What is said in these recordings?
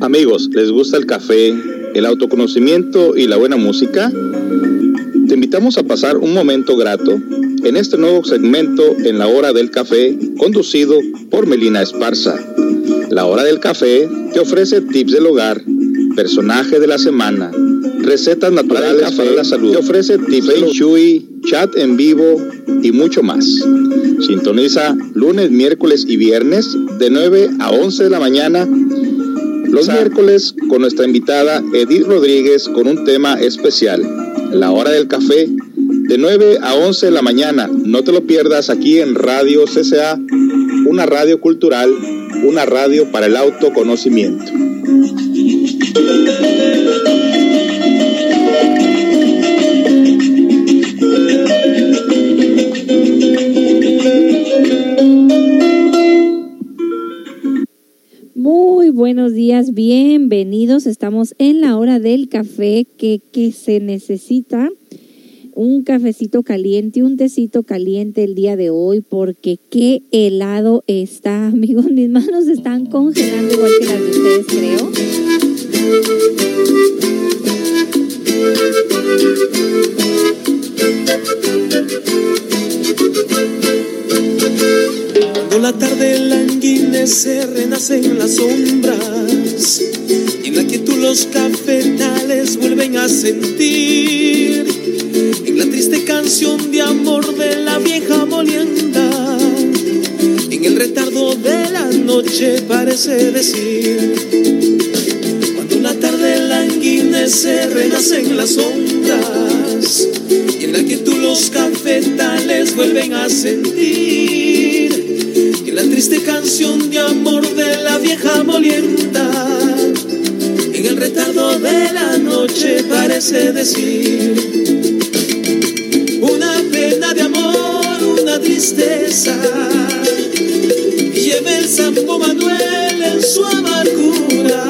Amigos, ¿les gusta el café, el autoconocimiento y la buena música? Te invitamos a pasar un momento grato en este nuevo segmento en la hora del café conducido por Melina Esparza. La hora del café te ofrece tips del hogar, personaje de la semana, recetas naturales para la salud, te ofrece tips de shui, chat en vivo y mucho más. Sintoniza lunes, miércoles y viernes de 9 a 11 de la mañana los miércoles con nuestra invitada Edith Rodríguez con un tema especial, la hora del café, de 9 a 11 de la mañana. No te lo pierdas aquí en Radio CCA, una radio cultural, una radio para el autoconocimiento. Bienvenidos. Estamos en la hora del café que, que se necesita un cafecito caliente, un tecito caliente el día de hoy, porque qué helado está, amigos. Mis manos están congelando igual que las de ustedes, creo. Cuando la tarde languidece, en las sombras. Y en la quietud los cafetales vuelven a sentir. En la triste canción de amor de la vieja molienda. En el retardo de la noche parece decir. Cuando la tarde languidece, renacen las sombras. Y en la quietud los cafetales vuelven a sentir la triste canción de amor de la vieja molienda en el retardo de la noche parece decir una pena de amor, una tristeza. Lleve el Santo Manuel en su amargura.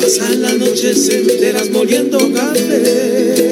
Pasan las noches enteras moliendo café.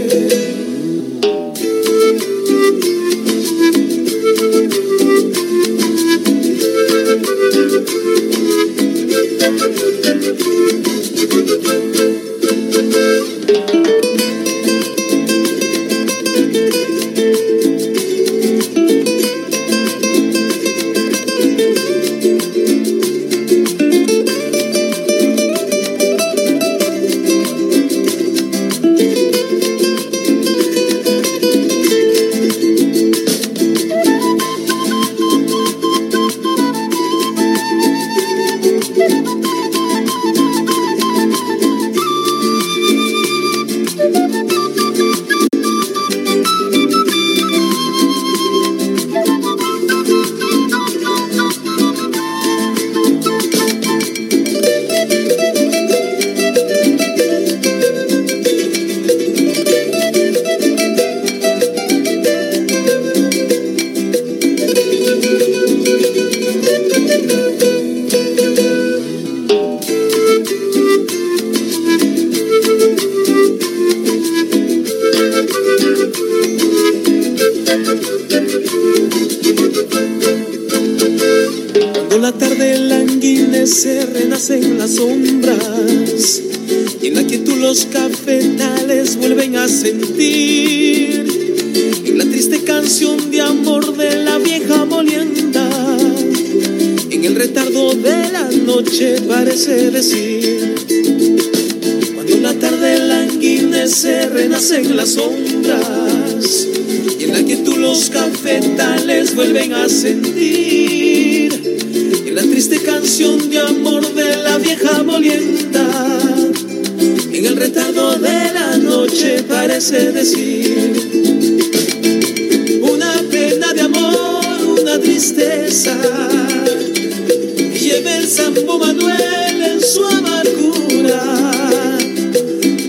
duele en su amargura.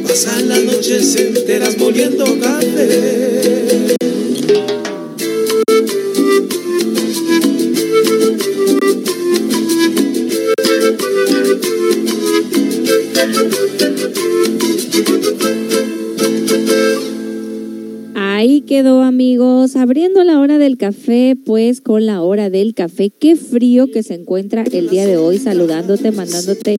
Pasan las noches enteras moliendo café. Pues con la hora del café. Qué frío que se encuentra el día de hoy, saludándote, mandándote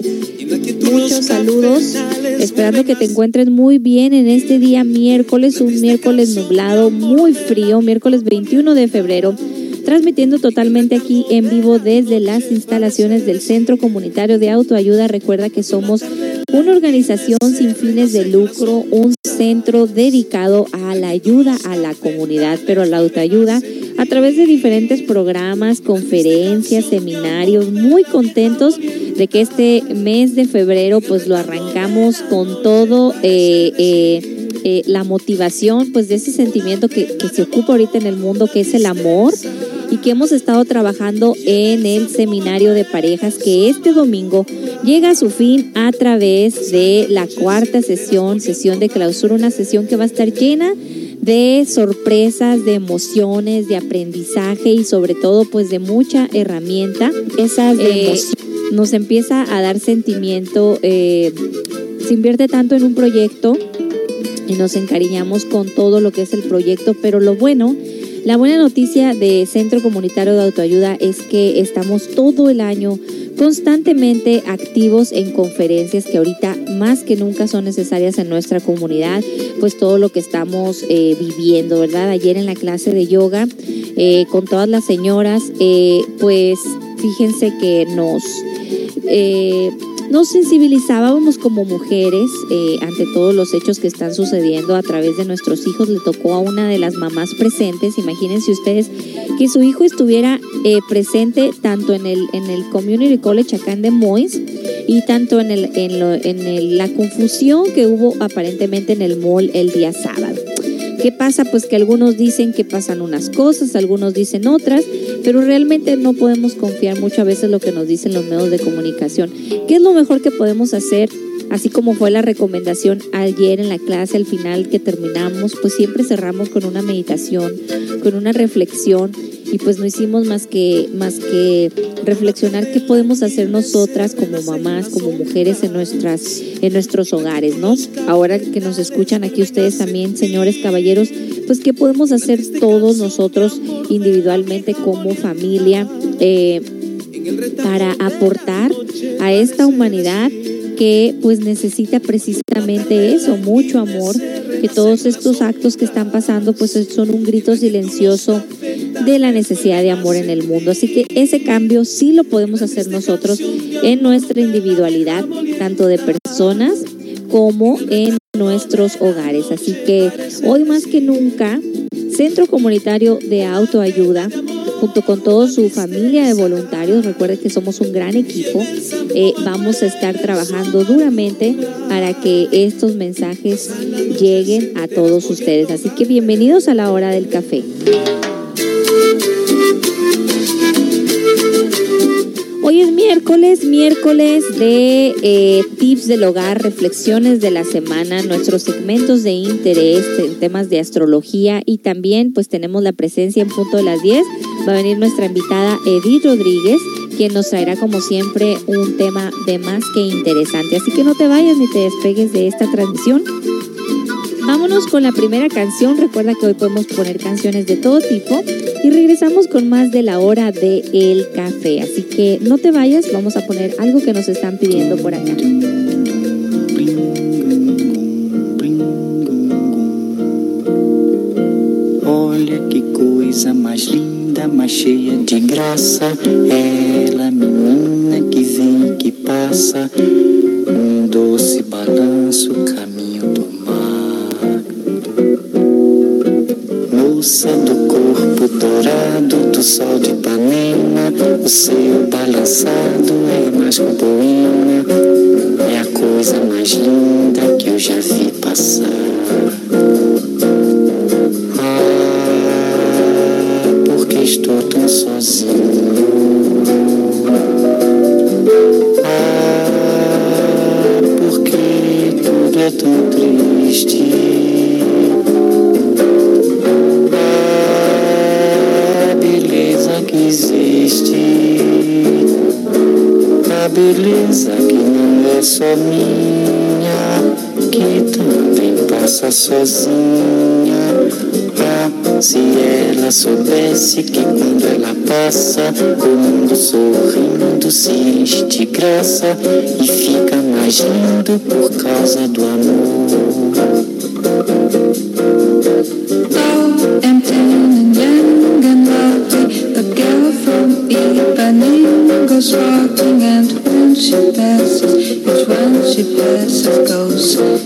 muchos saludos. Esperando que te encuentres muy bien en este día miércoles, un miércoles nublado, muy frío, miércoles 21 de febrero transmitiendo totalmente aquí en vivo desde las instalaciones del Centro Comunitario de Autoayuda. Recuerda que somos una organización sin fines de lucro, un centro dedicado a la ayuda a la comunidad, pero a la autoayuda a través de diferentes programas, conferencias, seminarios, muy contentos de que este mes de febrero pues lo arrancamos con todo eh, eh, eh, la motivación pues de ese sentimiento que, que se ocupa ahorita en el mundo que es el amor y que hemos estado trabajando en el seminario de parejas que este domingo llega a su fin a través de la cuarta sesión, sesión de clausura, una sesión que va a estar llena de sorpresas, de emociones, de aprendizaje y sobre todo pues de mucha herramienta. Esas eh, nos empieza a dar sentimiento, eh, se invierte tanto en un proyecto y nos encariñamos con todo lo que es el proyecto, pero lo bueno la buena noticia de Centro Comunitario de Autoayuda es que estamos todo el año constantemente activos en conferencias que ahorita más que nunca son necesarias en nuestra comunidad, pues todo lo que estamos eh, viviendo, ¿verdad? Ayer en la clase de yoga eh, con todas las señoras, eh, pues fíjense que nos nos sensibilizábamos como mujeres eh, ante todos los hechos que están sucediendo a través de nuestros hijos. Le tocó a una de las mamás presentes, imagínense ustedes, que su hijo estuviera eh, presente tanto en el, en el Community College acá en Des y tanto en, el, en, en la confusión que hubo aparentemente en el mall el día sábado. ¿Qué pasa? Pues que algunos dicen que pasan unas cosas, algunos dicen otras, pero realmente no podemos confiar mucho a veces lo que nos dicen los medios de comunicación. ¿Qué es lo mejor que podemos hacer? Así como fue la recomendación ayer en la clase, al final que terminamos, pues siempre cerramos con una meditación, con una reflexión y pues no hicimos más que, más que reflexionar qué podemos hacer nosotras como mamás, como mujeres en, nuestras, en nuestros hogares, ¿no? Ahora que nos escuchan aquí ustedes también, señores caballeros, pues qué podemos hacer todos nosotros individualmente como familia eh, para aportar a esta humanidad que pues necesita precisamente eso, mucho amor, que todos estos actos que están pasando pues son un grito silencioso de la necesidad de amor en el mundo. Así que ese cambio sí lo podemos hacer nosotros en nuestra individualidad, tanto de personas como en nuestros hogares. Así que hoy más que nunca, Centro Comunitario de Autoayuda junto con toda su familia de voluntarios, recuerden que somos un gran equipo, eh, vamos a estar trabajando duramente para que estos mensajes lleguen a todos ustedes. Así que bienvenidos a la hora del café. Hoy es miércoles, miércoles de eh, tips del hogar, reflexiones de la semana, nuestros segmentos de interés en temas de astrología y también pues tenemos la presencia en punto de las 10. Va a venir nuestra invitada Edith Rodríguez, quien nos traerá como siempre un tema de más que interesante. Así que no te vayas ni te despegues de esta transmisión. Vámonos con la primera canción. Recuerda que hoy podemos poner canciones de todo tipo y regresamos con más de la hora de el café. Así que no te vayas, vamos a poner algo que nos están pidiendo por acá. Olha que coisa mais linda, mais cheia de graça. Ela, menina que vem que passa, um doce balanço, Do corpo dourado do sol de Ipanema, o seu balançado é mais que um poema. É a coisa mais linda que eu já vi passar. parece que quando ela passa, o mundo sorrindo se enche de graça e fica mais lindo por causa do amor. Ipanema goes walking and when she passes, each one she passes goes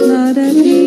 not at.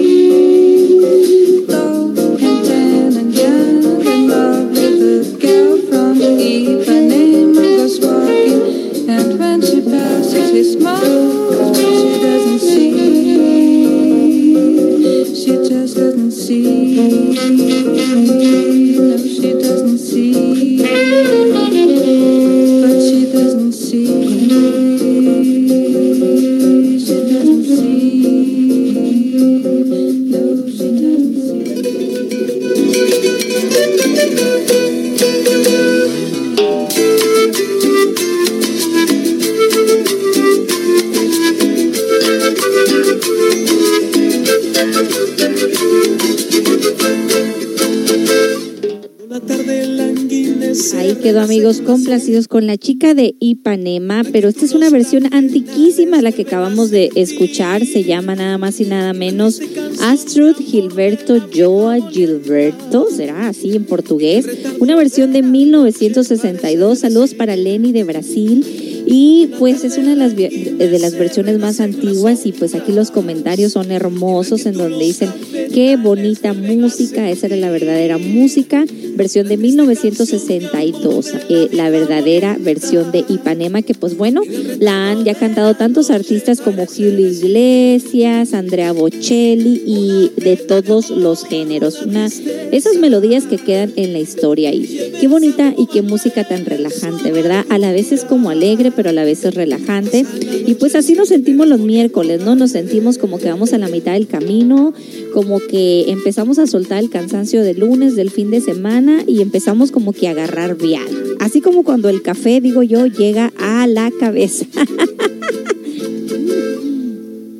complacidos con la chica de Ipanema, pero esta es una versión antiquísima la que acabamos de escuchar, se llama nada más y nada menos Astrud Gilberto Joa Gilberto, será así en portugués, una versión de 1962, saludos para Lenny de Brasil. Y pues es una de las, eh, de las versiones más antiguas y pues aquí los comentarios son hermosos en donde dicen qué bonita música, esa era la verdadera música, versión de 1962, eh, la verdadera versión de Ipanema que pues bueno, la han ya cantado tantos artistas como Julio Iglesias, Andrea Bocelli y de todos los géneros. Una, esas melodías que quedan en la historia y qué bonita y qué música tan relajante, ¿verdad? A la vez es como alegre pero a la vez es relajante. Y pues así nos sentimos los miércoles, ¿no? Nos sentimos como que vamos a la mitad del camino, como que empezamos a soltar el cansancio del lunes, del fin de semana y empezamos como que a agarrar vial. Así como cuando el café, digo yo, llega a la cabeza.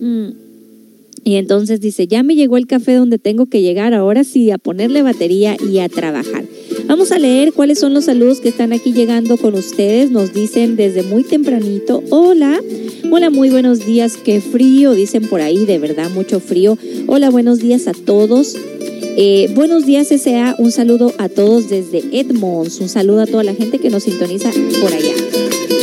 Mm. Y entonces dice, ya me llegó el café donde tengo que llegar, ahora sí, a ponerle batería y a trabajar. Vamos a leer cuáles son los saludos que están aquí llegando con ustedes. Nos dicen desde muy tempranito, hola, hola, muy buenos días, qué frío, dicen por ahí, de verdad, mucho frío. Hola, buenos días a todos. Eh, buenos días, S.A. Un saludo a todos desde Edmonds. Un saludo a toda la gente que nos sintoniza por allá.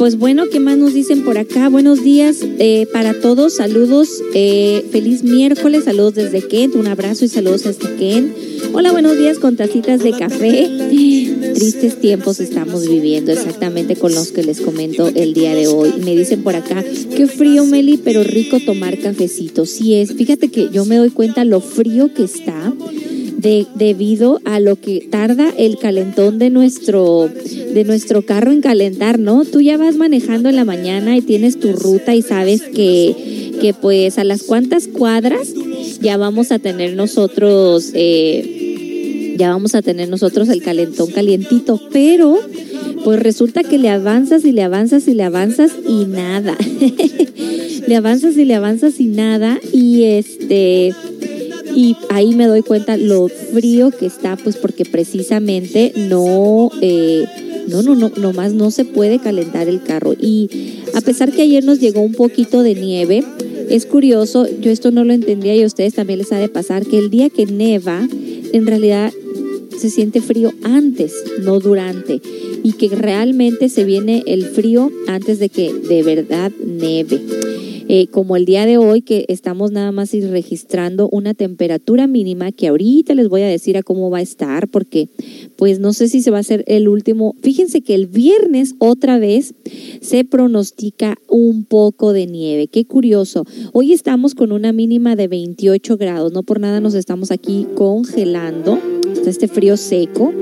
Pues bueno, ¿qué más nos dicen por acá? Buenos días eh, para todos, saludos, eh, feliz miércoles, saludos desde Kent, un abrazo y saludos hasta Kent. Hola, buenos días con tacitas de café. Tristes tiempos estamos viviendo, exactamente con los que les comento el día de hoy. Me dicen por acá, qué frío, Meli, pero rico tomar cafecito. Sí es, fíjate que yo me doy cuenta lo frío que está de, debido a lo que tarda el calentón de nuestro, de nuestro carro en calentar, ¿no? Tú ya vas manejando en la mañana y tienes tu ruta y sabes que, que pues a las cuantas cuadras ya vamos a tener nosotros, eh, ya vamos a tener nosotros el calentón calientito, pero pues resulta que le avanzas y le avanzas y le avanzas y nada. le avanzas y le avanzas y nada y este y ahí me doy cuenta lo frío que está, pues porque precisamente no, eh, no, no, no, nomás no se puede calentar el carro. Y a pesar que ayer nos llegó un poquito de nieve, es curioso, yo esto no lo entendía y a ustedes también les ha de pasar, que el día que neva, en realidad se siente frío antes, no durante, y que realmente se viene el frío antes de que de verdad neve. Eh, como el día de hoy que estamos nada más registrando una temperatura mínima que ahorita les voy a decir a cómo va a estar porque pues no sé si se va a hacer el último. Fíjense que el viernes otra vez se pronostica un poco de nieve. Qué curioso. Hoy estamos con una mínima de 28 grados. No por nada nos estamos aquí congelando. Este frío seco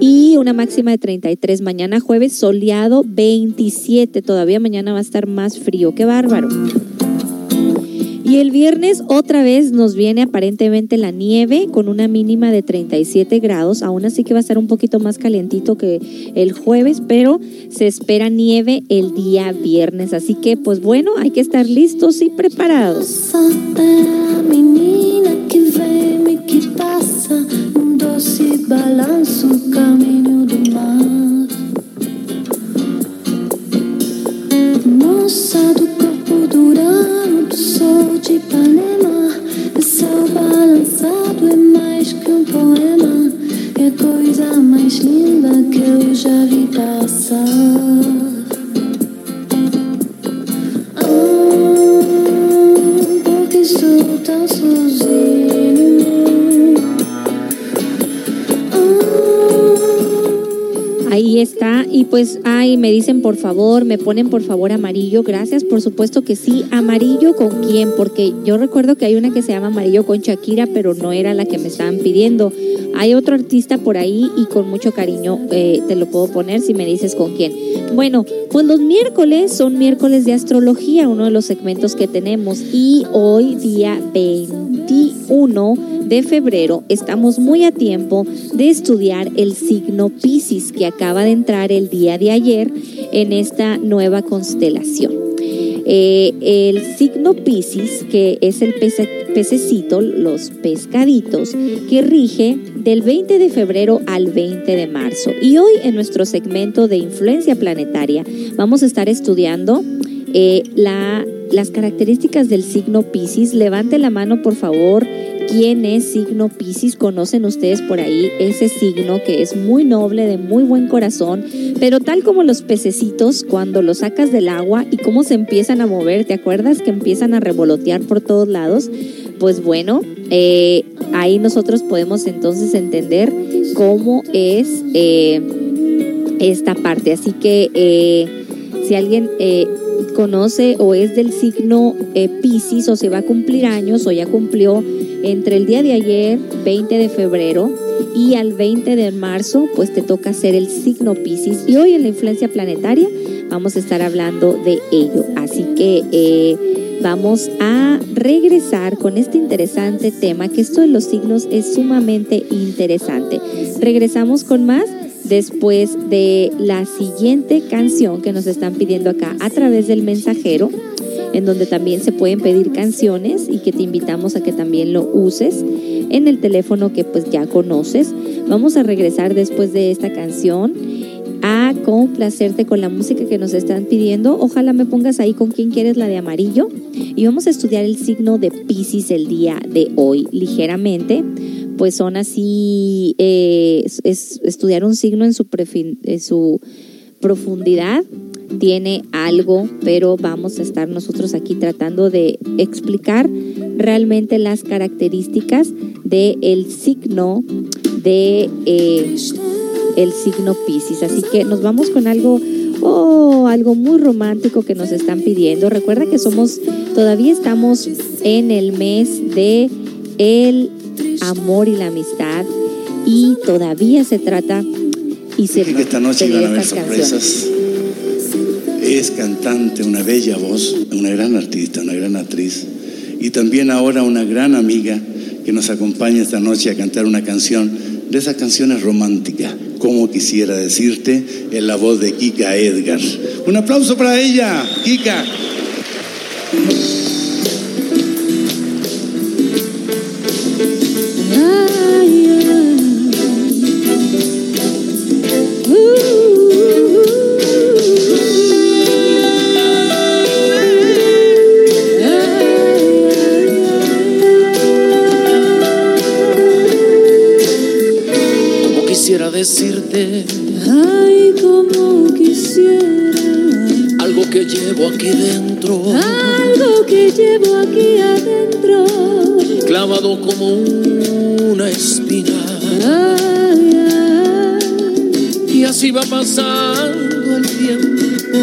y una máxima de 33. Mañana jueves soleado 27. Todavía mañana va a estar más frío. Qué bárbaro. Y el viernes otra vez nos viene aparentemente la nieve con una mínima de 37 grados. Aún así que va a estar un poquito más calientito que el jueves, pero se espera nieve el día viernes. Así que pues bueno, hay que estar listos y preparados. Balanço, caminho do mar. Moça do corpo durão, do sol de Ipanema, esse céu balançado é mais que um poema, é a coisa mais linda que eu já vi passar. Ah, tão sozinho. Ahí está. Y pues, ay, me dicen por favor, me ponen por favor amarillo. Gracias, por supuesto que sí. Amarillo con quién, porque yo recuerdo que hay una que se llama amarillo con Shakira, pero no era la que me estaban pidiendo. Hay otro artista por ahí y con mucho cariño eh, te lo puedo poner si me dices con quién. Bueno, pues los miércoles son miércoles de astrología, uno de los segmentos que tenemos. Y hoy, día 20 21 de febrero estamos muy a tiempo de estudiar el signo Pisces que acaba de entrar el día de ayer en esta nueva constelación. Eh, el signo Pisces, que es el pece- pececito, los pescaditos, que rige del 20 de febrero al 20 de marzo. Y hoy en nuestro segmento de influencia planetaria vamos a estar estudiando eh, la- las características del signo Pisces. Levante la mano, por favor. ¿Quién es signo Pisces? ¿Conocen ustedes por ahí ese signo que es muy noble, de muy buen corazón, pero tal como los pececitos cuando los sacas del agua y cómo se empiezan a mover, ¿te acuerdas que empiezan a revolotear por todos lados? Pues bueno, eh, ahí nosotros podemos entonces entender cómo es eh, esta parte. Así que si alguien conoce o es del signo eh, Pisces o se va a cumplir años o ya cumplió entre el día de ayer, 20 de febrero, y al 20 de marzo, pues te toca ser el signo Pisces. Y hoy en la influencia planetaria vamos a estar hablando de ello. Así que eh, vamos a regresar con este interesante tema, que esto de los signos es sumamente interesante. Regresamos con más después de la siguiente canción que nos están pidiendo acá a través del mensajero, en donde también se pueden pedir canciones y que te invitamos a que también lo uses en el teléfono que pues ya conoces. Vamos a regresar después de esta canción a complacerte con la música que nos están pidiendo. Ojalá me pongas ahí con quién quieres la de amarillo. Y vamos a estudiar el signo de Pisces el día de hoy ligeramente. Pues son así, eh, es, es estudiar un signo en su, profundidad tiene algo, pero vamos a estar nosotros aquí tratando de explicar realmente las características del signo de eh, el signo Pisces. Así que nos vamos con algo, oh, algo muy romántico que nos están pidiendo. Recuerda que somos, todavía estamos en el mes de el amor y la amistad y todavía se trata y se que esta noche iban a haber sorpresas. Es cantante, una bella voz, una gran artista, una gran actriz. Y también ahora una gran amiga que nos acompaña esta noche a cantar una canción de esas canciones románticas. Como quisiera decirte, en la voz de Kika Edgar. Un aplauso para ella, Kika. Ay, como quisiera algo que llevo aquí dentro, algo que llevo aquí adentro. clavado como una espina. Ay, ay, Y así va pasando el tiempo.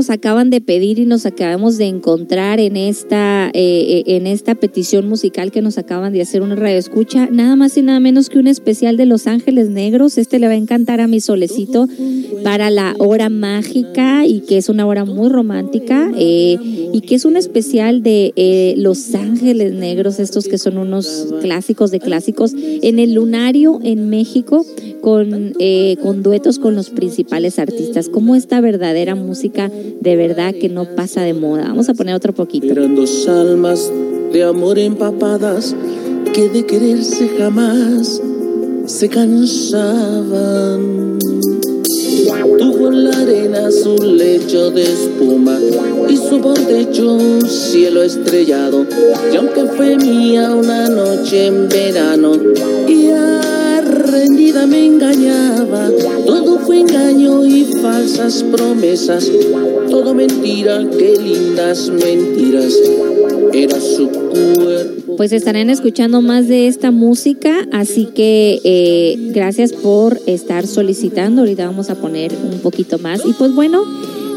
Nos acaban de pedir y nos acabamos de encontrar en esta, eh, eh, en esta petición musical que nos acaban de hacer una radio escucha. Nada más y nada menos que un especial de Los Ángeles Negros. Este le va a encantar a mi solecito para la hora mágica y que es una hora muy romántica eh, y que es un especial de Los Ángeles Negros, estos que son unos clásicos de clásicos, en el Lunario en México con, eh, con duetos con los principales artistas. Como esta verdadera música de verdad que no pasa de moda. Vamos a poner otro poquito. Eran dos almas de amor empapadas que de quererse jamás se cansaban. Tuvo en la arena su lecho de espuma y su techo un cielo estrellado. Y aunque fue mía una noche en verano y rendida me engañaba, todo fue engaño y falsas promesas, todo mentira, qué lindas mentiras. Era su cuerpo. Pues estarán escuchando más de esta música, así que eh, gracias por estar solicitando. Ahorita vamos a poner un poquito más. Y pues bueno,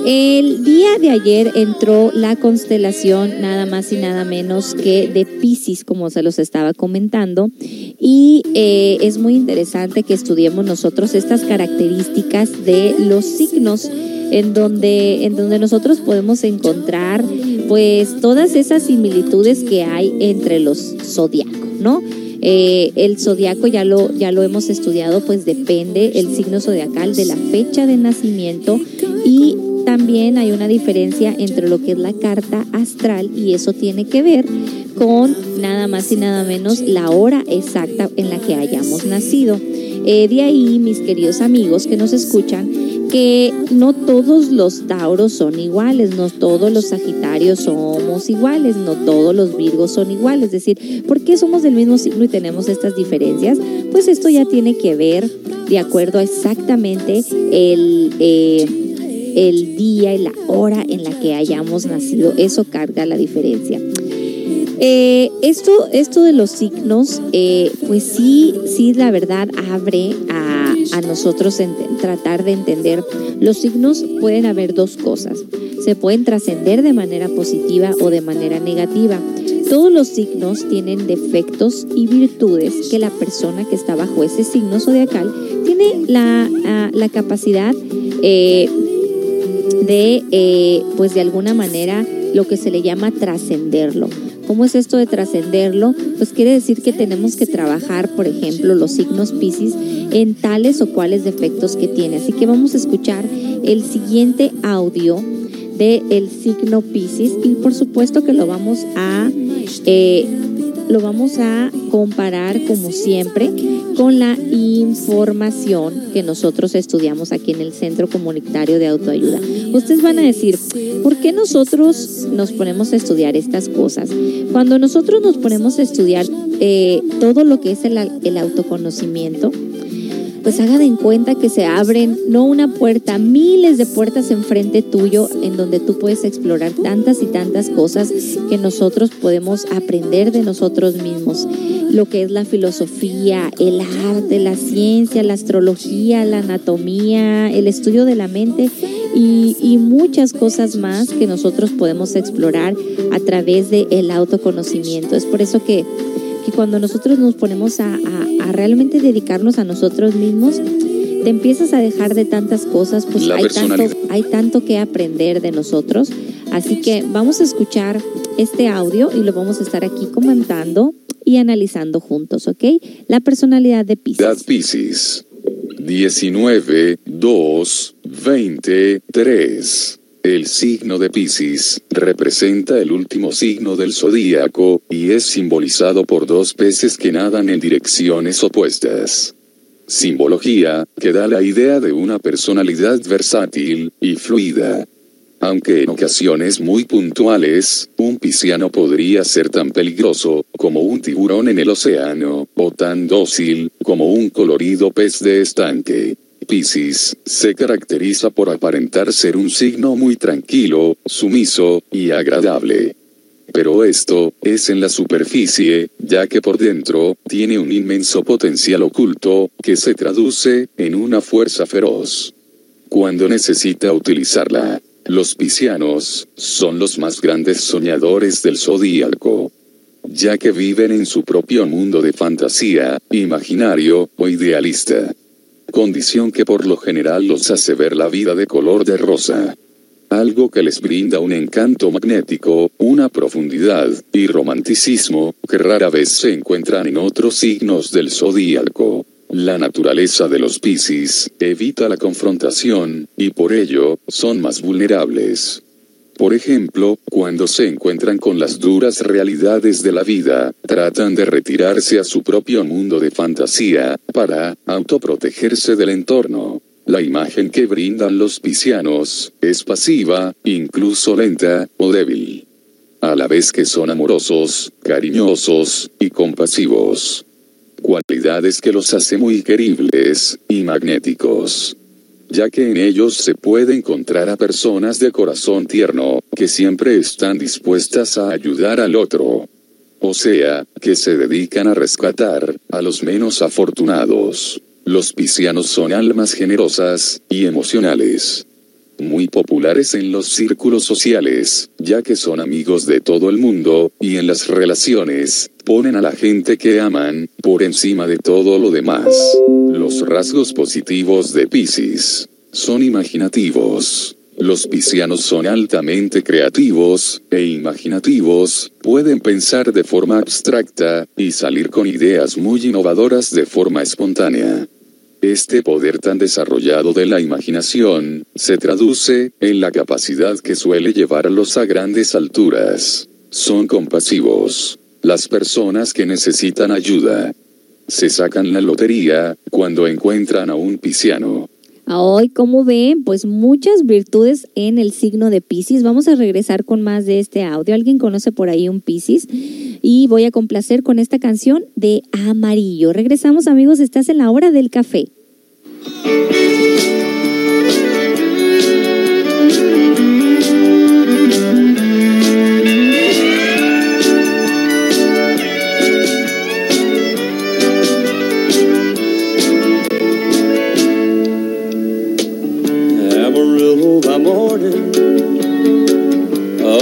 el día de ayer entró la constelación nada más y nada menos que de Pisces, como se los estaba comentando. Y eh, es muy interesante que estudiemos nosotros estas características de los signos en donde, en donde nosotros podemos encontrar pues todas esas similitudes que hay entre los zodiacos, ¿no? Eh, el zodiaco ya lo, ya lo hemos estudiado, pues depende el signo zodiacal de la fecha de nacimiento y también hay una diferencia entre lo que es la carta astral y eso tiene que ver con nada más y nada menos la hora exacta en la que hayamos nacido. Eh, de ahí, mis queridos amigos que nos escuchan, que no todos los tauros son iguales, no todos los sagitarios somos iguales, no todos los virgos son iguales. Es decir, ¿por qué somos del mismo signo y tenemos estas diferencias? Pues esto ya tiene que ver de acuerdo a exactamente el... eh, el día y la hora en la que hayamos nacido. Eso carga la diferencia. Eh, esto, esto de los signos, eh, pues sí, sí, la verdad abre a, a nosotros tratar de entender. Los signos pueden haber dos cosas. Se pueden trascender de manera positiva o de manera negativa. Todos los signos tienen defectos y virtudes que la persona que está bajo ese signo zodiacal tiene la, ah, la capacidad eh, de, eh, pues de alguna manera, lo que se le llama trascenderlo. ¿Cómo es esto de trascenderlo? Pues quiere decir que tenemos que trabajar, por ejemplo, los signos Pisces en tales o cuales defectos que tiene. Así que vamos a escuchar el siguiente audio del el signo Pisces y por supuesto que lo vamos a eh, lo vamos a comparar como siempre con la información que nosotros estudiamos aquí en el Centro Comunitario de Autoayuda. Ustedes van a decir, ¿por qué nosotros nos ponemos a estudiar estas cosas? Cuando nosotros nos ponemos a estudiar eh, todo lo que es el, el autoconocimiento, pues hagan en cuenta que se abren no una puerta, miles de puertas enfrente tuyo en donde tú puedes explorar tantas y tantas cosas que nosotros podemos aprender de nosotros mismos. Lo que es la filosofía, el arte, la ciencia, la astrología, la anatomía, el estudio de la mente y, y muchas cosas más que nosotros podemos explorar a través del el autoconocimiento. Es por eso que que cuando nosotros nos ponemos a, a- a realmente dedicarnos a nosotros mismos, te empiezas a dejar de tantas cosas, pues hay tanto, hay tanto que aprender de nosotros. Así que vamos a escuchar este audio y lo vamos a estar aquí comentando y analizando juntos, ¿ok? La personalidad de Pisces. Edad Piscis. 19, 2, 20, 3. El signo de Piscis representa el último signo del zodíaco y es simbolizado por dos peces que nadan en direcciones opuestas. Simbología que da la idea de una personalidad versátil y fluida. Aunque en ocasiones muy puntuales, un pisciano podría ser tan peligroso como un tiburón en el océano, o tan dócil como un colorido pez de estanque. Piscis se caracteriza por aparentar ser un signo muy tranquilo, sumiso y agradable. Pero esto es en la superficie, ya que por dentro tiene un inmenso potencial oculto que se traduce en una fuerza feroz. Cuando necesita utilizarla, los piscianos son los más grandes soñadores del zodíaco, ya que viven en su propio mundo de fantasía, imaginario o idealista. Condición que por lo general los hace ver la vida de color de rosa. Algo que les brinda un encanto magnético, una profundidad y romanticismo que rara vez se encuentran en otros signos del zodíaco. La naturaleza de los Piscis evita la confrontación, y por ello, son más vulnerables. Por ejemplo, cuando se encuentran con las duras realidades de la vida, tratan de retirarse a su propio mundo de fantasía, para autoprotegerse del entorno. La imagen que brindan los piscianos es pasiva, incluso lenta o débil. A la vez que son amorosos, cariñosos y compasivos. Cualidades que los hace muy queribles y magnéticos ya que en ellos se puede encontrar a personas de corazón tierno, que siempre están dispuestas a ayudar al otro. O sea, que se dedican a rescatar a los menos afortunados. Los piscianos son almas generosas y emocionales. Muy populares en los círculos sociales, ya que son amigos de todo el mundo, y en las relaciones, ponen a la gente que aman, por encima de todo lo demás. Los rasgos positivos de Piscis son imaginativos. Los piscianos son altamente creativos e imaginativos, pueden pensar de forma abstracta y salir con ideas muy innovadoras de forma espontánea. Este poder tan desarrollado de la imaginación se traduce en la capacidad que suele llevarlos a grandes alturas. Son compasivos. Las personas que necesitan ayuda se sacan la lotería cuando encuentran a un pisciano. Hoy, como ven, pues muchas virtudes en el signo de Pisces. Vamos a regresar con más de este audio. ¿Alguien conoce por ahí un Pisces? Y voy a complacer con esta canción de Amarillo. Regresamos, amigos. Estás en la hora del café.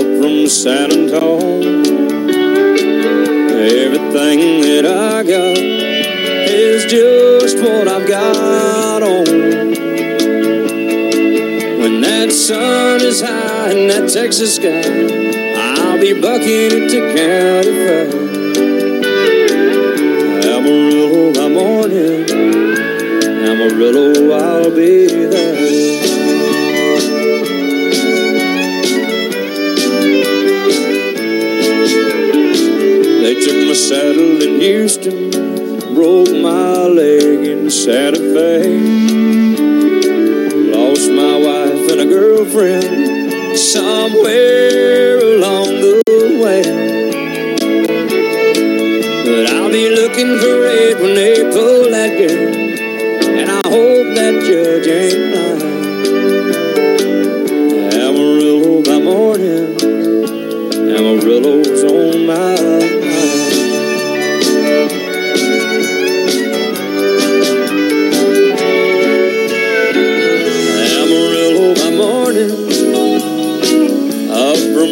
Up from San Antonio. Everything that I got is just what I've got on. When that sun is high in that Texas sky, I'll be bucking it to County Fair. Amarillo by morning, Amarillo, I'll be there. They took my saddle in Houston, broke my leg in Santa Fe. Lost my wife and a girlfriend somewhere along the way. But I'll be looking for it when they pull that girl. And I hope that judge ain't lying. Amarillo by morning, Amarillo's on my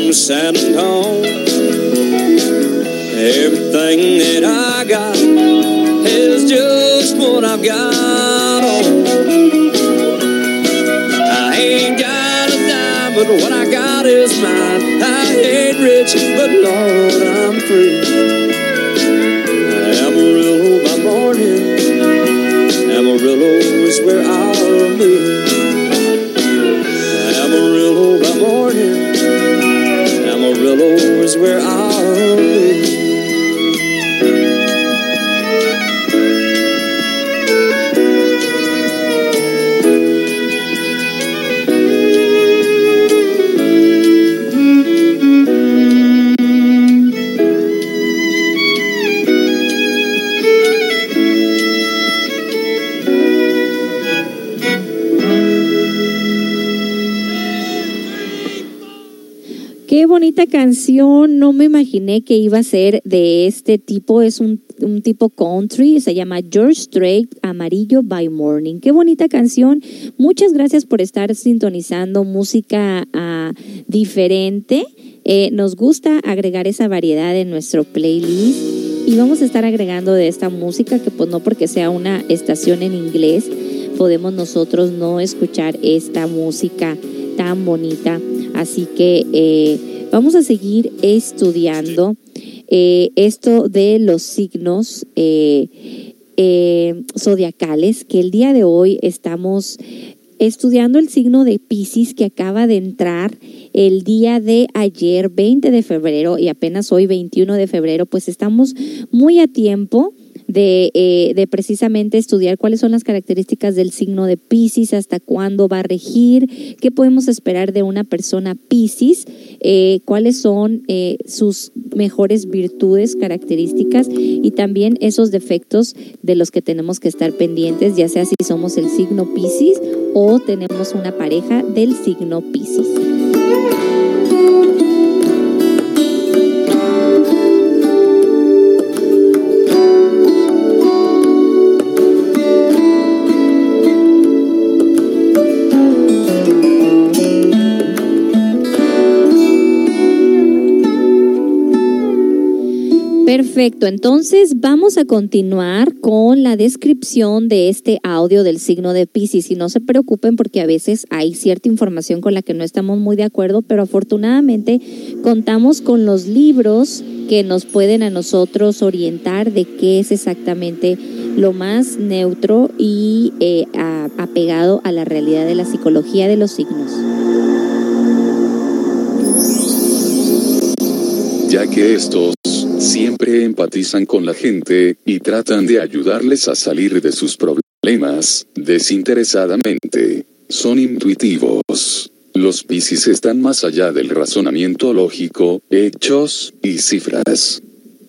from San Antonio. Everything that I got is just what I've got on. I ain't got a dime, but what I got is mine. I ain't rich, but Lord, I'm free. Amarillo by morning, Amarillo is where I'll be. Where I'll be. Bonita canción, no me imaginé que iba a ser de este tipo, es un, un tipo country, se llama George Strait, Amarillo by Morning. Qué bonita canción, muchas gracias por estar sintonizando música ah, diferente. Eh, nos gusta agregar esa variedad en nuestro playlist y vamos a estar agregando de esta música que pues no porque sea una estación en inglés podemos nosotros no escuchar esta música tan bonita. Así que eh, vamos a seguir estudiando eh, esto de los signos eh, eh, zodiacales, que el día de hoy estamos estudiando el signo de Pisces que acaba de entrar el día de ayer, 20 de febrero, y apenas hoy, 21 de febrero, pues estamos muy a tiempo de, eh, de precisamente estudiar cuáles son las características del signo de Pisces, hasta cuándo va a regir, qué podemos esperar de una persona Pisces, eh, cuáles son eh, sus mejores virtudes, características y también esos defectos de los que tenemos que estar pendientes, ya sea si somos el signo Pisces o tenemos una pareja del signo Pisces. Perfecto, entonces vamos a continuar con la descripción de este audio del signo de Pisces y no se preocupen porque a veces hay cierta información con la que no estamos muy de acuerdo, pero afortunadamente contamos con los libros que nos pueden a nosotros orientar de qué es exactamente lo más neutro y eh, apegado a la realidad de la psicología de los signos. ya que estos siempre empatizan con la gente y tratan de ayudarles a salir de sus problemas desinteresadamente. Son intuitivos. Los Piscis están más allá del razonamiento lógico, hechos y cifras.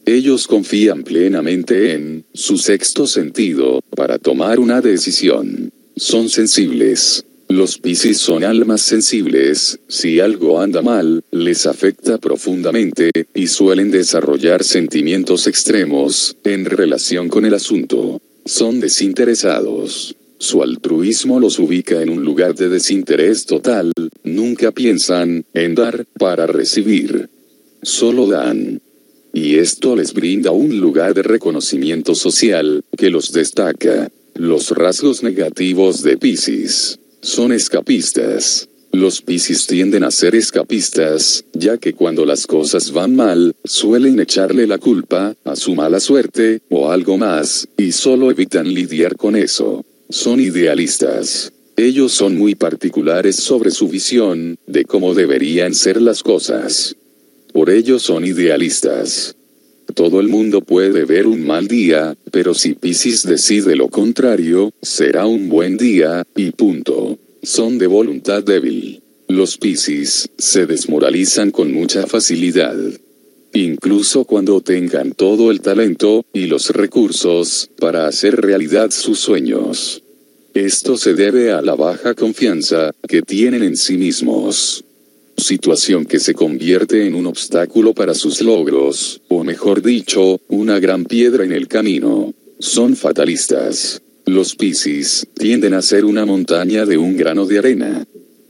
Ellos confían plenamente en su sexto sentido para tomar una decisión. Son sensibles. Los Piscis son almas sensibles, si algo anda mal, les afecta profundamente, y suelen desarrollar sentimientos extremos, en relación con el asunto. Son desinteresados. Su altruismo los ubica en un lugar de desinterés total, nunca piensan en dar para recibir. Solo dan. Y esto les brinda un lugar de reconocimiento social, que los destaca. Los rasgos negativos de Piscis son escapistas. Los Piscis tienden a ser escapistas, ya que cuando las cosas van mal, suelen echarle la culpa a su mala suerte, o algo más, y solo evitan lidiar con eso. Son idealistas. Ellos son muy particulares sobre su visión, de cómo deberían ser las cosas. Por ello son idealistas. Todo el mundo puede ver un mal día, pero si Piscis decide lo contrario, será un buen día, y punto. Son de voluntad débil. Los Piscis se desmoralizan con mucha facilidad. Incluso cuando tengan todo el talento y los recursos para hacer realidad sus sueños. Esto se debe a la baja confianza que tienen en sí mismos. Situación que se convierte en un obstáculo para sus logros, o mejor dicho, una gran piedra en el camino. Son fatalistas. Los Piscis tienden a ser una montaña de un grano de arena.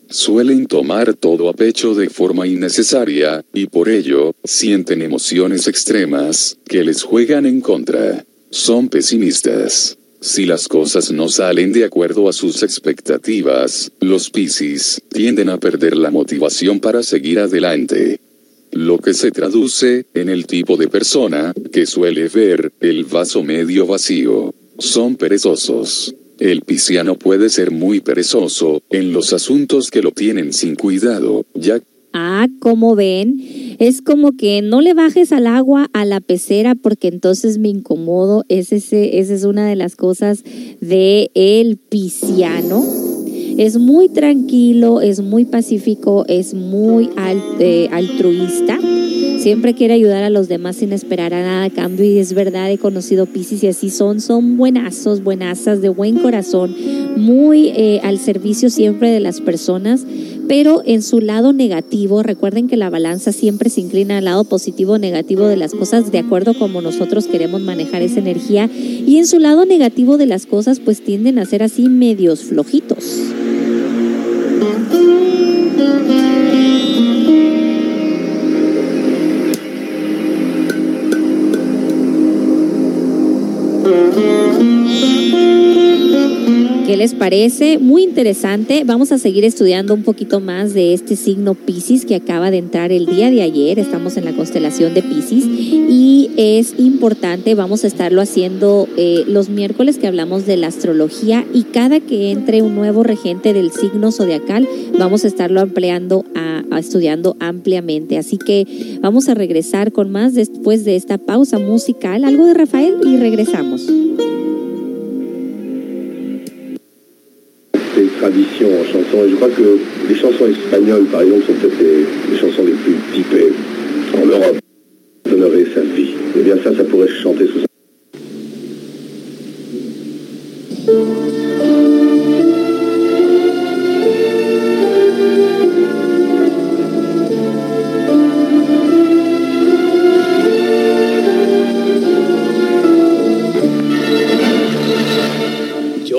Suelen tomar todo a pecho de forma innecesaria, y por ello, sienten emociones extremas, que les juegan en contra. Son pesimistas. Si las cosas no salen de acuerdo a sus expectativas, los Piscis tienden a perder la motivación para seguir adelante. Lo que se traduce en el tipo de persona que suele ver el vaso medio vacío. Son perezosos. El pisciano puede ser muy perezoso en los asuntos que lo tienen sin cuidado, ya Ah, como ven, es como que no le bajes al agua a la pecera porque entonces me incomodo. Ese, esa es una de las cosas de el pisciano. Es muy tranquilo, es muy pacífico, es muy eh, altruista. Siempre quiere ayudar a los demás sin esperar a nada a cambio y es verdad, he conocido Piscis y así son, son buenazos, buenazas, de buen corazón, muy eh, al servicio siempre de las personas, pero en su lado negativo, recuerden que la balanza siempre se inclina al lado positivo o negativo de las cosas de acuerdo como nosotros queremos manejar esa energía y en su lado negativo de las cosas pues tienden a ser así medios flojitos. ¿Qué les parece? Muy interesante. Vamos a seguir estudiando un poquito más de este signo Pisces que acaba de entrar el día de ayer. Estamos en la constelación de Pisces y es importante. Vamos a estarlo haciendo eh, los miércoles que hablamos de la astrología y cada que entre un nuevo regente del signo zodiacal, vamos a estarlo ampliando estudiando ampliamente. Así que vamos a regresar con más después de esta pausa musical. Algo de Rafael y regresamos. Des traditions en chanson. Et je crois que les chansons espagnoles, par exemple, sont peut-être les, les chansons les plus typées en Europe. Honorer sa vie. Eh bien ça, ça pourrait se chanter sous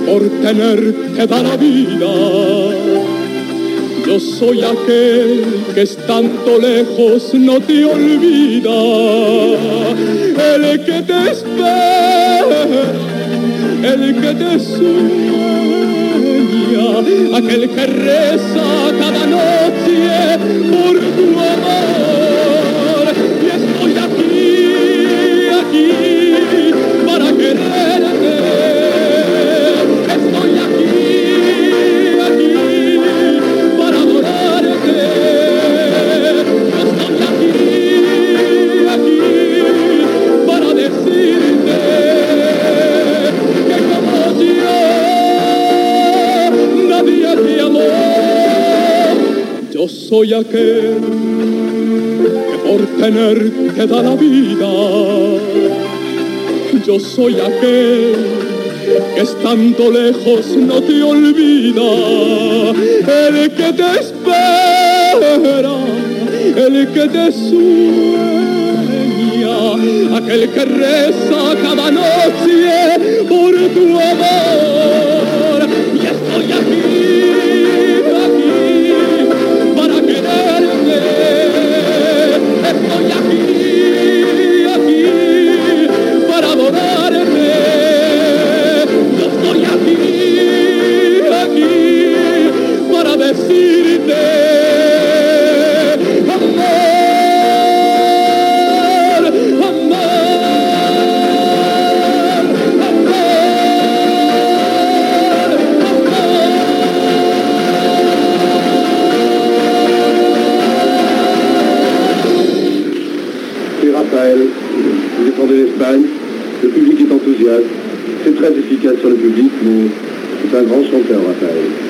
por tenerte da la vida. Yo soy aquel que estando lejos no te olvida. El que te espera, el que te sueña, aquel que reza cada noche por tu amor. Yo soy aquel que por tenerte da la vida. Yo soy aquel que estando lejos no te olvida, el que te espera, el que te sueña, aquel que reza cada noche por tu amor. Y estoy aquí, C'est Raphaël, vous défendez l'Espagne, le public est enthousiaste, c'est très efficace sur le public, c'est un grand chanteur Raphaël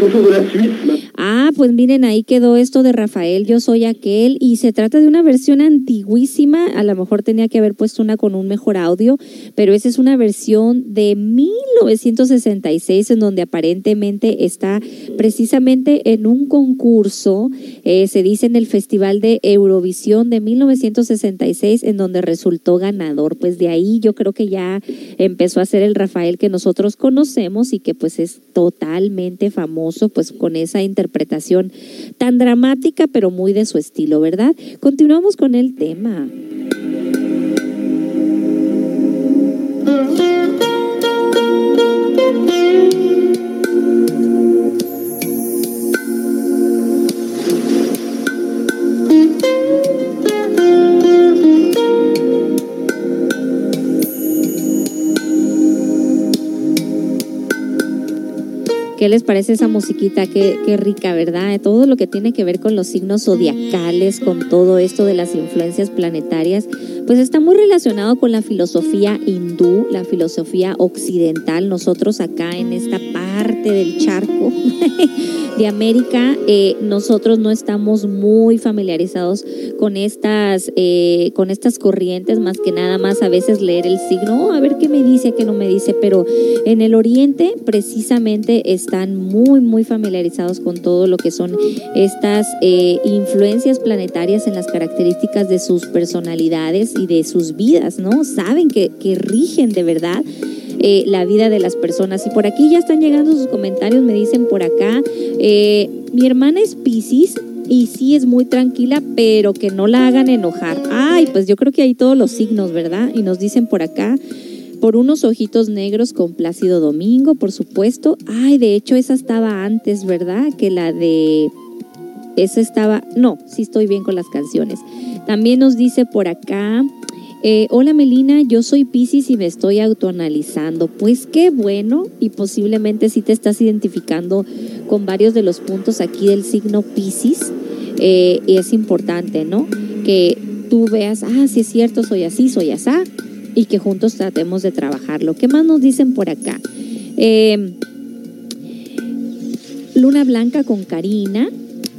c'est de la Suisse, Ah, pues miren, ahí quedó esto de Rafael, yo soy aquel, y se trata de una versión antiguísima, a lo mejor tenía que haber puesto una con un mejor audio, pero esa es una versión de 1966 en donde aparentemente está precisamente en un concurso, eh, se dice en el Festival de Eurovisión de 1966, en donde resultó ganador. Pues de ahí yo creo que ya empezó a ser el Rafael que nosotros conocemos y que pues es totalmente famoso, pues con esa interpretación tan dramática, pero muy de su estilo, ¿verdad? Continuamos con el tema. ¿Qué les parece esa musiquita? Qué, qué rica, ¿verdad? Todo lo que tiene que ver con los signos zodiacales, con todo esto de las influencias planetarias, pues está muy relacionado con la filosofía hindú, la filosofía occidental. Nosotros acá en esta parte del charco de América, eh, nosotros no estamos muy familiarizados con estas, eh, con estas corrientes, más que nada más a veces leer el signo, "Oh, a ver qué me dice, qué no me dice, pero en el oriente precisamente están muy, muy familiarizados con todo lo que son estas eh, influencias planetarias en las características de sus personalidades y de sus vidas, ¿no? Saben que, que rigen de verdad eh, la vida de las personas. Y por aquí ya están llegando sus comentarios, me dicen por acá, eh, mi hermana es Piscis y sí es muy tranquila, pero que no la hagan enojar. Ay, pues yo creo que hay todos los signos, ¿verdad? Y nos dicen por acá, por unos ojitos negros con Plácido Domingo, por supuesto. Ay, de hecho esa estaba antes, ¿verdad? Que la de... Esa estaba... No, sí estoy bien con las canciones. También nos dice por acá... eh, hola Melina, yo soy Piscis y me estoy autoanalizando. Pues qué bueno y posiblemente sí te estás identificando con varios de los puntos aquí del signo Piscis. Eh, y es importante, ¿no? Que tú veas, ah, sí es cierto, soy así, soy asá, y que juntos tratemos de trabajarlo. ¿Qué más nos dicen por acá? Eh, Luna Blanca con Karina,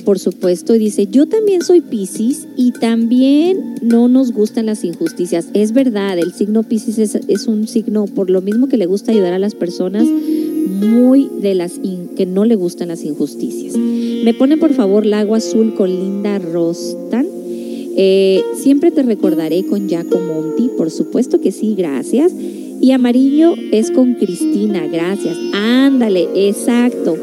por supuesto, dice, yo también soy Piscis y también no nos gustan las injusticias. Es verdad, el signo Piscis es, es un signo, por lo mismo que le gusta ayudar a las personas, muy de las in- que no le gustan las injusticias. Me pone por favor Lago Azul con Linda Rostan. Eh, siempre te recordaré con Jaco Monti, por supuesto que sí, gracias. Y amarillo es con Cristina, gracias. Ándale, exacto.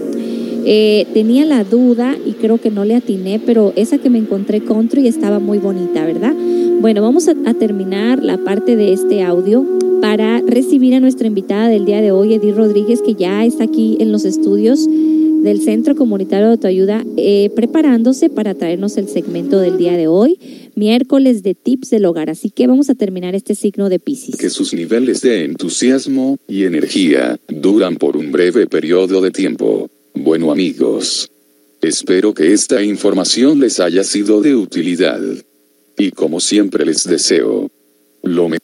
Eh, tenía la duda y creo que no le atiné, pero esa que me encontré country estaba muy bonita, ¿verdad? Bueno, vamos a, terminar la parte de este audio para recibir a nuestra invitada del día de hoy, Edith Rodríguez, que ya está aquí en los estudios del Centro Comunitario de Autoayuda, eh, preparándose para traernos el segmento del día de hoy, miércoles de tips del hogar. Así que vamos a terminar este signo de Piscis. que sus niveles de entusiasmo y energía duran por un breve periodo de tiempo. Bueno amigos, espero que esta información les haya sido de utilidad. Y como siempre les deseo lo mejor.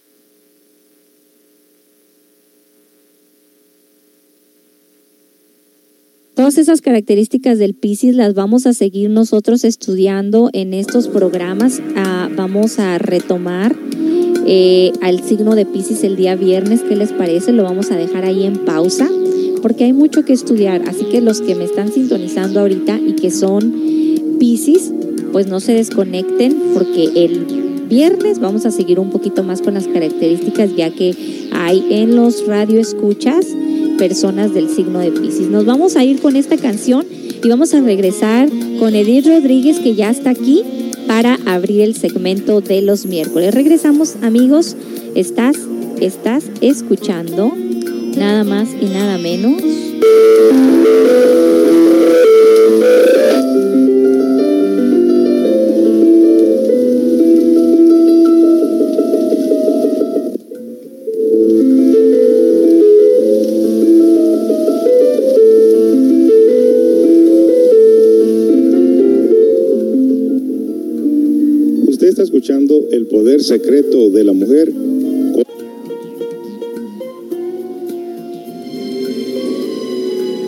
Todas esas características del Piscis las vamos a seguir nosotros estudiando en estos programas. Ah, vamos a retomar eh, al signo de Piscis el día viernes. ¿Qué les parece? Lo vamos a dejar ahí en pausa porque hay mucho que estudiar. Así que los que me están sintonizando ahorita y que son Piscis, pues no se desconecten porque el viernes vamos a seguir un poquito más con las características ya que hay en los radioescuchas personas del signo de Piscis. Nos vamos a ir con esta canción y vamos a regresar con Edith Rodríguez que ya está aquí para abrir el segmento de los miércoles. Regresamos amigos, estás, estás escuchando nada más y nada menos. secreto de la mujer.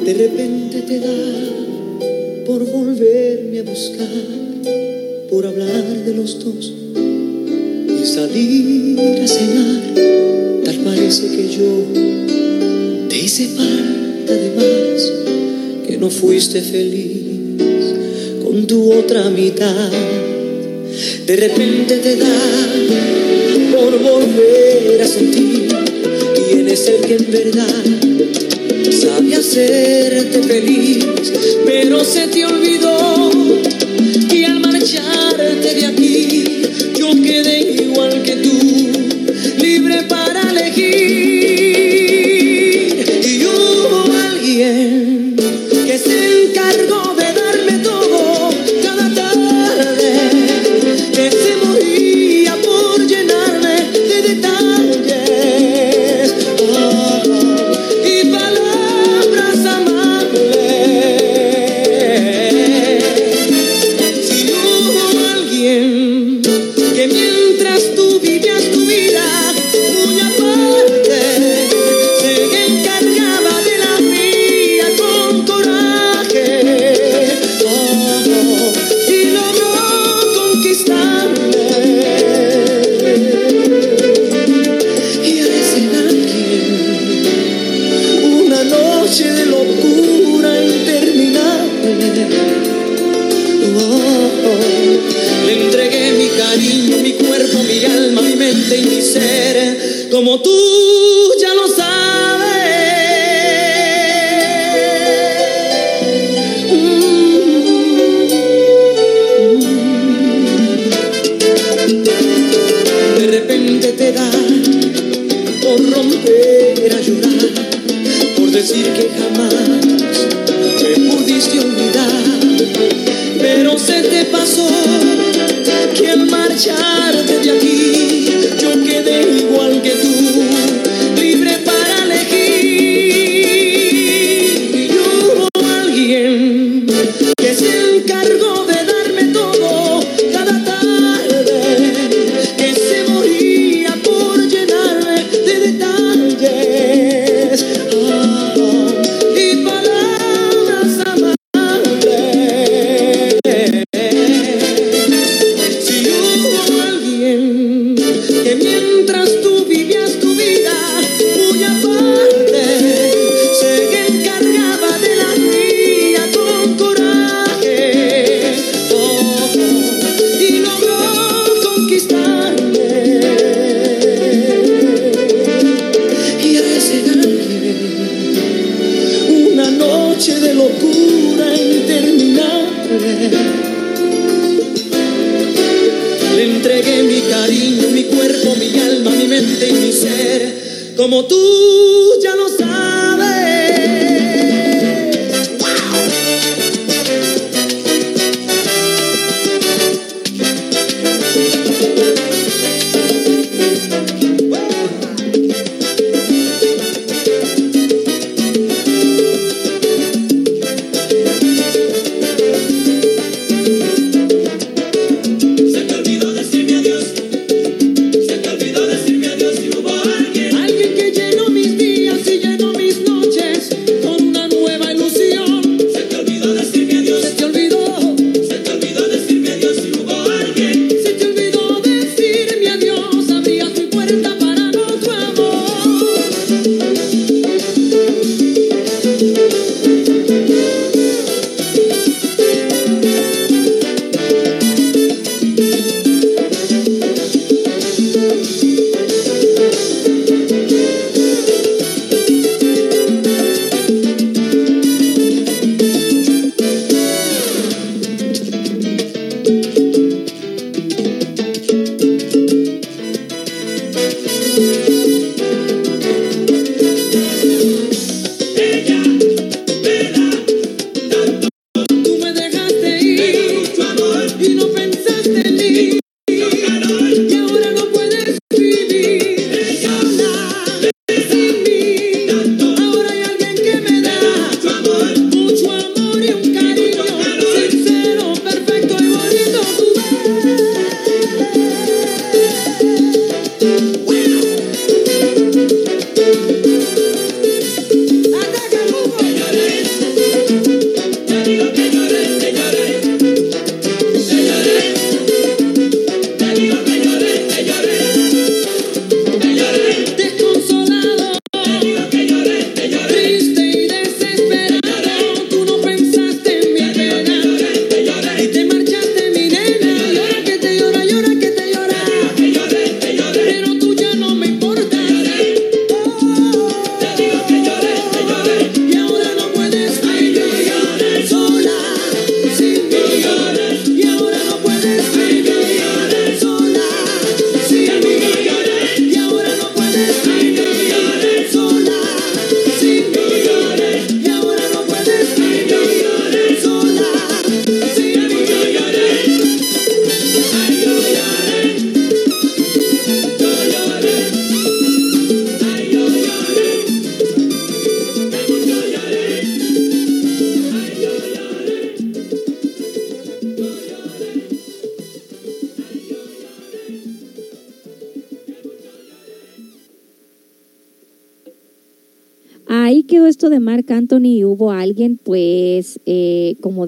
De repente te da por volverme a buscar, por hablar de los dos y salir a cenar. Tal parece que yo te hice falta de más, que no fuiste feliz con tu otra mitad de repente te da por volver a sentir quién es el que en verdad sabe hacerte feliz, pero se te olvidó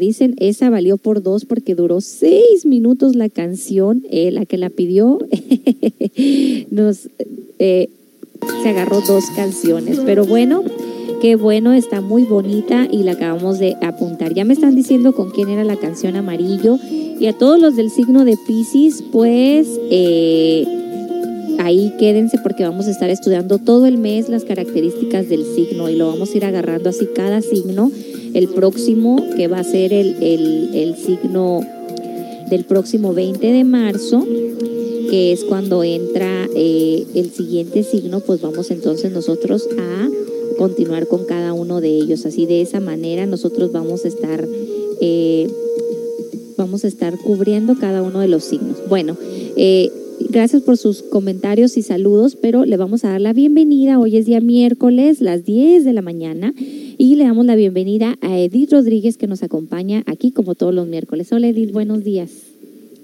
dicen, esa valió por dos porque duró seis minutos la canción, eh, la que la pidió, nos, eh, se agarró dos canciones, pero bueno, qué bueno, está muy bonita y la acabamos de apuntar. Ya me están diciendo con quién era la canción amarillo y a todos los del signo de Pisces, pues... Eh, ahí quédense porque vamos a estar estudiando todo el mes las características del signo y lo vamos a ir agarrando así cada signo. El próximo, que va a ser el, el- signo del próximo 20 de marzo, que es cuando entra eh, el siguiente signo, pues vamos entonces nosotros a continuar con cada uno de ellos. Así de esa manera nosotros vamos a estar... eh, vamos a estar cubriendo cada uno de los signos. Bueno, eh, gracias por sus comentarios y saludos, pero le vamos a dar la bienvenida. Hoy es día miércoles, las 10 de la mañana, y le damos la bienvenida a Edith Rodríguez que nos acompaña aquí como todos los miércoles. Hola Edith, buenos días.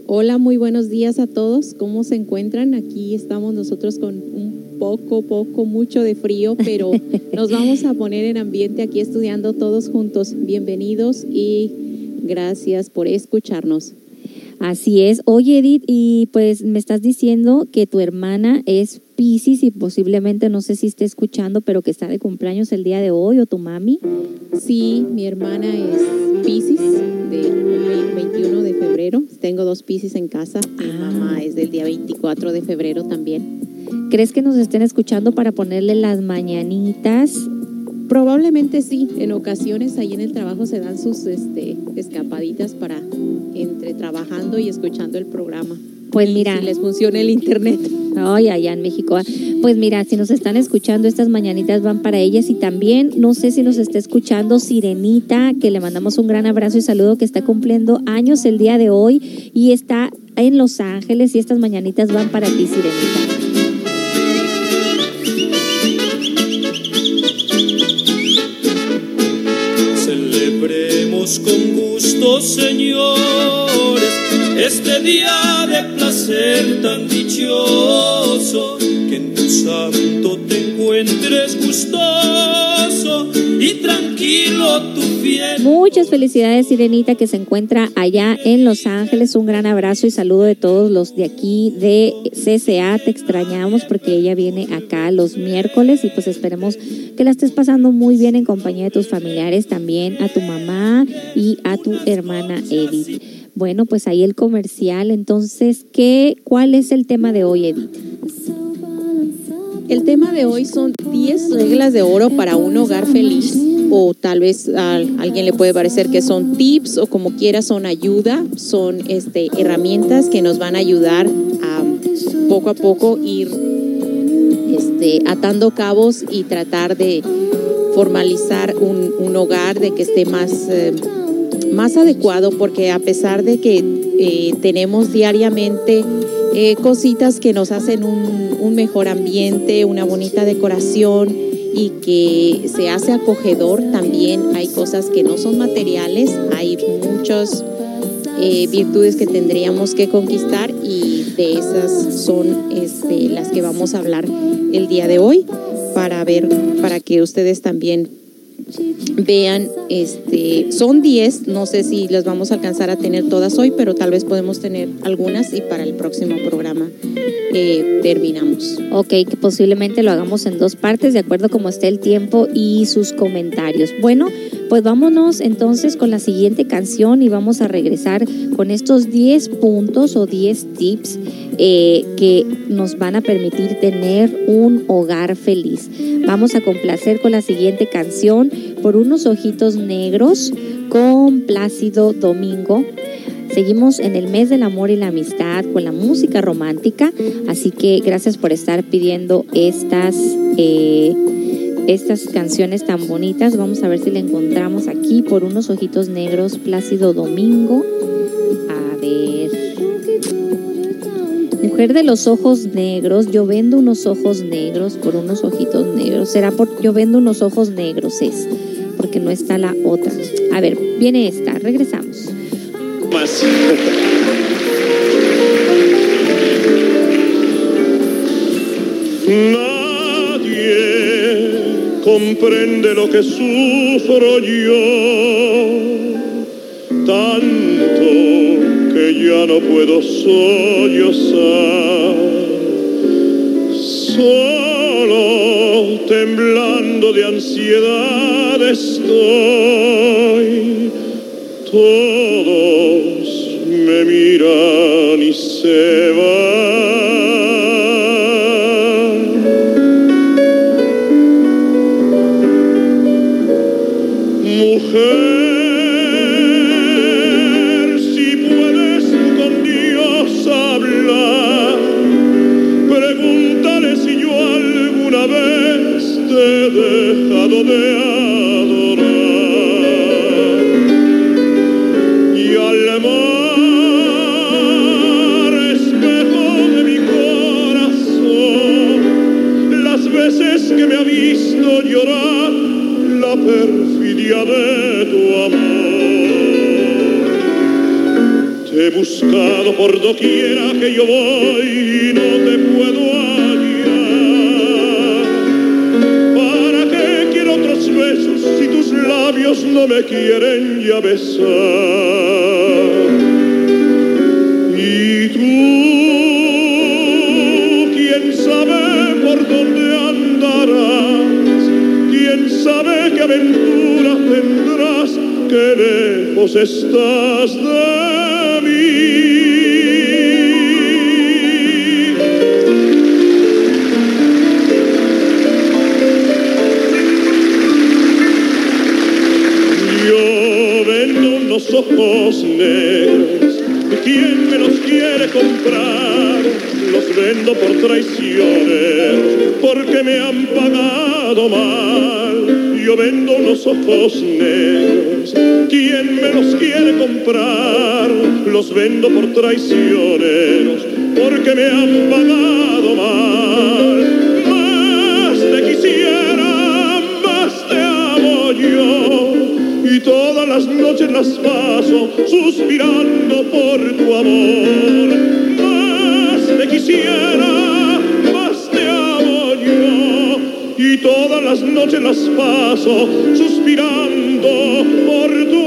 Hola, muy buenos días a todos. ¿Cómo se encuentran? Aquí estamos nosotros con un poco, poco, mucho de frío, pero nos vamos a poner en ambiente aquí estudiando todos juntos. Bienvenidos y gracias por escucharnos. Así es. Oye Edith, y pues me estás diciendo que tu hermana es Pisces y posiblemente no sé si esté escuchando, pero que está de cumpleaños el día de hoy o tu mami. Sí, mi hermana es Pisces del 21 de febrero. Tengo dos Pisces en casa. Mi mamá es del día 24 de febrero también. ¿Crees que nos estén escuchando para ponerle las mañanitas? Probablemente sí, en ocasiones ahí en el trabajo se dan sus este, escapaditas para entre trabajando y escuchando el programa. Pues mira. si les funciona el internet. Ay, allá en México. ah. Pues mira, si nos están escuchando, estas mañanitas van para ellas y también, no sé si nos está escuchando Sirenita, que le mandamos un gran abrazo y saludo, que está cumpliendo años el día de hoy y está en Los Ángeles y estas mañanitas van para ti, Sirenita. Celebremos con gusto, señores, este día placer tan dichoso, que en tu santo te encuentres gustoso y tranquilo tu fiel. Muchas felicidades, Sirenita, que se encuentra allá en Los Ángeles. Un gran abrazo y saludo de todos los de aquí de CCA. Te extrañamos porque ella viene acá los miércoles y pues esperemos que la estés pasando muy bien en compañía de tus familiares, también a tu mamá y a tu hermana Edith. Bueno, pues ahí el comercial. Entonces, ¿qué, ¿cuál es el tema de hoy, Edith? El tema de hoy son 10 reglas de oro para un hogar feliz. O tal vez a alguien le puede parecer que son tips o como quiera son ayuda, son este, herramientas que nos van a ayudar a poco a poco ir este, atando cabos y tratar de formalizar un, un hogar, de que esté más, eh, más adecuado, porque a pesar de que eh, tenemos diariamente eh, cositas que nos hacen un, un mejor ambiente, una bonita decoración y que se hace acogedor, también hay cosas que no son materiales, hay muchas eh, virtudes que tendríamos que conquistar y de esas son este, las que vamos a hablar el día de hoy para ver, para que ustedes también vean, este, son 10, no sé si las vamos a alcanzar a tener todas hoy, pero tal vez podemos tener algunas y para el próximo programa eh, terminamos. Ok, que posiblemente lo hagamos en dos partes, de acuerdo como esté el tiempo y sus comentarios. Bueno, pues vámonos entonces con la siguiente canción y vamos a regresar con estos 10 puntos o 10 tips eh, que nos van a permitir tener un hogar feliz. Vamos a complacer con la siguiente canción por unos ojitos negros con Plácido Domingo. Seguimos en el mes del amor y la amistad con la música romántica, así que gracias por estar pidiendo estas, eh, estas canciones tan bonitas. Vamos a ver si la encontramos aquí por unos ojitos negros, Plácido Domingo. A ver. Mujer de los ojos negros, yo vendo unos ojos negros por unos ojitos negros. Será por yo vendo unos ojos negros es, porque no está la otra. A ver, viene esta, regresamos. Más. Nadie comprende lo que sufro yo, tanto que ya no puedo sollozar, solo temblando de ansiedad estoy, todos me miran y se van. Mujer, si puedes con Dios hablar, pregúntale si yo alguna vez te he dejado de adorar. Y al mar, espejo de mi corazón, las veces que me ha visto llorar de tu amor. Te he buscado por doquiera que yo voy y no te puedo hallar. ¿Para qué quiero otros besos si tus labios no me quieren ya besar? Y tú, quién sabe por dónde andarás, sabe qué aventura tendrás, qué lejos estás de mí. Yo vendo unos ojos negros. ¿Quién me los quiere comprar? Los vendo por traiciones, porque me han pagado mal. Yo vendo unos ojos negros. ¿Quién me los quiere comprar? Los vendo por traicioneros, porque me han pagado mal. Más te quisiera, más te amo yo. Y todas las noches las paso suspirando por tu amor. Más te quisiera, Y todas las noches las paso suspirando por tu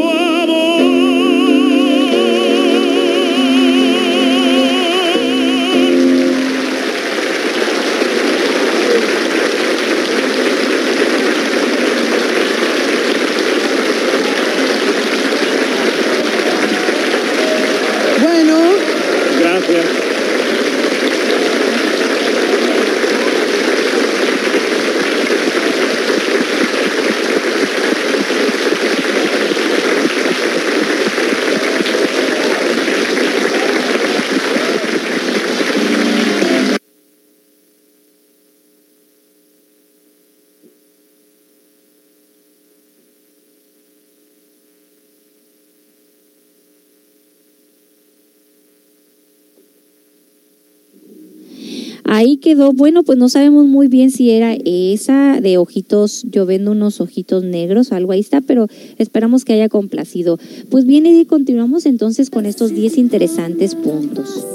bueno, pues no sabemos muy bien si era esa de ojitos, yo vendo unos ojitos negros, algo ahí está, pero esperamos que haya complacido. Pues bien, Edith, continuamos entonces con estos 10 interesantes puntos.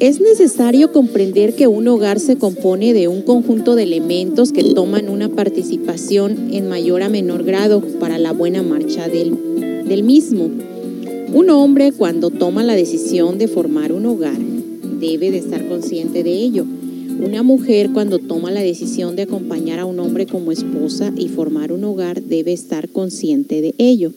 Es necesario comprender que un hogar se compone de un conjunto de elementos que toman una participación en mayor a menor grado para la buena marcha del, del mismo. Un hombre cuando toma la decisión de formar un hogar debe de estar consciente de ello. Una mujer cuando toma la decisión de acompañar a un hombre como esposa y formar un hogar debe estar consciente de ello.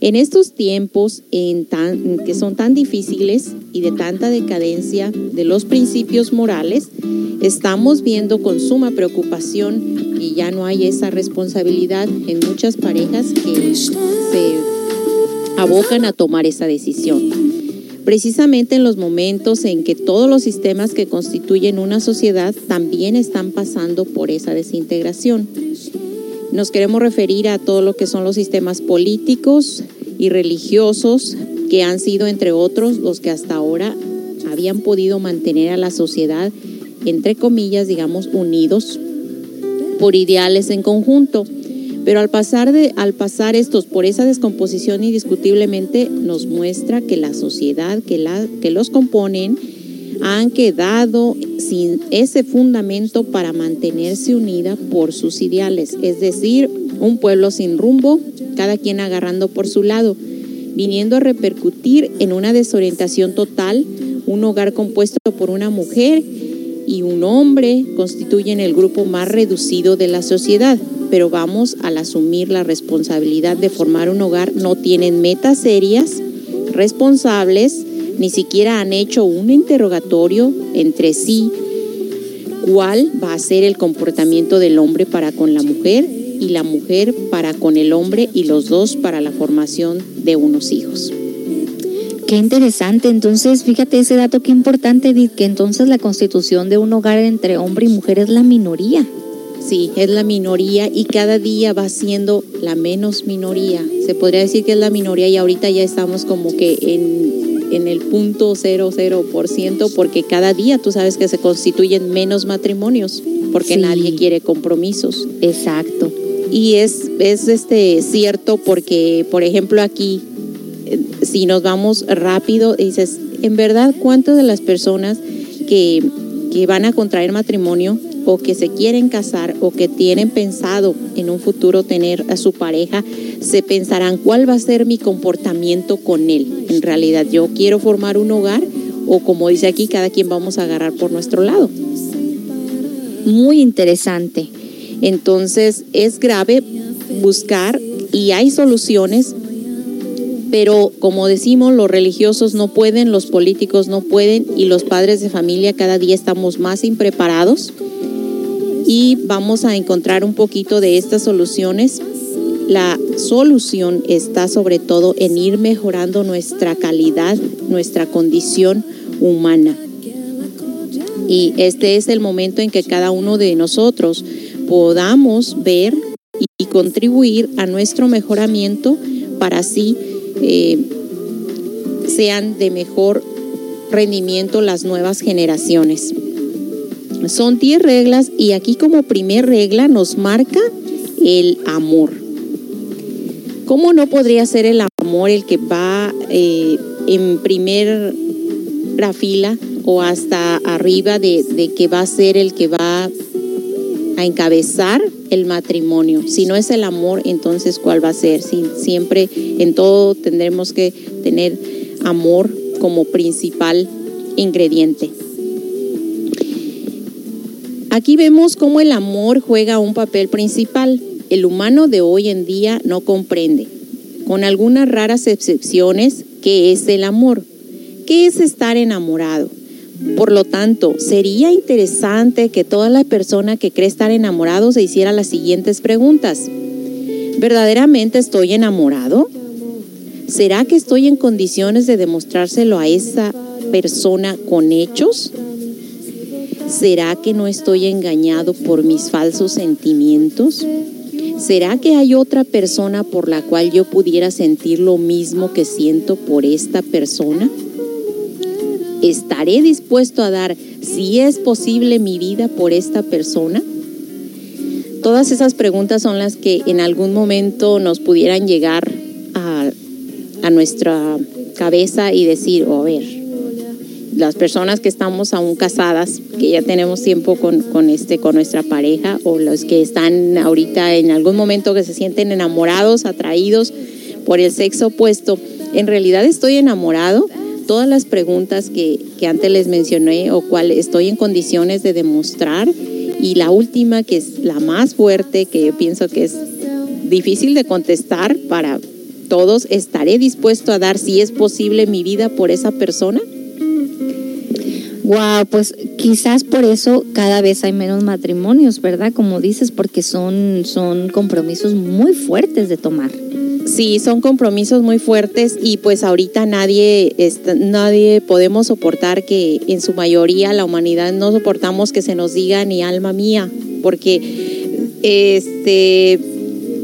En estos tiempos en tan- que son tan difíciles y de tanta decadencia de los principios morales, estamos viendo con suma preocupación que ya no hay esa responsabilidad en muchas parejas que se abocan a tomar esa decisión. Precisamente en los momentos en que todos los sistemas que constituyen una sociedad también están pasando por esa desintegración. Nos queremos referir a todo lo que son los sistemas políticos y religiosos, que han sido, entre otros, los que hasta ahora habían podido mantener a la sociedad, entre comillas, digamos, unidos por ideales en conjunto. Pero al pasar, de, al pasar estos por esa descomposición indiscutiblemente nos muestra que la sociedad que, la, que los componen han quedado sin ese fundamento para mantenerse unida por sus ideales, es decir, un pueblo sin rumbo, cada quien agarrando por su lado, viniendo a repercutir en una desorientación total, un hogar compuesto por una mujer y un hombre constituyen el grupo más reducido de la sociedad, pero vamos al asumir la responsabilidad de formar un hogar, no tienen metas serias, responsables, ni siquiera han hecho un interrogatorio entre sí. Cuál va a ser el comportamiento del hombre para con la mujer y la mujer para con el hombre y los dos para la formación de unos hijos. Qué interesante. Entonces, fíjate ese dato, qué importante, que entonces la constitución de un hogar entre hombre y mujer es la minoría. Sí, es la minoría y cada día va siendo la menos minoría. Se podría decir que es la minoría y ahorita ya estamos como que en, en el punto cero cero por ciento porque cada día tú sabes que se constituyen menos matrimonios porque Sí. nadie quiere compromisos. Exacto. Y es, es este cierto porque, por ejemplo, aquí, si nos vamos rápido, dices, en verdad, ¿cuántas de las personas que, que van a contraer matrimonio o que se quieren casar o que tienen pensado en un futuro tener a su pareja, se pensarán cuál va a ser mi comportamiento con él? En realidad, yo quiero formar un hogar o como dice aquí, cada quien vamos a agarrar por nuestro lado. Muy interesante. Entonces es grave buscar y hay soluciones, pero como decimos, los religiosos no pueden, los políticos no pueden y los padres de familia cada día estamos más impreparados y vamos a encontrar un poquito de estas soluciones. La solución está sobre todo en ir mejorando nuestra calidad, nuestra condición humana. Y este es el momento en que cada uno de nosotros podamos ver y contribuir a nuestro mejoramiento para así sean de mejor rendimiento las nuevas generaciones. Son 10 reglas y aquí como primer regla nos marca el amor. ¿Cómo no podría ser el amor el que va eh, en primera fila o hasta arriba de, de que va a ser el que va a encabezar el matrimonio. Si no es el amor, entonces ¿cuál va a ser? Si, siempre en todo tendremos que tener amor como principal ingrediente. Aquí vemos cómo el amor juega un papel principal. El humano de hoy en día no comprende, con algunas raras excepciones, qué es el amor, qué es estar enamorado. Por lo tanto, sería interesante que toda la persona que cree estar enamorado se hiciera las siguientes preguntas. ¿Verdaderamente estoy enamorado? ¿Será que estoy en condiciones de demostrárselo a esa persona con hechos? ¿Será que no estoy engañado por mis falsos sentimientos? ¿Será que hay otra persona por la cual yo pudiera sentir lo mismo que siento por esta persona? ¿Estaré dispuesto a dar, si es posible, mi vida por esta persona? Todas esas preguntas son las que en algún momento nos pudieran llegar a, a nuestra cabeza y decir, oh, a ver, las personas que estamos aún casadas, que ya tenemos tiempo con, con, este, con nuestra pareja, o los que están ahorita en algún momento que se sienten enamorados, atraídos por el sexo opuesto, ¿en realidad estoy enamorado? Todas las preguntas que, que antes les mencioné o cuál estoy en condiciones de demostrar y la última que es la más fuerte que yo pienso que es difícil de contestar para todos, ¿estaré dispuesto a dar si es posible mi vida por esa persona? Wow, pues quizás por eso cada vez hay menos matrimonios, ¿verdad? Como dices, porque son, son compromisos muy fuertes de tomar. Sí, son compromisos muy fuertes y pues ahorita nadie, está, nadie podemos soportar que en su mayoría la humanidad no soportamos que se nos diga ni alma mía, porque este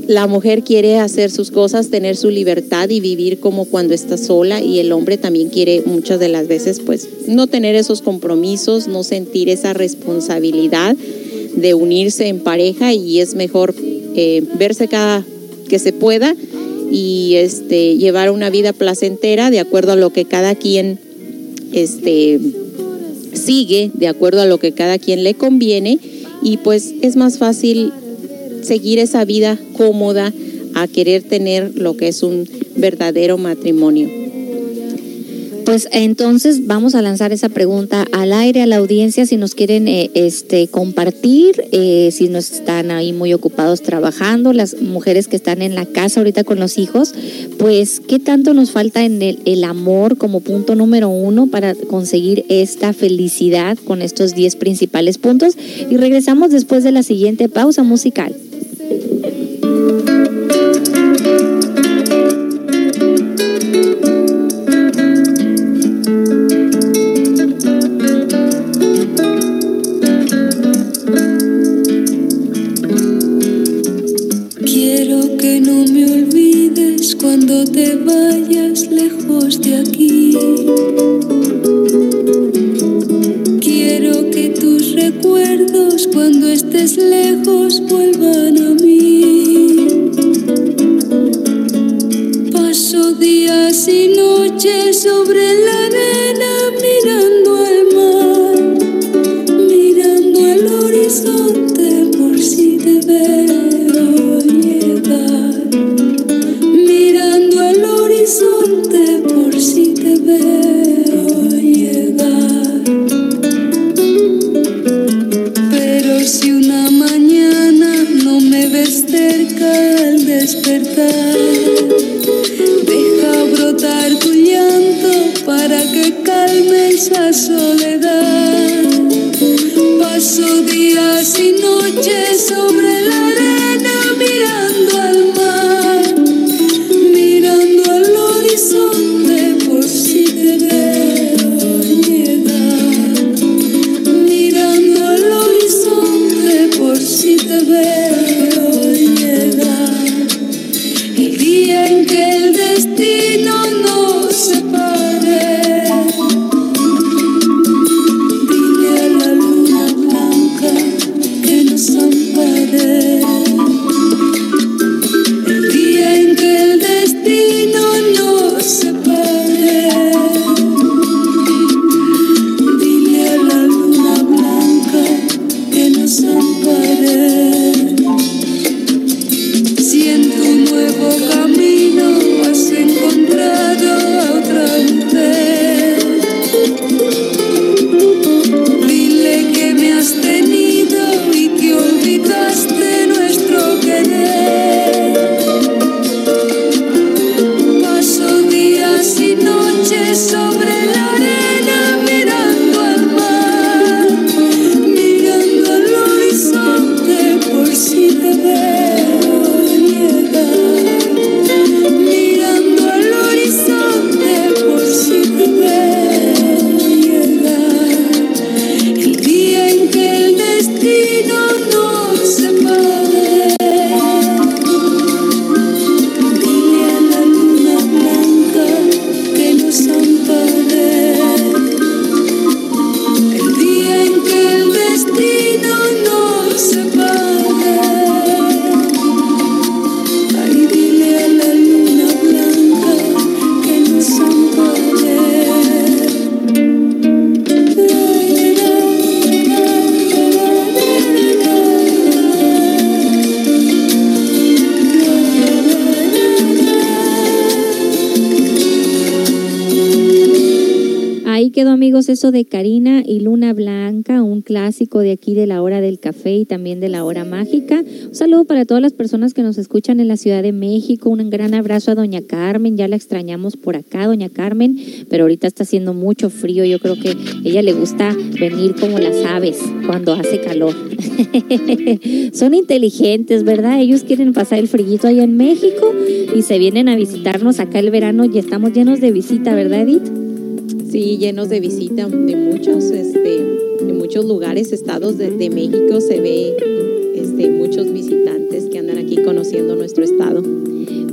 la mujer quiere hacer sus cosas, tener su libertad y vivir como cuando está sola y el hombre también quiere muchas de las veces pues no tener esos compromisos, no sentir esa responsabilidad de unirse en pareja y es mejor eh, verse cada que se pueda y este llevar una vida placentera de acuerdo a lo que cada quien este sigue de acuerdo a lo que cada quien le conviene y pues es más fácil seguir esa vida cómoda a querer tener lo que es un verdadero matrimonio. Pues entonces vamos a lanzar esa pregunta al aire a la audiencia si nos quieren eh, este compartir, eh, si no están ahí muy ocupados trabajando, las mujeres que están en la casa ahorita con los hijos, pues qué tanto nos falta en el, el amor como punto número uno para conseguir esta felicidad con estos 10 principales puntos y regresamos después de la siguiente pausa musical. Cuando te vayas lejos de aquí. Amigos eso de Karina y Luna Blanca, un clásico de aquí de la hora del café y también de la hora mágica. Un saludo para todas las personas que nos escuchan en la Ciudad de México. Un gran abrazo a Doña Carmen, ya la extrañamos por acá, Doña Carmen, pero ahorita está haciendo mucho frío. Yo creo que ella le gusta venir como las aves cuando hace calor. Son inteligentes, ¿verdad? Ellos quieren pasar el frío allá en México y se vienen a visitarnos acá el verano y estamos llenos de visita, ¿verdad, Edith? Sí, llenos de visita de muchos, este, de muchos lugares, estados de, de México se ve este, muchos visitantes que andan aquí conociendo nuestro estado.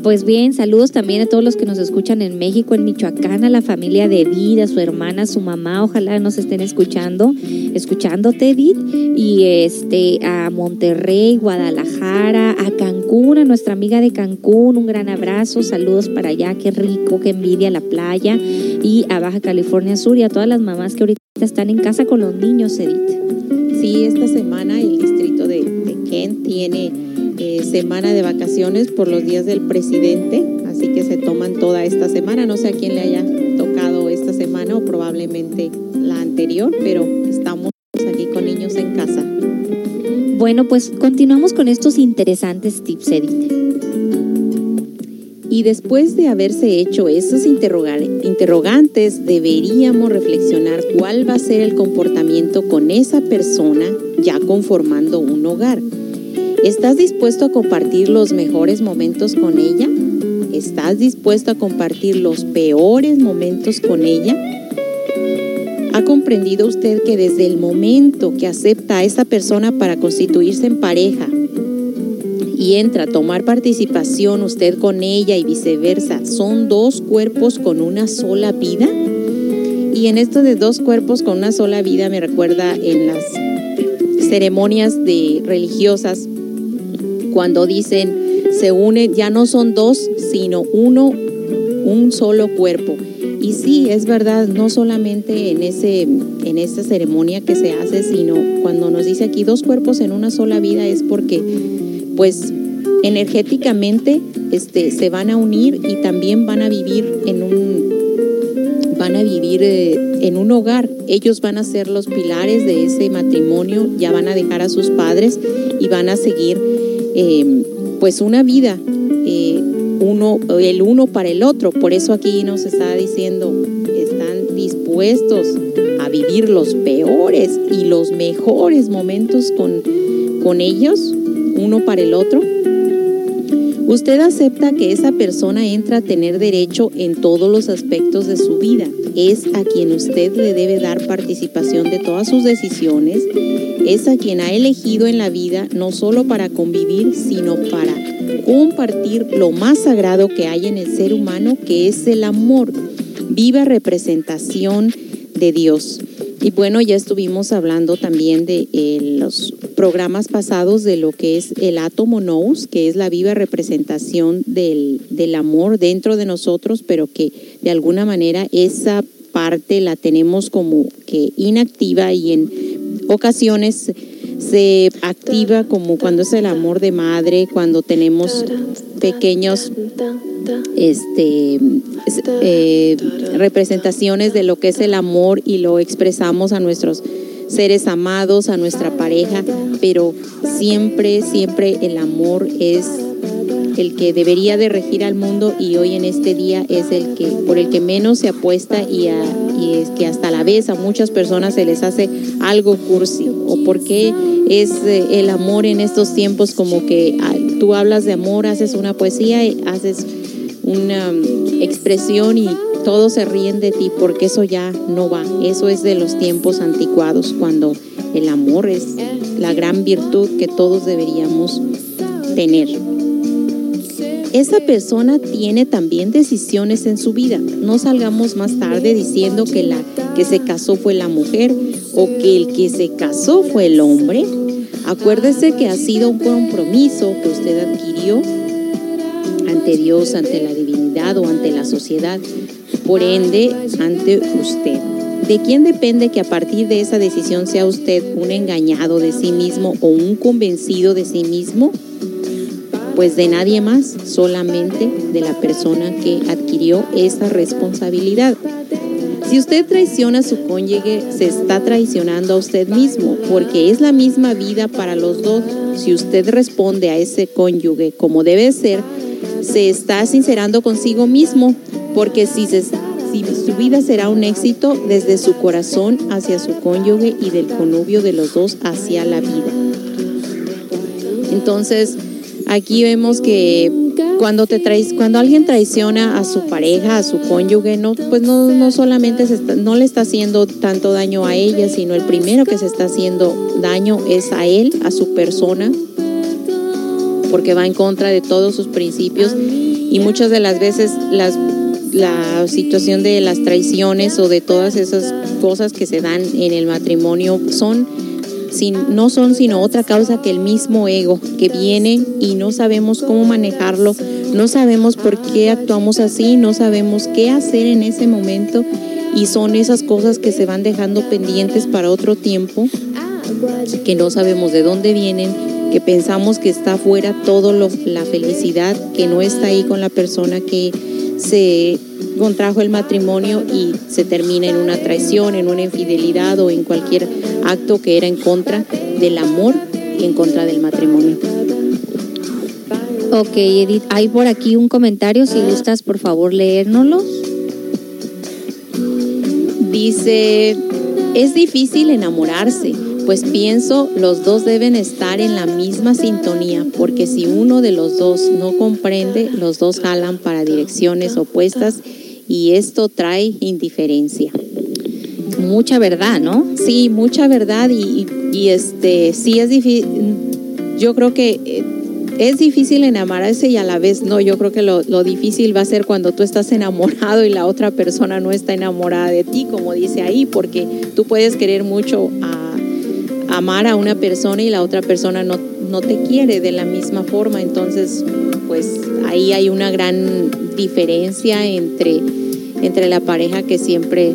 Pues bien, saludos también a todos los que nos escuchan en México, en Michoacán, a la familia de Edith, a su hermana, a su mamá, ojalá nos estén escuchando, escuchándote Edith, y este a Monterrey, Guadalajara, a Cancún, a nuestra amiga de Cancún, un gran abrazo, saludos para allá, qué rico, qué envidia la playa, y a Baja California Sur y a todas las mamás que ahorita están en casa con los niños, Edith. Sí, esta semana el distrito de, de Kent tiene eh, semana de vacaciones por los días del presidente, así que se toman toda esta semana. No sé a quién le haya tocado esta semana o probablemente la anterior, pero estamos aquí con niños en casa. Bueno, pues continuamos con estos interesantes tips, Edith. Y después de haberse hecho esos interroga- interrogantes, deberíamos reflexionar cuál va a ser el comportamiento con esa persona ya conformando un hogar. ¿Estás dispuesto a compartir los mejores momentos con ella? ¿Estás dispuesto a compartir los peores momentos con ella? ¿Ha comprendido usted que desde el momento que acepta a esa persona para constituirse en pareja y entra a tomar participación usted con ella y viceversa, son dos cuerpos con una sola vida? Y en esto de dos cuerpos con una sola vida me recuerda en las ceremonias de religiosas cuando dicen se unen, ya no son dos, sino uno, un solo cuerpo. Y sí, es verdad, no solamente en, ese, en esta ceremonia que se hace, sino cuando nos dice aquí dos cuerpos en una sola vida es porque pues energéticamente este, se van a unir y también van a vivir en un van a vivir eh, en un hogar. Ellos van a ser los pilares de ese matrimonio, ya van a dejar a sus padres y van a seguir eh, pues una vida eh, uno el uno para el otro. Por eso aquí nos está diciendo están dispuestos a vivir los peores y los mejores momentos con, con ellos, uno para el otro. Usted acepta que esa persona entra a tener derecho en todos los aspectos de su vida. Es a quien usted le debe dar participación de todas sus decisiones. Es a quien ha elegido en la vida no solo para convivir, sino para compartir lo más sagrado que hay en el ser humano, que es el amor. Viva representación de Dios. Y bueno, ya estuvimos hablando también de eh, los programas pasados de lo que es el átomo nous, que es la viva representación del, del amor dentro de nosotros, pero que de alguna manera esa parte la tenemos como que inactiva y en ocasiones se activa como cuando es el amor de madre, cuando tenemos pequeños este, es- eh, representaciones de lo que es el amor y lo expresamos a nuestros seres amados, a nuestra pareja, pero siempre, siempre el amor es el que debería de regir al mundo y hoy en este día es el que por el que menos se apuesta y, es que hasta la vez a muchas personas se les hace algo cursi. O porque es eh, el amor en estos tiempos como que ah, tú hablas de amor, haces una poesía, y haces una expresión y todos se ríen de ti porque eso ya no va. Eso es de los tiempos anticuados cuando el amor es la gran virtud que todos deberíamos tener. Esa persona tiene también decisiones en su vida. No salgamos más tarde diciendo que la que se casó fue la mujer o que el que se casó fue el hombre. Acuérdese que ha sido un compromiso que usted adquirió ante Dios, ante la divinidad o ante la sociedad, por ende, ante usted. ¿De quién depende que a partir de esa decisión sea usted un engañado de sí mismo o un convencido de sí mismo? Pues de nadie más, solamente de la persona que adquirió esa responsabilidad. Si usted traiciona a su cónyuge, se está traicionando a usted mismo, porque es la misma vida para los dos. Si usted responde a ese cónyuge como debe ser, se está sincerando consigo mismo, porque si, se- si su vida será un éxito desde su corazón hacia su cónyuge y del connubio de los dos hacia la vida. Entonces, aquí vemos que cuando te trais, cuando alguien traiciona a su pareja, a su cónyuge, no, pues no, no solamente se está- no le está haciendo tanto daño a ella, sino el primero que se está haciendo daño es a él, a su persona, porque va en contra de todos sus principios y muchas de las veces las la situación de las traiciones o de todas esas cosas que se dan en el matrimonio son sin, no son sino otra causa que el mismo ego que viene y no sabemos cómo manejarlo, no sabemos por qué actuamos así, no sabemos qué hacer en ese momento y son esas cosas que se van dejando pendientes para otro tiempo, que no sabemos de dónde vienen, que pensamos que está afuera todo lo, la felicidad, que no está ahí con la persona que se contrajo el matrimonio y se termina en una traición, en una infidelidad o en cualquier acto que era en contra del amor y en contra del matrimonio. Ok, Edith, hay por aquí un comentario, si gustas, por favor, leérnoslo. Dice, es difícil enamorarse, pues pienso los dos deben estar en la misma sintonía, porque si uno de los dos no comprende, los dos jalan para direcciones opuestas y esto trae indiferencia. Mucha verdad, ¿no? Sí, mucha verdad y, este, sí es difícil, yo creo que eh, es difícil enamorarse y a la vez no, yo creo que lo, lo difícil va a ser cuando tú estás enamorado y la otra persona no está enamorada de ti, como dice ahí, porque tú puedes querer mucho a, amar a una persona y la otra persona no, no te quiere de la misma forma, entonces pues ahí hay una gran diferencia entre, entre la pareja que siempre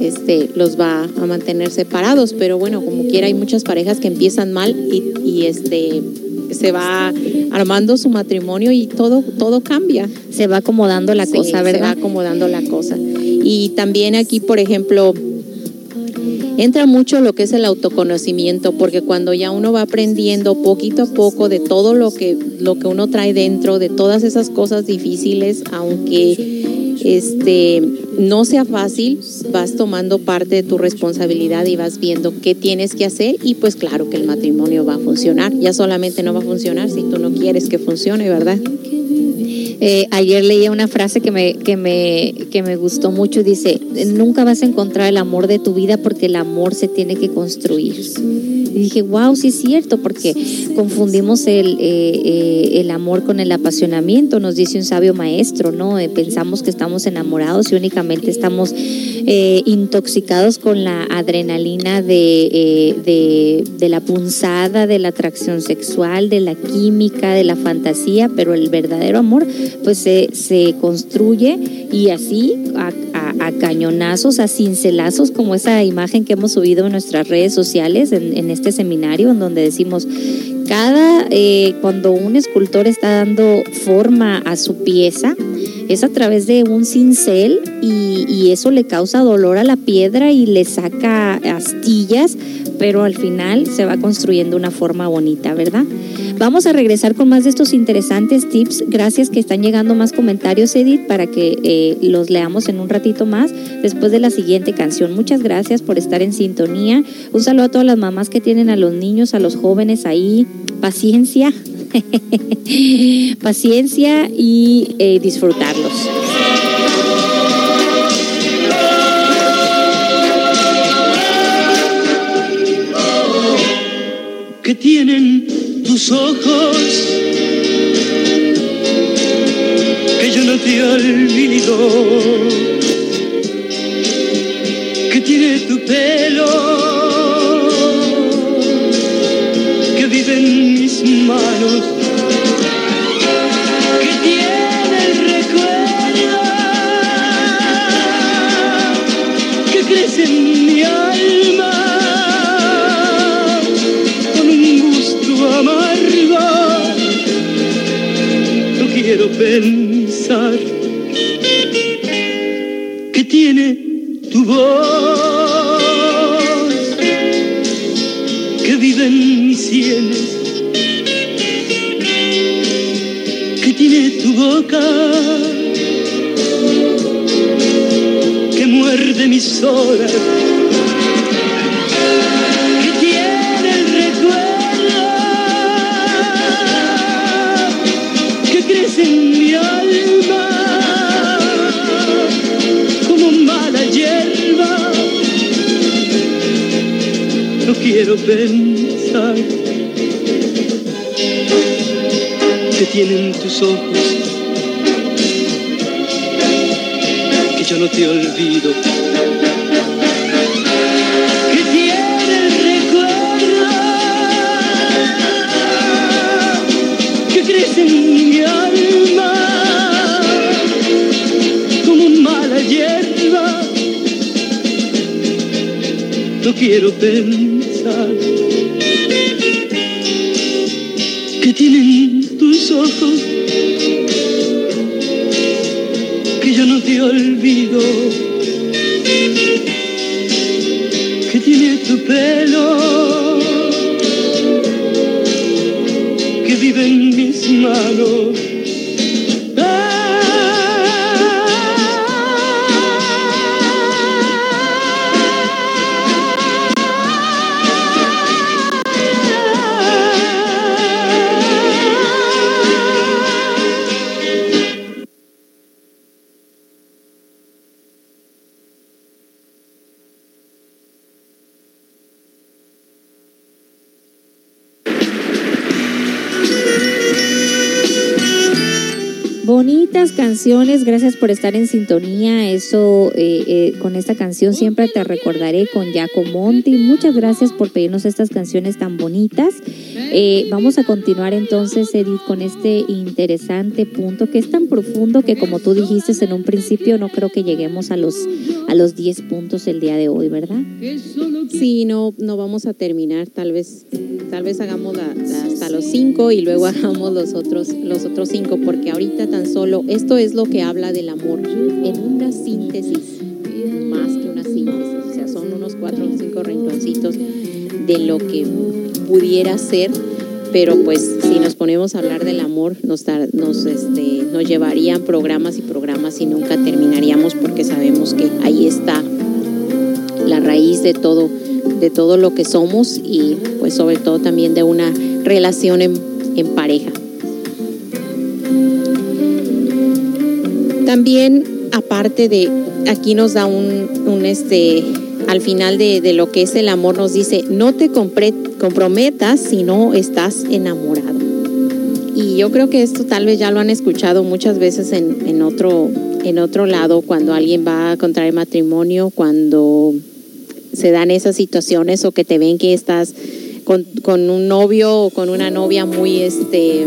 este, los va a mantener separados, pero bueno, como quiera hay muchas parejas que empiezan mal y, y, este se va armando su matrimonio y todo todo cambia. Se va acomodando la Sí, cosa, Se va ¿verdad? acomodando la cosa. Y también aquí, por ejemplo, entra mucho lo que es el autoconocimiento, porque cuando ya uno va aprendiendo poquito a poco de todo lo que, lo que uno trae dentro, de todas esas cosas difíciles, aunque este no sea fácil, vas tomando parte de tu responsabilidad y vas viendo qué tienes que hacer y pues claro que el matrimonio va a funcionar. Ya solamente no va a funcionar si tú no quieres que funcione, ¿verdad? Eh, ayer leía una frase que me, que, me, que me gustó mucho. Dice, nunca vas a encontrar el amor de tu vida porque el amor se tiene que construir. Y dije, wow, sí es cierto, porque confundimos el, eh, eh, el amor con el apasionamiento, nos dice un sabio maestro, ¿no? Eh, pensamos que estamos enamorados y únicamente estamos eh, intoxicados con la adrenalina de, eh, de, de la punzada, de la atracción sexual, de la química, de la fantasía, pero el verdadero amor pues se, se construye y así a, cañonazos, a cincelazos, como esa imagen que hemos subido en nuestras redes sociales en, en este seminario, en donde decimos, cada, eh, cuando un escultor está dando forma a su pieza, es a través de un cincel y, y eso le causa dolor a la piedra y le saca astillas, pero al final se va construyendo una forma bonita, ¿verdad? Vamos a regresar con más de estos interesantes tips. Gracias que están llegando más comentarios, Edith, para que eh, los leamos en un ratito más después de la siguiente canción. Muchas gracias por estar en sintonía. Un saludo a todas las mamás que tienen a los niños, a los jóvenes ahí. Paciencia. Paciencia y eh, disfrutarlos. Tienen tus ojos, que yo no te olvido, que tiene tu pelo, que vive en mis manos, pensar que tiene tu voz, que vive en mis sienes, que tiene tu boca, que muerde mis horas quiero pensar que tienen tus ojos, que yo no te olvido que tiene el recuerdo que crece en mi alma como mala hierba. quiero pensar que tienen tus ojos, que yo no te olvido, que tiene tu pelo, que vive en mis manos. Gracias por estar en sintonía. Eso, eh, eh, con esta canción siempre te recordaré con Jaco Monti. Muchas gracias por pedirnos estas canciones tan bonitas. Eh, vamos a continuar entonces, Edith, con este interesante punto que es tan profundo que, como tú dijiste en un principio, no creo que lleguemos a los, a los 10 puntos el día de hoy, ¿verdad? Sí, no, no vamos a terminar, tal vez, tal vez hagamos hasta los cinco y luego hagamos los otros, los otros cinco, porque ahorita tan solo, esto es que habla del amor en una síntesis, más que una síntesis, o sea, son unos cuatro o cinco rinconcitos de lo que pudiera ser, pero pues si nos ponemos a hablar del amor, nos, nos, este, nos llevarían programas y programas y nunca terminaríamos porque sabemos que ahí está la raíz de todo, de todo lo que somos y pues sobre todo también de una relación en pareja. También, aparte de, aquí nos da un, este, al final de, lo que es el amor, nos dice, no te compre- comprometas si no estás enamorado. Y yo creo que esto tal vez ya lo han escuchado muchas veces en, en otro, en otro lado, cuando alguien va a contraer matrimonio, cuando se dan esas situaciones o que te ven que estás con, con un novio o con una novia muy este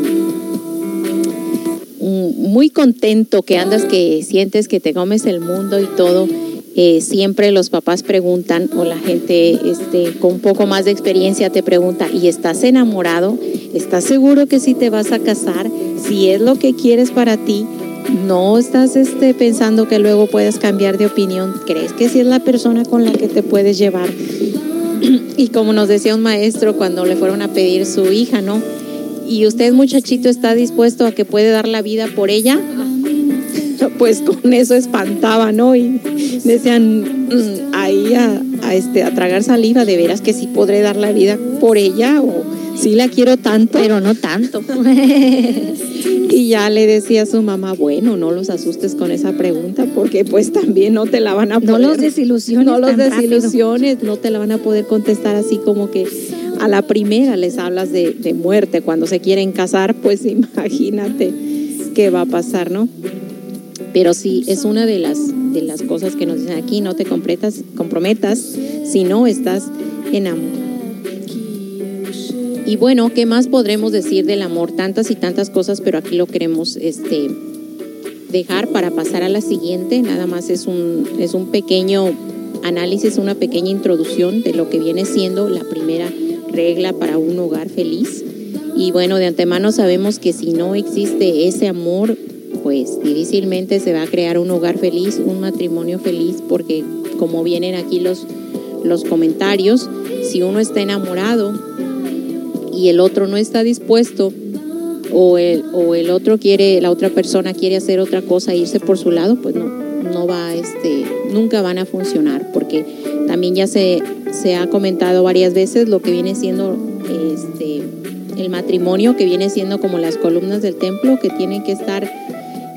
muy contento que andas que sientes que te comes el mundo y todo eh, siempre los papás preguntan o la gente este, con un poco más de experiencia te pregunta y estás enamorado estás seguro que sí te vas a casar si es lo que quieres para ti no estás este, pensando que luego puedes cambiar de opinión. Crees que sí es la persona con la que te puedes llevar y como nos decía un maestro cuando le fueron a pedir su hija, ¿no? Y usted, muchachito, está dispuesto a que puede dar la vida por ella. Pues con eso espantaba, ¿no? Y decían mm, ahí a, a este, a tragar saliva, de veras que sí podré dar la vida por ella o sí la quiero tanto. Pero no tanto. Y ya le decía a su mamá, bueno, no los asustes con esa pregunta porque pues también no te la van a No poder. los desilusiones No los rápido. desilusiones, no te la van a poder contestar así como que a la primera les hablas de, de muerte. Cuando se quieren casar, pues imagínate qué va a pasar, ¿no? Pero sí, es una de las, de las cosas que nos dicen aquí, no te comprometas, comprometas si no estás enamorado. Y bueno, ¿qué más podremos decir del amor? Tantas y tantas cosas, pero aquí lo queremos este, dejar para pasar a la siguiente. Nada más es un, es un pequeño análisis, una pequeña introducción de lo que viene siendo la primera regla para un hogar feliz. Y bueno, de antemano sabemos que si no existe ese amor, pues difícilmente se va a crear un hogar feliz, un matrimonio feliz, porque como vienen aquí los, los comentarios, si uno está enamorado y el otro no está dispuesto, o el, o el otro quiere, la otra persona quiere hacer otra cosa, irse por su lado, pues no, no va, este, nunca van a funcionar, porque también ya se, se ha comentado varias veces lo que viene siendo este, el matrimonio, que viene siendo como las columnas del templo, que tienen que estar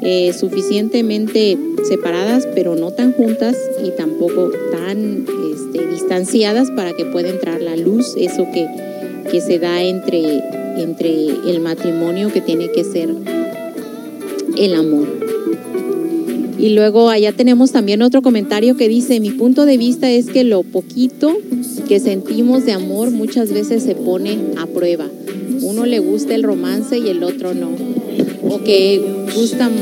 eh, suficientemente separadas, pero no tan juntas y tampoco tan este, distanciadas para que pueda entrar la luz, eso que, que se da entre, entre el matrimonio que tiene que ser el amor. Y luego allá tenemos también otro comentario que dice, mi punto de vista es que lo poquito que sentimos de amor muchas veces se pone a prueba. Uno le gusta el romance y el otro no. O que gustan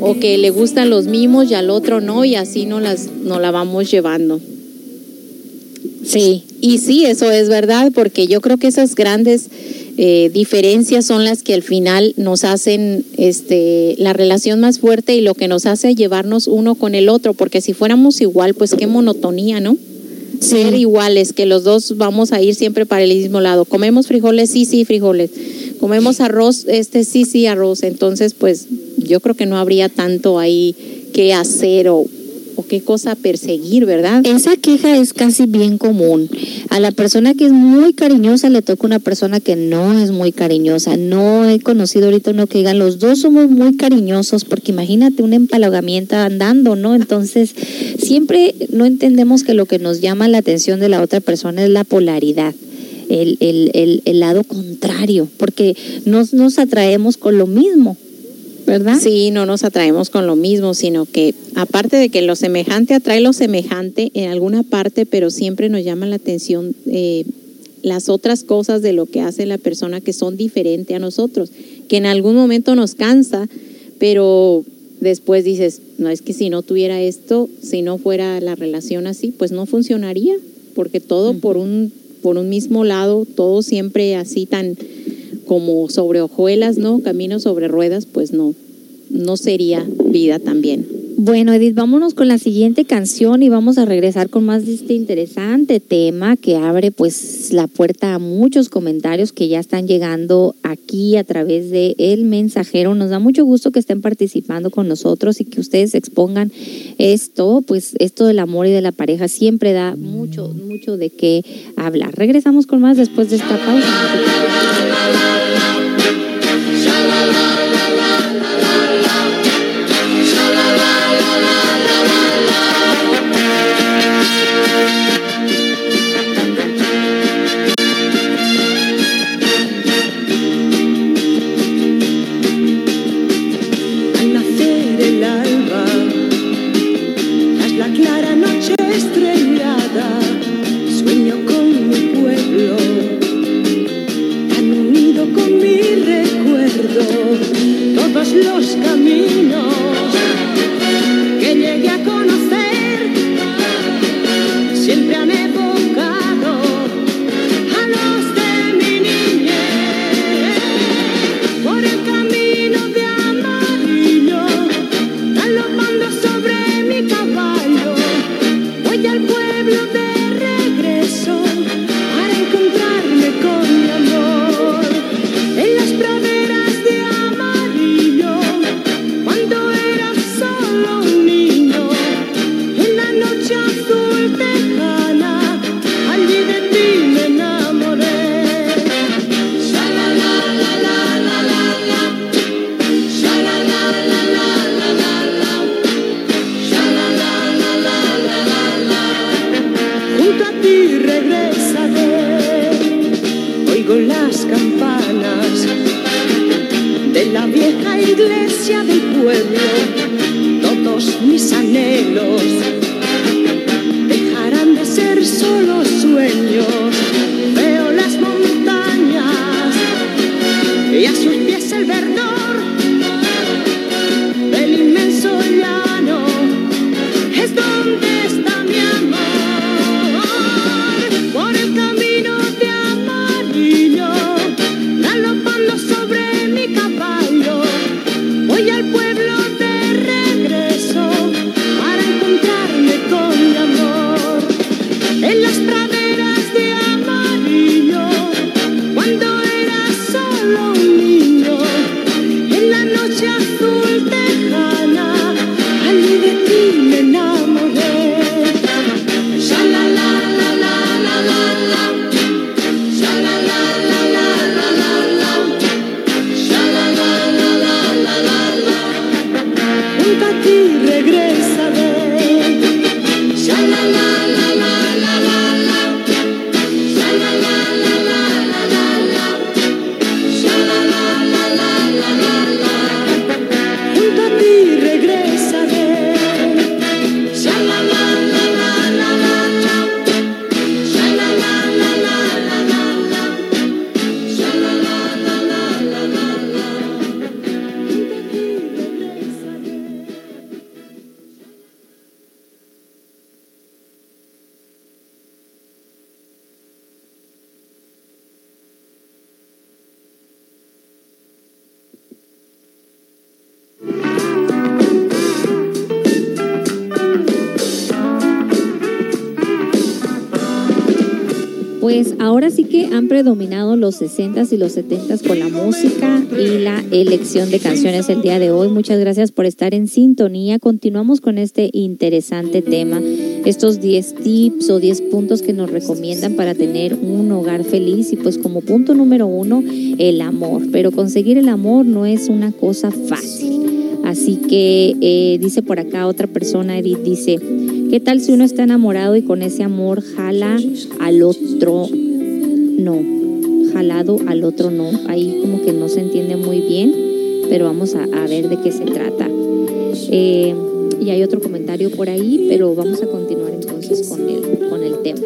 o que le gustan los mimos y al otro no y así no las no la vamos llevando. Sí. Y sí, eso es verdad, porque yo creo que esas grandes eh, diferencias son las que al final nos hacen este, la relación más fuerte y lo que nos hace llevarnos uno con el otro, porque si fuéramos igual, pues qué monotonía, ¿no? Ser iguales, que los dos vamos a ir siempre para el mismo lado. Comemos frijoles, sí, sí, frijoles. Comemos arroz, este sí, sí, arroz. Entonces, pues yo creo que no habría tanto ahí que hacer o, qué cosa perseguir, ¿verdad? Esa queja es casi bien común. A la persona que es muy cariñosa le toca una persona que no es muy cariñosa. No he conocido ahorita uno que digan, los dos somos muy cariñosos, porque imagínate un empalagamiento andando, ¿no? Entonces, siempre no entendemos que lo que nos llama la atención de la otra persona es la polaridad. El, el, el, el lado contrario, porque nos, nos atraemos con lo mismo, ¿verdad? Sí, no nos atraemos con lo mismo, sino que aparte de que lo semejante atrae lo semejante en alguna parte, pero siempre nos llama la atención eh, las otras cosas de lo que hace la persona que son diferentes a nosotros, que en algún momento nos cansa, pero después dices, no es que si no tuviera esto, si no fuera la relación así, pues no funcionaría, porque todo por un por un mismo lado, todo siempre así tan como sobre hojuelas, ¿no? Camino sobre ruedas, pues no, no sería vida también. Bueno, Edith, vámonos con la siguiente canción y vamos a regresar con más de este interesante tema que abre pues la puerta a muchos comentarios que ya están llegando aquí a través de El Mensajero. Nos da mucho gusto que estén participando con nosotros y que ustedes expongan esto, pues esto del amor y de la pareja siempre da mucho, mucho de qué hablar. Regresamos con más después de esta pausa. Los caminos iglesia del pueblo. Todos mis anhelos los 60s y los 70s con la música y la elección de canciones el día de hoy. Muchas gracias por estar en sintonía. Continuamos con este interesante tema, estos 10 tips o 10 puntos que nos recomiendan para tener un hogar feliz. Y pues como punto número uno, el amor. Pero conseguir el amor no es una cosa fácil. Así que eh, dice por acá otra persona, Edith, dice, ¿qué tal si uno está enamorado y con ese amor jala al otro? No, jalado al otro no. Ahí como que no se entiende muy bien, pero vamos a, a ver de qué se trata. Eh, y hay otro comentario por ahí, pero vamos a continuar entonces con el, con el tema.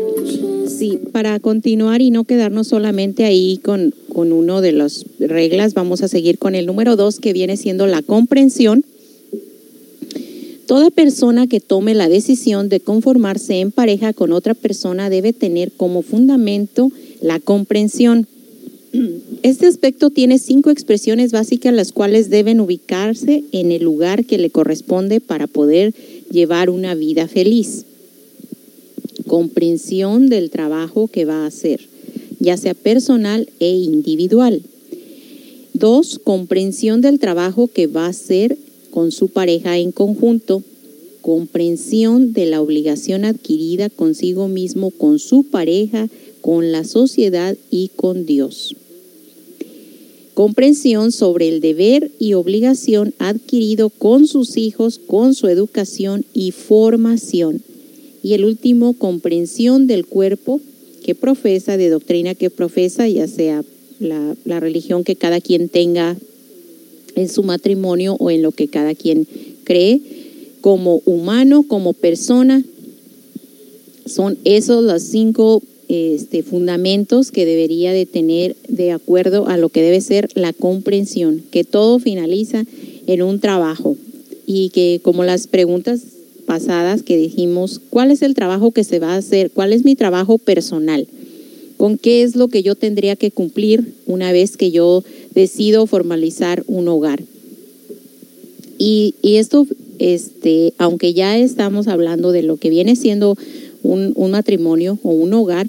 Sí, para continuar y no quedarnos solamente ahí con, con uno de las reglas, vamos a seguir con el número dos, que viene siendo la comprensión. Toda persona que tome la decisión de conformarse en pareja con otra persona debe tener como fundamento la comprensión. Este aspecto tiene cinco expresiones básicas las cuales deben ubicarse en el lugar que le corresponde para poder llevar una vida feliz comprensión del trabajo que va a hacer, ya sea personal e individual. Dos, comprensión del trabajo que va a hacer con su pareja en conjunto. Comprensión de la obligación adquirida consigo mismo, con su pareja, con la sociedad y con Dios. Comprensión sobre el deber y obligación adquirido con sus hijos, con su educación y formación y el último, comprensión del cuerpo que profesa, de doctrina que profesa, ya sea la, la religión que cada quien tenga en su matrimonio o en lo que cada quien cree, como humano, como persona. Son esos los cinco este, fundamentos que debería de tener de acuerdo a lo que debe ser la comprensión, que todo finaliza en un trabajo y que como las preguntas pasadas que dijimos, ¿cuál es el trabajo que se va a hacer? ¿Cuál es mi trabajo personal? ¿Con qué es lo que yo tendría que cumplir una vez que yo decido formalizar un hogar? Y, y esto, este, aunque ya estamos hablando de lo que viene siendo un, un matrimonio o un hogar,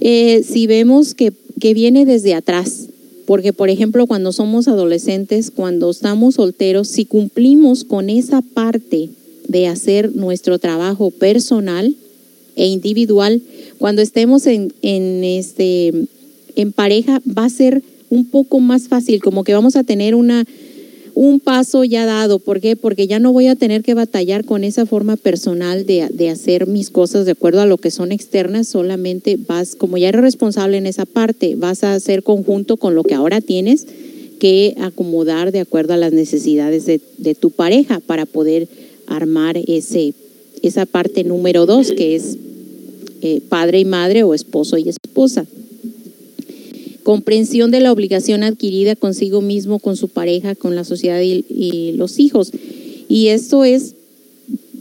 eh, si vemos que, que viene desde atrás, porque, por ejemplo, cuando somos adolescentes, cuando estamos solteros, si cumplimos con esa parte de hacer nuestro trabajo personal e individual, cuando estemos en, en, este, en pareja, va a ser un poco más fácil, como que vamos a tener una, un paso ya dado. ¿Por qué? Porque ya no voy a tener que batallar con esa forma personal de, de, hacer mis cosas de acuerdo a lo que son externas, solamente vas, como ya eres responsable en esa parte, vas a hacer conjunto con lo que ahora tienes que acomodar de acuerdo a las necesidades de, de tu pareja para poder armar ese, esa parte número dos, que es eh, padre y madre o esposo y esposa. Comprensión de la obligación adquirida consigo mismo, con su pareja, con la sociedad y, los hijos. Y esto es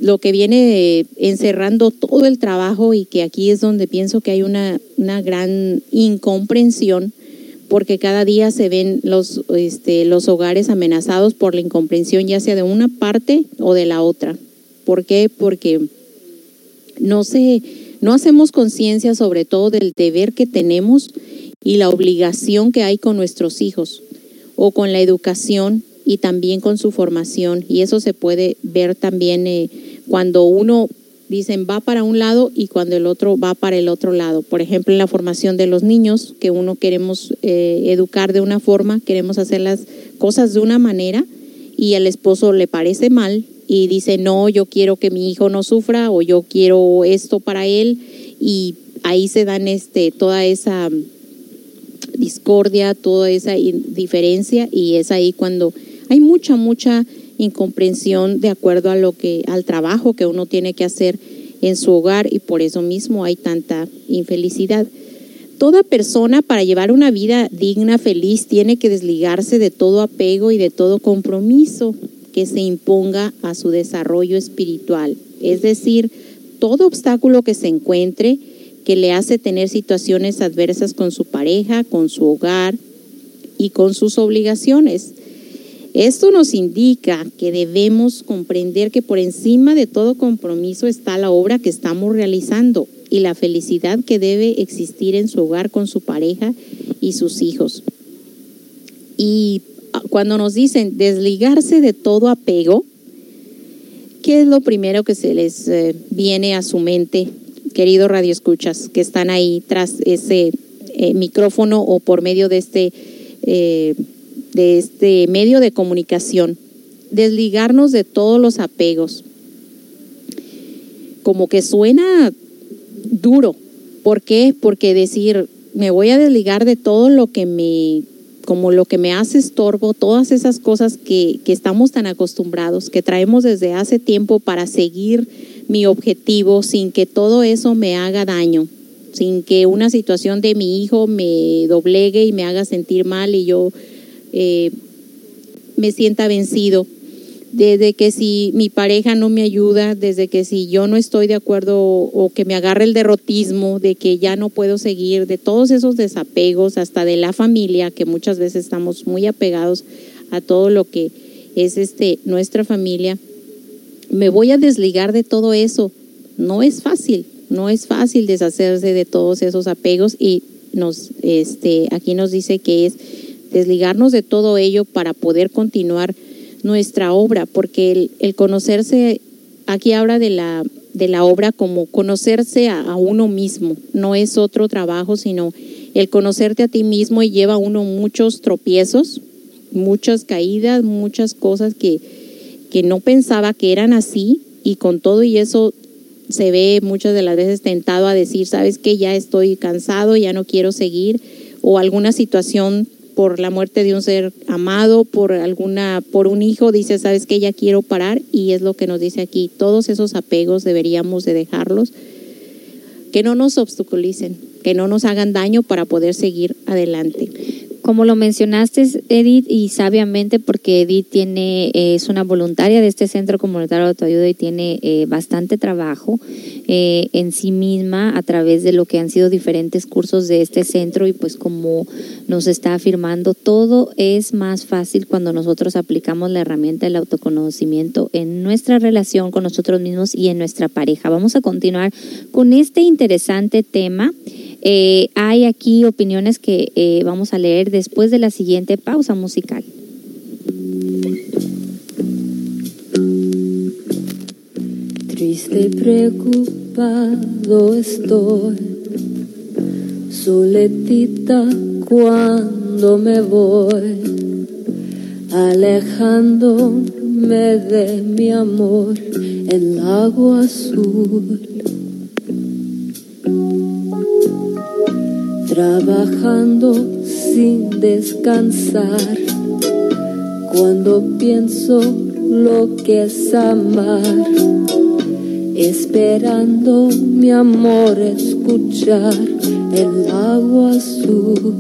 lo que viene encerrando todo el trabajo y que aquí es donde pienso que hay una, una gran incomprensión porque cada día se ven los, este, los hogares amenazados por la incomprensión, ya sea de una parte o de la otra. ¿Por qué? Porque no, se, no hacemos conciencia sobre todo del deber que tenemos y la obligación que hay con nuestros hijos o con la educación y también con su formación. Y eso se puede ver también eh, cuando uno dicen va para un lado y cuando el otro va para el otro lado. Por ejemplo, en la formación de los niños, que uno queremos eh, educar de una forma, queremos hacer las cosas de una manera y al esposo le parece mal y dice, no, yo quiero que mi hijo no sufra o yo quiero esto para él y ahí se dan este, toda esa discordia, toda esa diferencia y es ahí cuando hay mucha, mucha incomprensión de acuerdo a lo que al trabajo que uno tiene que hacer en su hogar y por eso mismo hay tanta infelicidad. Toda persona para llevar una vida digna, feliz, tiene que desligarse de todo apego y de todo compromiso que se imponga a su desarrollo espiritual. Es decir, todo obstáculo que se encuentre que le hace tener situaciones adversas con su pareja, con su hogar y con sus obligaciones. Esto nos indica que debemos comprender que por encima de todo compromiso está la obra que estamos realizando y la felicidad que debe existir en su hogar con su pareja y sus hijos. Y cuando nos dicen desligarse de todo apego, ¿qué es lo primero que se les eh, viene a su mente, queridos radioescuchas, que están ahí tras ese eh, micrófono o por medio de este, eh, de este medio de comunicación? Desligarnos de todos los apegos. Como que suena duro. ¿Por qué? Porque decir, me voy a desligar de todo lo que me como lo que me hace estorbo, todas esas cosas que, que estamos tan acostumbrados, que traemos desde hace tiempo para seguir mi objetivo sin que todo eso me haga daño, sin que una situación de mi hijo me doblegue y me haga sentir mal y yo eh, me sienta vencido. Desde que si mi pareja no me ayuda, desde que si yo no estoy de acuerdo o, que me agarre el derrotismo, de que ya no puedo seguir, de todos esos desapegos, hasta de la familia, que muchas veces estamos muy apegados a todo lo que es este nuestra familia, me voy a desligar de todo eso. No es fácil, no es fácil deshacerse de todos esos apegos y nos este aquí nos dice que es desligarnos de todo ello para poder continuar nuestra obra, porque el, el conocerse, aquí habla de la, de la obra como conocerse a, uno mismo, no es otro trabajo, sino el conocerte a ti mismo y lleva a uno muchos tropiezos, muchas caídas, muchas cosas que, que no pensaba que eran así y con todo y eso se ve muchas de las veces tentado a decir, sabes que ya estoy cansado, ya no quiero seguir o alguna situación por la muerte de un ser amado, por alguna, por un hijo, dice, sabes que ya quiero parar y es lo que nos dice aquí. Todos esos apegos deberíamos de dejarlos, que no nos obstaculicen, que no nos hagan daño para poder seguir adelante. Como lo mencionaste, Edith, y sabiamente, porque Edith tiene, eh, es una voluntaria de este centro comunitario de autoayuda y tiene eh, bastante trabajo eh, en sí misma a través de lo que han sido diferentes cursos de este centro y pues como nos está afirmando, todo es más fácil cuando nosotros aplicamos la herramienta del autoconocimiento en nuestra relación con nosotros mismos y en nuestra pareja. Vamos a continuar con este interesante tema. Eh, hay aquí opiniones que eh, vamos a leer después de la siguiente pausa musical. Triste y preocupado estoy, soletita cuando me voy, alejándome de mi amor en lago azul. Trabajando sin descansar, cuando pienso lo que es amar esperando mi amor escuchar el agua azul.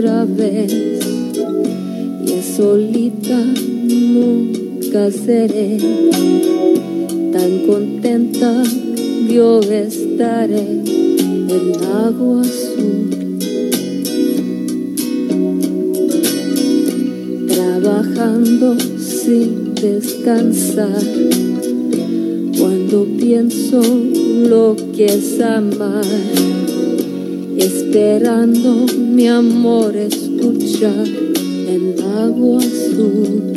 Otra vez. Y es solita nunca seré tan contenta yo estaré en agua azul. Trabajando sin descansar. Cuando pienso lo que es amar. Esperando mi amor escuchar el agua azul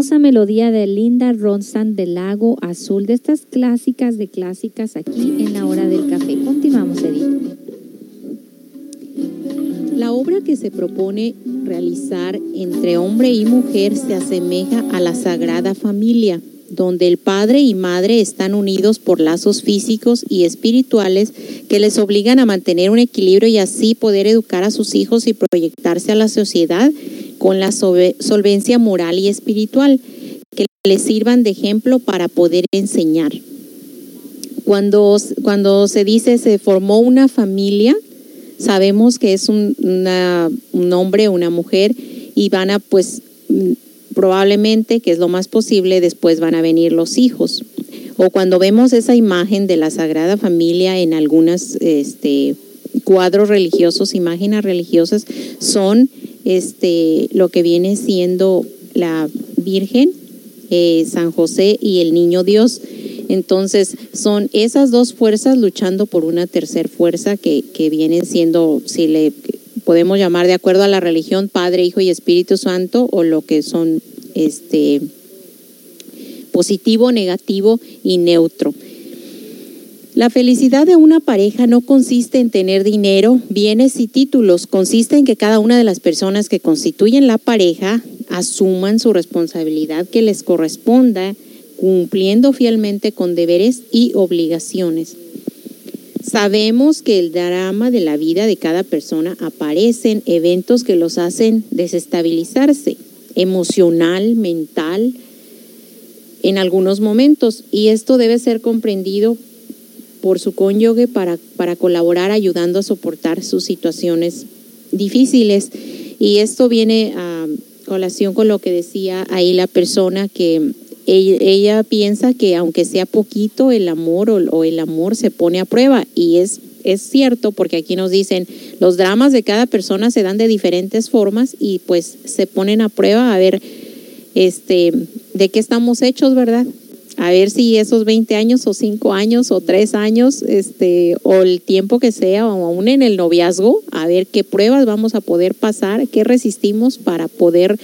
Melodía de Linda Ronstadt del Lago Azul, de estas clásicas de clásicas aquí en la hora del café. Continuamos, Edith. La obra que se propone realizar entre hombre y mujer se asemeja a la Sagrada Familia, donde el padre y madre están unidos por lazos físicos y espirituales que les obligan a mantener un equilibrio y así poder educar a sus hijos y proyectarse a la sociedad con la solvencia moral y espiritual que les sirvan de ejemplo para poder enseñar. Cuando, cuando se dice se formó una familia, sabemos que es un, un hombre una mujer y van a pues mm, probablemente, que es lo más posible, después van a venir los hijos. O cuando vemos esa imagen de la Sagrada Familia en algunos este, cuadros religiosos, imágenes religiosas, son este, lo que viene siendo la Virgen, eh, San José y el Niño Dios. Entonces, son esas dos fuerzas luchando por una tercera fuerza que, que viene siendo, si le podemos llamar de acuerdo a la religión, Padre, Hijo y Espíritu Santo, o lo que son este positivo, negativo y neutro. La felicidad de una pareja no consiste en tener dinero, bienes y títulos, consiste en que cada una de las personas que constituyen la pareja asuman su responsabilidad que les corresponda, cumpliendo fielmente con deberes y obligaciones. Sabemos que el drama de la vida de cada persona aparecen eventos que los hacen desestabilizarse emocional, mental, en algunos momentos y esto debe ser comprendido por su cónyuge para, para colaborar ayudando a soportar sus situaciones difíciles. Y esto viene a colación con lo que decía ahí la persona que ella, piensa que aunque sea poquito el amor o, o el amor se pone a prueba y es es cierto porque aquí nos dicen los dramas de cada persona se dan de diferentes formas y pues se ponen a prueba a ver este de qué estamos hechos, ¿verdad? A ver si esos 20 años o 5 años o 3 años, este, o el tiempo que sea, o aún en el noviazgo, a ver qué pruebas vamos a poder pasar, qué resistimos para poder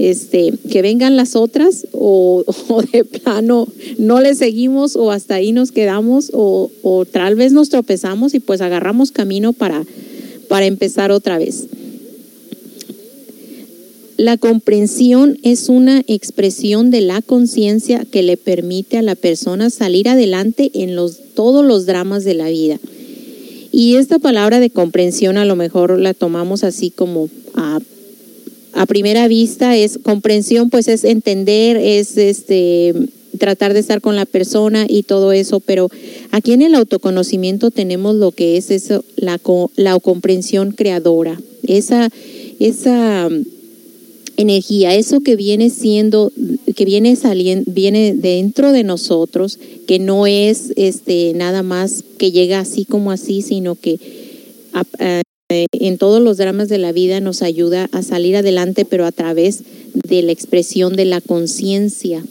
este, que vengan las otras o, de plano no le seguimos o hasta ahí nos quedamos o, o tal vez nos tropezamos y pues agarramos camino para, para empezar otra vez. La comprensión es una expresión de la conciencia que le permite a la persona salir adelante en los, todos los dramas de la vida. Y esta palabra de comprensión a lo mejor la tomamos así como a, a primera vista, es comprensión, pues es entender, es este tratar de estar con la persona y todo eso, pero aquí en el autoconocimiento tenemos lo que es eso, la, la comprensión creadora, esa, esa energía, eso que viene siendo, que viene saliendo, viene dentro de nosotros, que no es este nada más que llega así como así, sino que eh, en todos los dramas de la vida nos ayuda a salir adelante, pero a través de la expresión de la conciencia.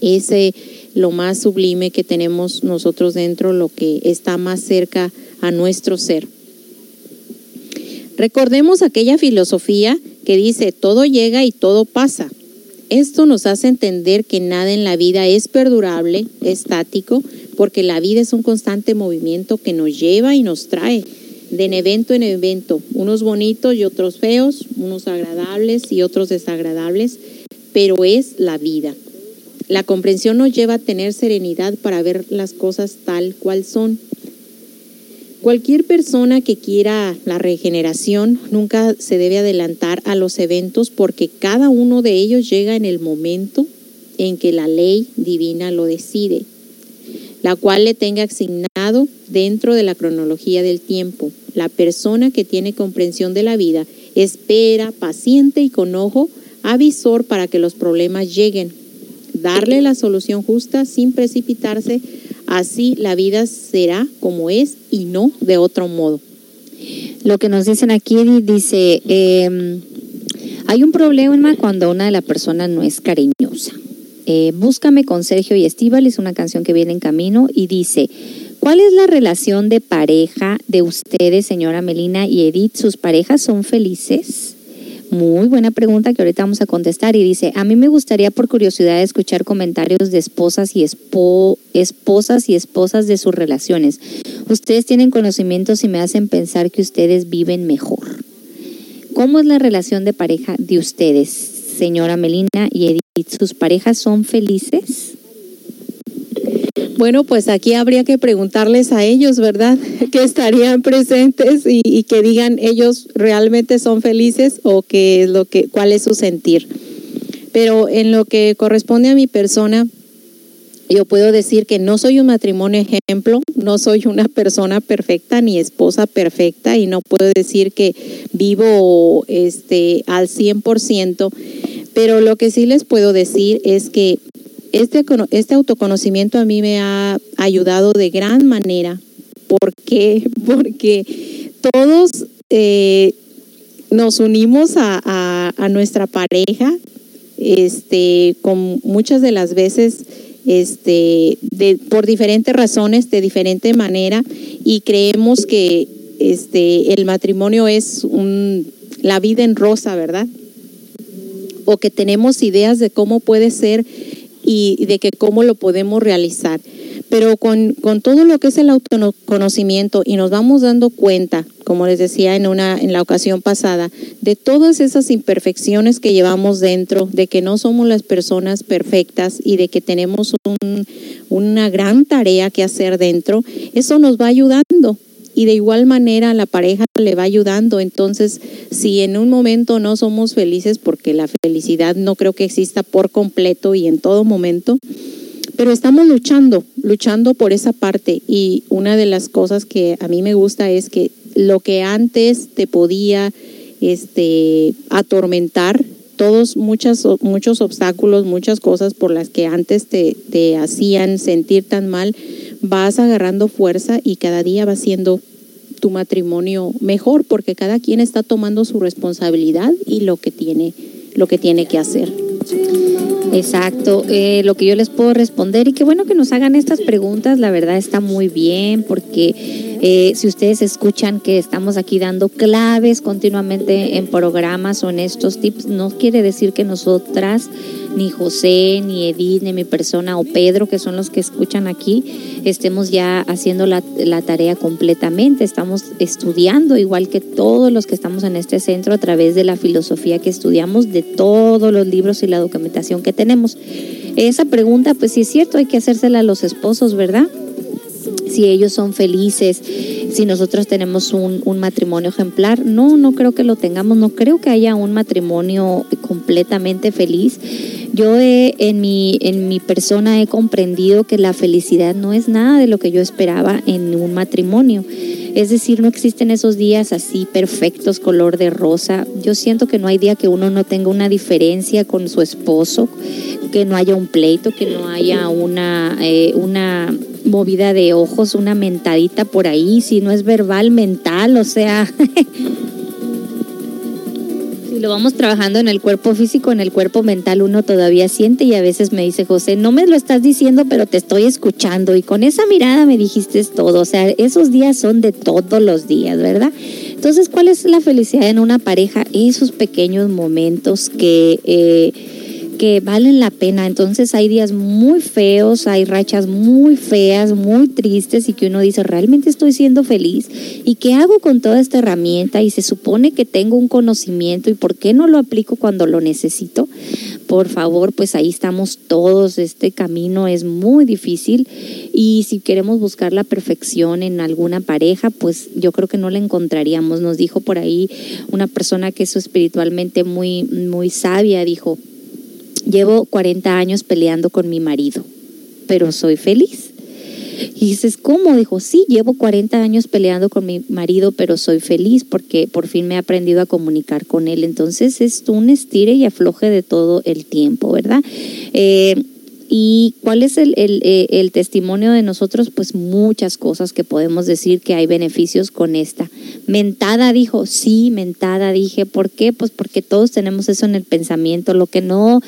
Ese lo más sublime que tenemos nosotros dentro, lo que está más cerca a nuestro ser. Recordemos aquella filosofía que dice, todo llega y todo pasa. Esto nos hace entender que nada en la vida es perdurable, estático, porque la vida es un constante movimiento que nos lleva y nos trae de evento en evento, unos bonitos y otros feos, unos agradables y otros desagradables, pero es la vida. La comprensión nos lleva a tener serenidad para ver las cosas tal cual son. Cualquier persona que quiera la regeneración nunca se debe adelantar a los eventos porque cada uno de ellos llega en el momento en que la ley divina lo decide, la cual le tenga asignado dentro de la cronología del tiempo. La persona que tiene comprensión de la vida espera paciente y con ojo avisor para que los problemas lleguen, darle la solución justa sin precipitarse Así la vida será como es y no de otro modo. Lo que nos dicen aquí dice, eh, hay un problema cuando una de las personas no es cariñosa. Eh, Búscame con Sergio y Estíbal es una canción que viene en camino y dice, ¿cuál es la relación de pareja de ustedes, señora Melina y Edith? ¿Sus parejas son felices? Muy buena pregunta que ahorita vamos a contestar y dice, a mí me gustaría por curiosidad escuchar comentarios de esposas y espo- esposas y esposas de sus relaciones. Ustedes tienen conocimientos y me hacen pensar que ustedes viven mejor. ¿Cómo es la relación de pareja de ustedes, señora Melina y Edith? ¿Sus parejas son felices? Bueno, pues aquí habría que preguntarles a ellos, ¿verdad? Que estarían presentes y, que digan ellos realmente son felices o qué es lo que, cuál es su sentir. Pero en lo que corresponde a mi persona, yo puedo decir que no soy un matrimonio ejemplo, no soy una persona perfecta ni esposa perfecta y no puedo decir que vivo este al 100%, pero lo que sí les puedo decir es que este, este autoconocimiento a mí me ha ayudado de gran manera. ¿Por qué? Porque todos eh, nos unimos a, a- a nuestra pareja, este, con muchas de las veces, este, de, por diferentes razones, de diferente manera, y creemos que este, el matrimonio es un, la vida en rosa, ¿verdad? O que tenemos ideas de cómo puede ser y de que cómo lo podemos realizar. Pero con, con todo lo que es el autoconocimiento y nos vamos dando cuenta, como les decía en, una, en la ocasión pasada, de todas esas imperfecciones que llevamos dentro, de que no somos las personas perfectas y de que tenemos un- una gran tarea que hacer dentro, eso nos va ayudando. Y de igual manera la pareja le va ayudando. Entonces, si en un momento no somos felices, porque la felicidad no creo que exista por completo y en todo momento, pero estamos luchando, luchando por esa parte. Y una de las cosas que a mí me gusta es que lo que antes te podía este, atormentar, todos muchas, muchos obstáculos, muchas cosas por las que antes te, te hacían sentir tan mal, vas agarrando fuerza y cada día va siendo tu matrimonio mejor porque cada quien está tomando su responsabilidad y lo que tiene, lo que tiene que hacer. Exacto, eh, lo que yo les puedo responder y qué bueno que nos hagan estas preguntas, la verdad está muy bien porque eh, si ustedes escuchan que estamos aquí dando claves continuamente en programas o en estos tips, no quiere decir que nosotras, ni José, ni Edith, ni mi persona o Pedro, que son los que escuchan aquí, estemos ya haciendo la, la tarea completamente, estamos estudiando igual que todos los que estamos en este centro a través de la filosofía que estudiamos, de todos los libros y la documentación que tenemos. Esa pregunta, pues sí es cierto, hay que hacérsela a los esposos, ¿verdad? si ellos son felices, si nosotros tenemos un, matrimonio ejemplar. No, no creo que lo tengamos, no creo que haya un matrimonio completamente feliz. Yo he, en, mi, en mi persona he comprendido que la felicidad no es nada de lo que yo esperaba en un matrimonio. Es decir, no existen esos días así perfectos, color de rosa. Yo siento que no hay día que uno no tenga una diferencia con su esposo, que no haya un pleito, que no haya una, eh, una movida de ojos, una mentadita por ahí, si no es verbal, mental, o sea, si lo vamos trabajando en el cuerpo físico, en el cuerpo mental, uno todavía siente y a veces me dice José, no me lo estás diciendo, pero te estoy escuchando y con esa mirada me dijiste todo, o sea, esos días son de todos los días, ¿verdad? Entonces, ¿cuál es la felicidad en una pareja? Esos pequeños momentos que... eh, que valen la pena. Entonces hay días muy feos, hay rachas muy feas, muy tristes y que uno dice, realmente estoy siendo feliz. ¿Y qué hago con toda esta herramienta? Y se supone que tengo un conocimiento y ¿por qué no lo aplico cuando lo necesito? Por favor, pues ahí estamos todos. Este camino es muy difícil y si queremos buscar la perfección en alguna pareja, pues yo creo que no la encontraríamos. Nos dijo por ahí una persona que es espiritualmente muy, muy sabia, dijo, Llevo 40 años peleando con mi marido, pero soy feliz. Y dices, ¿cómo? Dijo, sí, llevo 40 años peleando con mi marido, pero soy feliz porque por fin me he aprendido a comunicar con él. Entonces es un estire y afloje de todo el tiempo, ¿verdad? Eh, ¿Y cuál es el, el, eh, el testimonio de nosotros? Pues muchas cosas que podemos decir que hay beneficios con esta. Mentada dijo, sí, mentada dije, ¿por qué? Pues porque todos tenemos eso en el pensamiento, lo que no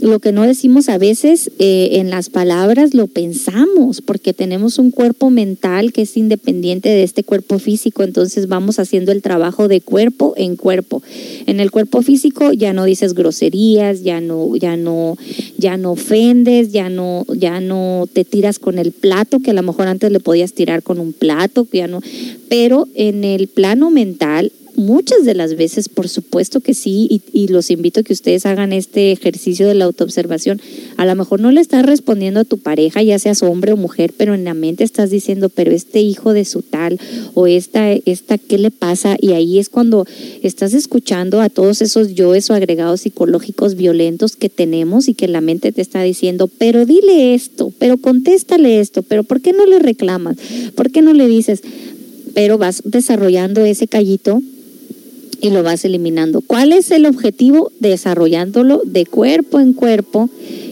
lo que no decimos a veces eh, en las palabras lo pensamos, porque tenemos un cuerpo mental que es independiente de este cuerpo físico, entonces vamos haciendo el trabajo de cuerpo en cuerpo. En el cuerpo físico ya no dices groserías, ya no, ya no, ya no ofendes, ya no, ya no te tiras con el plato, que a lo mejor antes le podías tirar con un plato, que ya no, pero en el plano mental muchas de las veces, por supuesto que sí, y, los invito a que ustedes hagan este ejercicio de la autoobservación. A lo mejor no le estás respondiendo a tu pareja, ya seas hombre o mujer, pero en la mente estás diciendo, pero este hijo de su tal, o esta, esta, ¿qué le pasa? Y ahí es cuando estás escuchando a todos esos yoes o agregados psicológicos violentos que tenemos y que la mente te está diciendo, pero dile esto, pero contéstale esto, pero ¿por qué no le reclamas? ¿Por qué no le dices? Pero vas desarrollando ese callito y lo vas eliminando. ¿Cuál es el objetivo? Desarrollándolo de cuerpo en cuerpo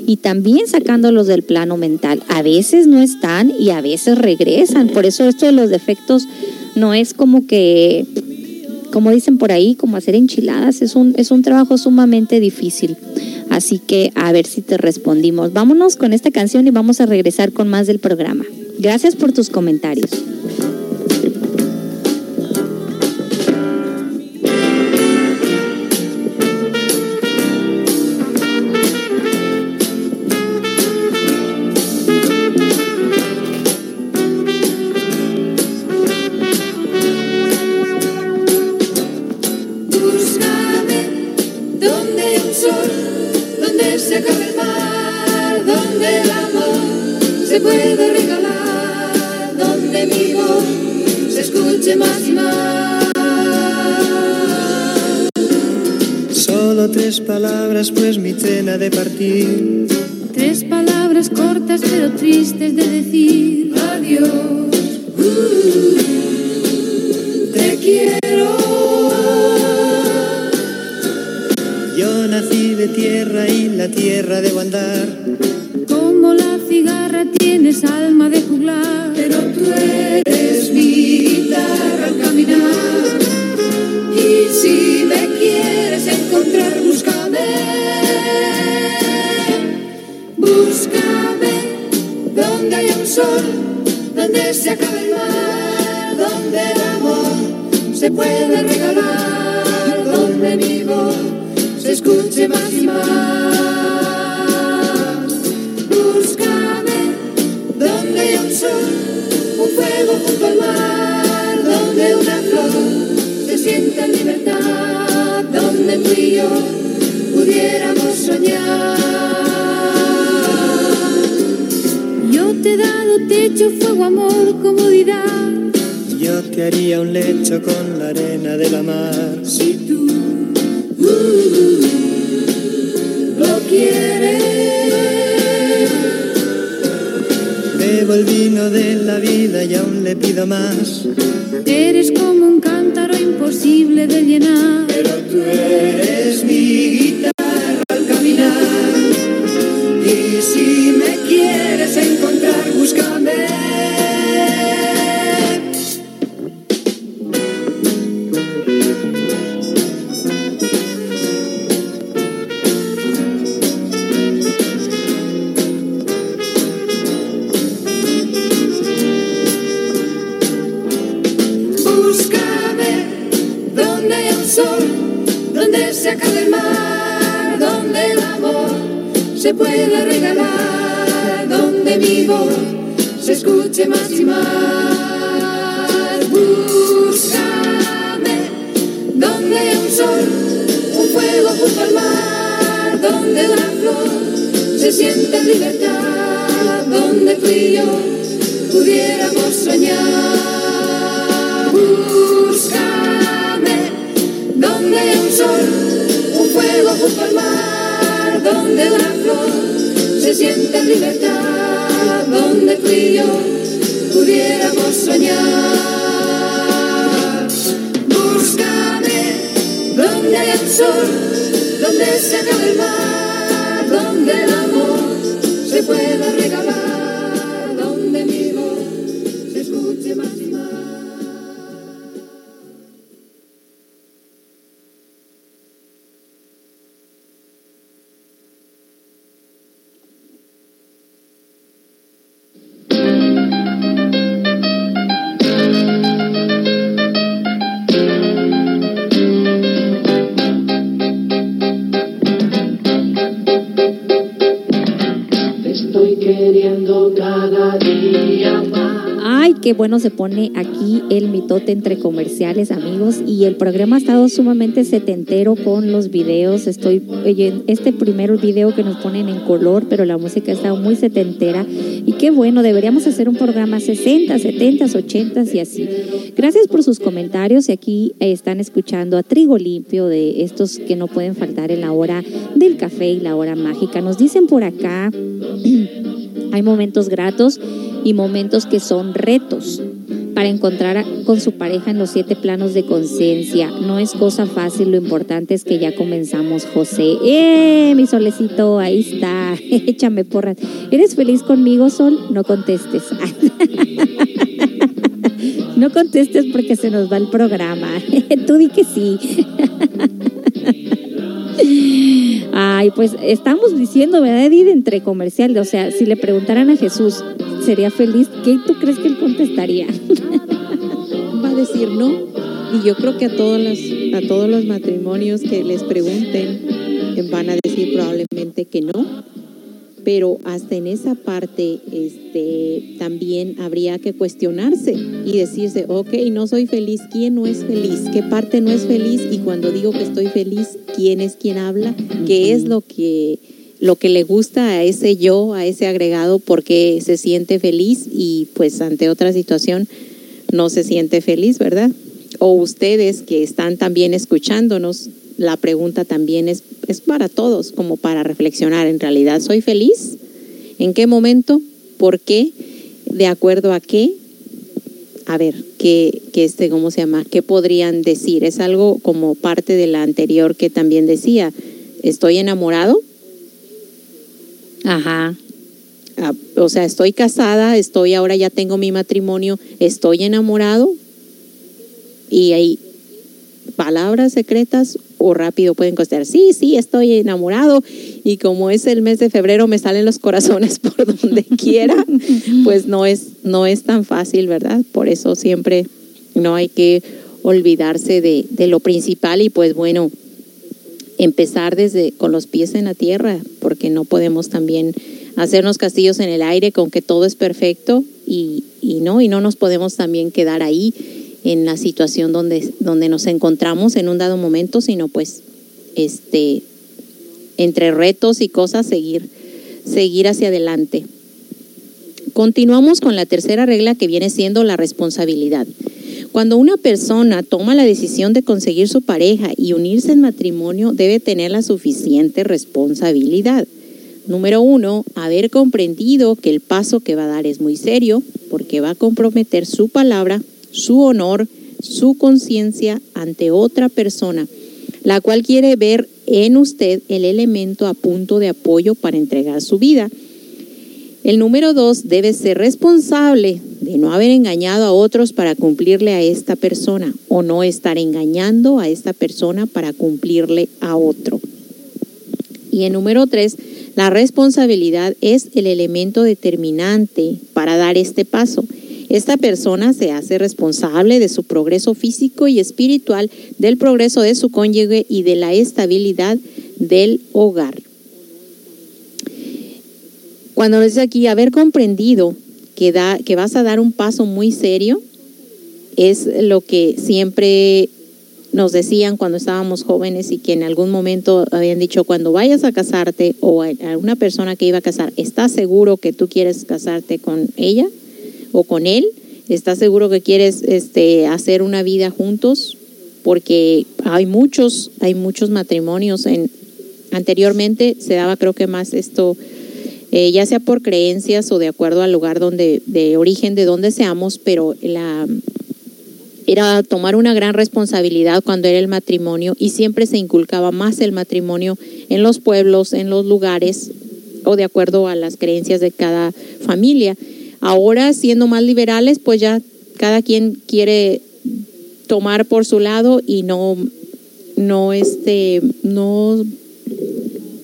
y también sacándolos del plano mental. A veces no están y a veces regresan. Por eso esto de los defectos no es como que, como dicen por ahí, como hacer enchiladas. Es un, es un trabajo sumamente difícil. Así que a ver si te respondimos. Vámonos con esta canción y vamos a regresar con más del programa. Gracias por tus comentarios. De partir. donde se acaba el mar, donde el amor se puede regalar, donde vivo se escuche más y más. Búscame, donde un sol, un fuego junto al mar, donde una flor se siente en libertad, donde tú y yo pudiéramos soñar. Búscame, donde un sol, un fuego junto al mar, donde una flor se siente en libertad, donde tú y yo pudiéramos soñar. Búscame, donde hay un sol, donde se acaba el mar, donde el amor se pueda regalar, Qué bueno se pone aquí el mitote entre comerciales, amigos. Y el programa ha estado sumamente setentero con los videos. Estoy oyendo este primer video que nos ponen en color, pero la música ha estado muy setentera. Y qué bueno, deberíamos hacer un programa 60, 70, 80 y así. Gracias por sus comentarios. Y aquí eh, están escuchando a Trigo Limpio de estos que no pueden faltar en la hora del café y la hora mágica. Nos dicen por acá. Hay momentos gratos y momentos que son retos para encontrar con su pareja en los siete planos de conciencia. No es cosa fácil, lo importante es que ya comenzamos, José. ¡Eh, mi solecito! Ahí está. Échame porras. ¿Eres feliz conmigo, Sol? No contestes. no contestes porque se nos va el programa. Tú di que sí. Ay, pues estamos diciendo, ¿verdad, Edith? Entre comercial, o sea, si le preguntaran a Jesús, ¿sería feliz? ¿Qué tú crees que él contestaría? Va a decir no. Y yo creo que a todos los, a todos los matrimonios que les pregunten van a decir probablemente que no. Pero hasta en esa parte este, también habría que cuestionarse y decirse, ok, no soy feliz, ¿quién no es feliz? ¿Qué parte no es feliz? Y cuando digo que estoy feliz, ¿quién es quien habla? ¿Qué es lo que, lo que le gusta a ese yo, a ese agregado, porque se siente feliz y pues ante otra situación no se siente feliz, ¿verdad? O ustedes que están también escuchándonos, la pregunta también es, es para todos, como para reflexionar. ¿En realidad soy feliz? ¿En qué momento? ¿Por qué? ¿De acuerdo a qué? A ver, ¿qué, qué este, ¿cómo se llama? ¿Qué podrían decir? Es algo como parte de la anterior que también decía, ¿estoy enamorado? Ajá. Ah, o sea, estoy casada, estoy ahora ya tengo mi matrimonio, estoy enamorado y hay palabras secretas o rápido pueden contestar, sí, sí, estoy enamorado y como es el mes de febrero me salen los corazones por donde quiera, pues no es, no es tan fácil, ¿verdad? Por eso siempre no hay que olvidarse de, de lo principal y pues bueno, empezar desde con los pies en la tierra, porque no podemos también hacernos castillos en el aire con que todo es perfecto y, y no, y no nos podemos también quedar ahí en la situación donde, donde nos encontramos en un dado momento, sino pues este entre retos y cosas seguir, seguir hacia adelante. Continuamos con la tercera regla que viene siendo la responsabilidad. Cuando una persona toma la decisión de conseguir su pareja y unirse en matrimonio, debe tener la suficiente responsabilidad. Número uno, haber comprendido que el paso que va a dar es muy serio, porque va a comprometer su palabra, su honor, su conciencia ante otra persona, la cual quiere ver en usted el elemento a punto de apoyo para entregar su vida. El número dos debe ser responsable de no haber engañado a otros para cumplirle a esta persona o no estar engañando a esta persona para cumplirle a otro. Y el número tres, la responsabilidad es el elemento determinante para dar este paso. Esta persona se hace responsable de su progreso físico y espiritual, del progreso de su cónyuge y de la estabilidad del hogar. Cuando dice aquí haber comprendido que, da, que vas a dar un paso muy serio, es lo que siempre nos decían cuando estábamos jóvenes y que en algún momento habían dicho, cuando vayas a casarte o a una persona que iba a casar, ¿estás seguro que tú quieres casarte con ella o con él? ¿Estás seguro que quieres este, hacer una vida juntos? Porque hay muchos, hay muchos matrimonios. En, anteriormente se daba creo que más esto, eh, ya sea por creencias o de acuerdo al lugar donde, de origen de donde seamos, pero la, era tomar una gran responsabilidad cuando era el matrimonio y siempre se inculcaba más el matrimonio en los pueblos, en los lugares o de acuerdo a las creencias de cada familia. Ahora, siendo más liberales, pues ya cada quien quiere tomar por su lado y no, no, este, no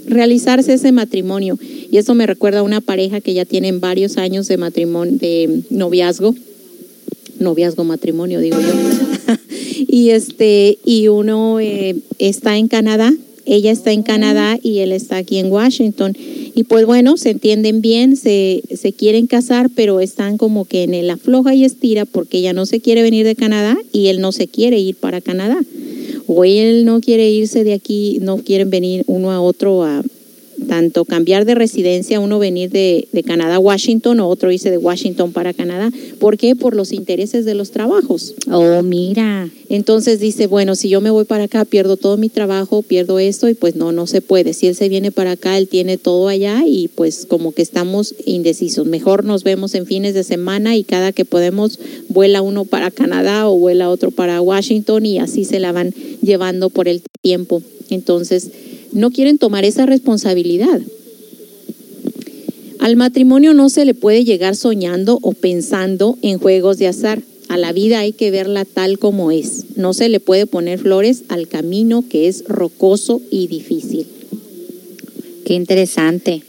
realizarse ese matrimonio. Y eso me recuerda a una pareja que ya tienen varios años de matrimonio, de noviazgo, noviazgo, matrimonio, digo yo. y este, y uno eh, está en Canadá, ella está en Canadá y él está aquí en Washington. Y pues bueno, se entienden bien, se, se quieren casar, pero están como que en la floja y estira porque ella no se quiere venir de Canadá y él no se quiere ir para Canadá. O él no quiere irse de aquí, no quieren venir uno a otro a tanto cambiar de residencia, uno venir de, de Canadá a Washington o otro irse de Washington para Canadá. ¿Por qué? Por los intereses de los trabajos. Oh, mira. Entonces dice, bueno, si yo me voy para acá, pierdo todo mi trabajo, pierdo esto y pues no, no se puede. Si él se viene para acá, él tiene todo allá y pues como que estamos indecisos. Mejor nos vemos en fines de semana y cada que podemos vuela uno para Canadá o vuela otro para Washington y así se la van llevando por el tiempo. Entonces, no quieren tomar esa responsabilidad. Al matrimonio no se le puede llegar soñando o pensando en juegos de azar. A la vida hay que verla tal como es. No se le puede poner flores al camino que es rocoso y difícil. Qué interesante.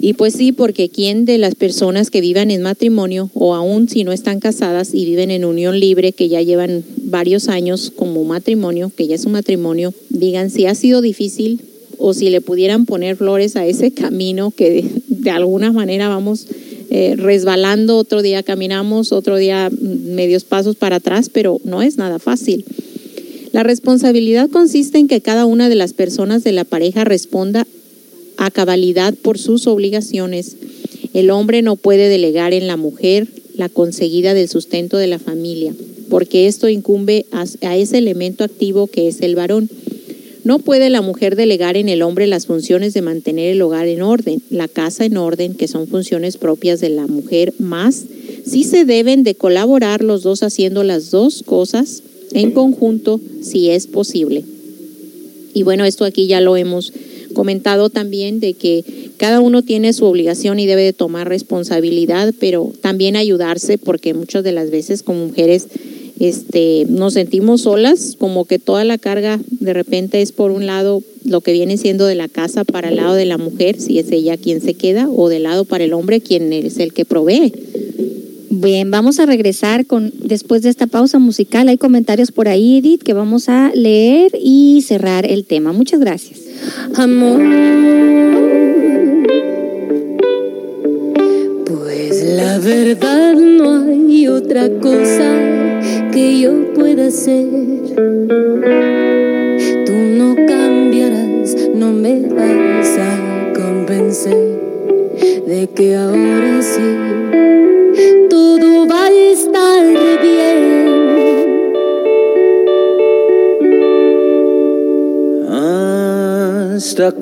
Y pues sí, porque quién de las personas que vivan en matrimonio o aún si no están casadas y viven en unión libre, que ya llevan varios años como matrimonio, que ya es un matrimonio, digan si ha sido difícil o si le pudieran poner flores a ese camino que de, alguna manera vamos eh, resbalando, otro día caminamos, otro día mm, medios pasos para atrás, pero no es nada fácil. La responsabilidad consiste en que cada una de las personas de la pareja responda a cabalidad por sus obligaciones. El hombre no puede delegar en la mujer la conseguida del sustento de la familia, porque esto incumbe a ese elemento activo que es el varón. No puede la mujer delegar en el hombre las funciones de mantener el hogar en orden, la casa en orden, que son funciones propias de la mujer, más sí se deben de colaborar los dos haciendo las dos cosas en conjunto si es posible. Y bueno, esto aquí ya lo hemos comentado también de que cada uno tiene su obligación y debe de tomar responsabilidad, pero también ayudarse porque muchas de las veces como mujeres este, nos sentimos solas, como que toda la carga de repente es por un lado lo que viene siendo de la casa para el lado de la mujer, si es ella quien se queda, o del lado para el hombre, quien es el que provee. Bien, vamos a regresar con después de esta pausa musical. Hay comentarios por ahí, Edith, que vamos a leer y cerrar el tema. Muchas gracias. Amor, la verdad no hay otra cosa que yo pueda hacer. Tú no cambiarás, no me vas a convencer de que ahora sí todo va a estar bien. ¿Hasta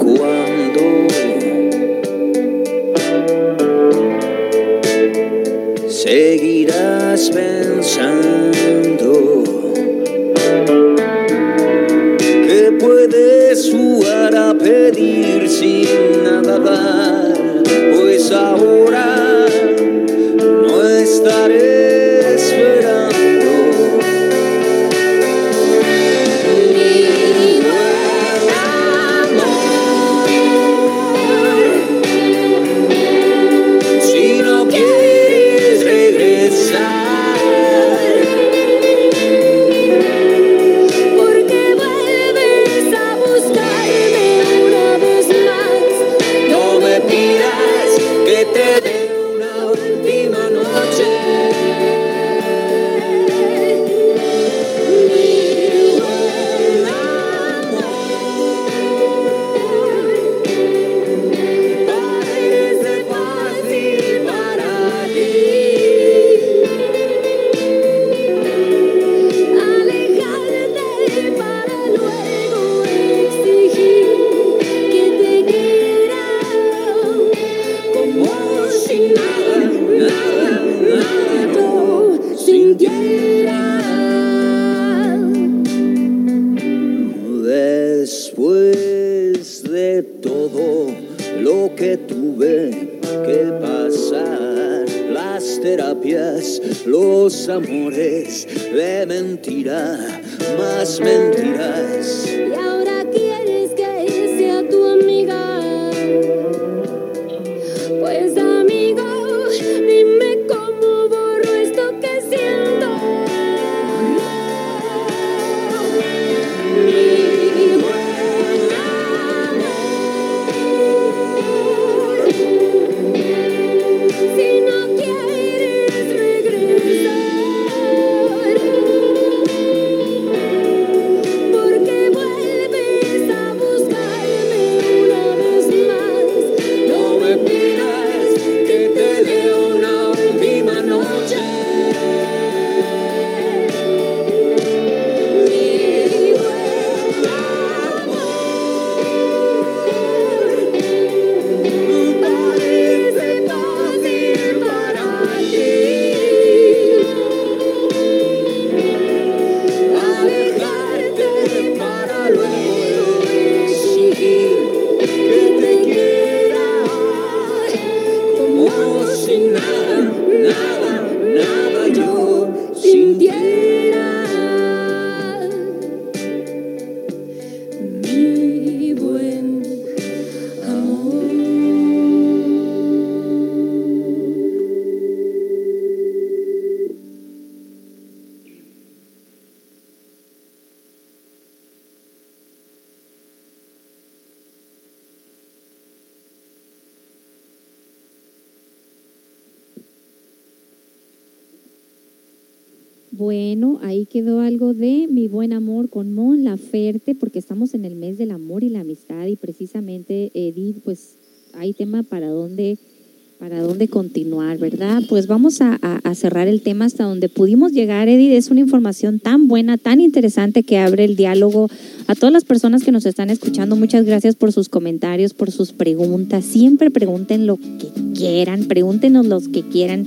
Pues vamos a, cerrar el tema hasta donde pudimos llegar, Edith. Es una información tan buena, tan interesante que abre el diálogo a todas las personas que nos están escuchando. Muchas gracias por sus comentarios, por sus preguntas. Siempre pregunten lo que quieran, pregúntenos los que quieran.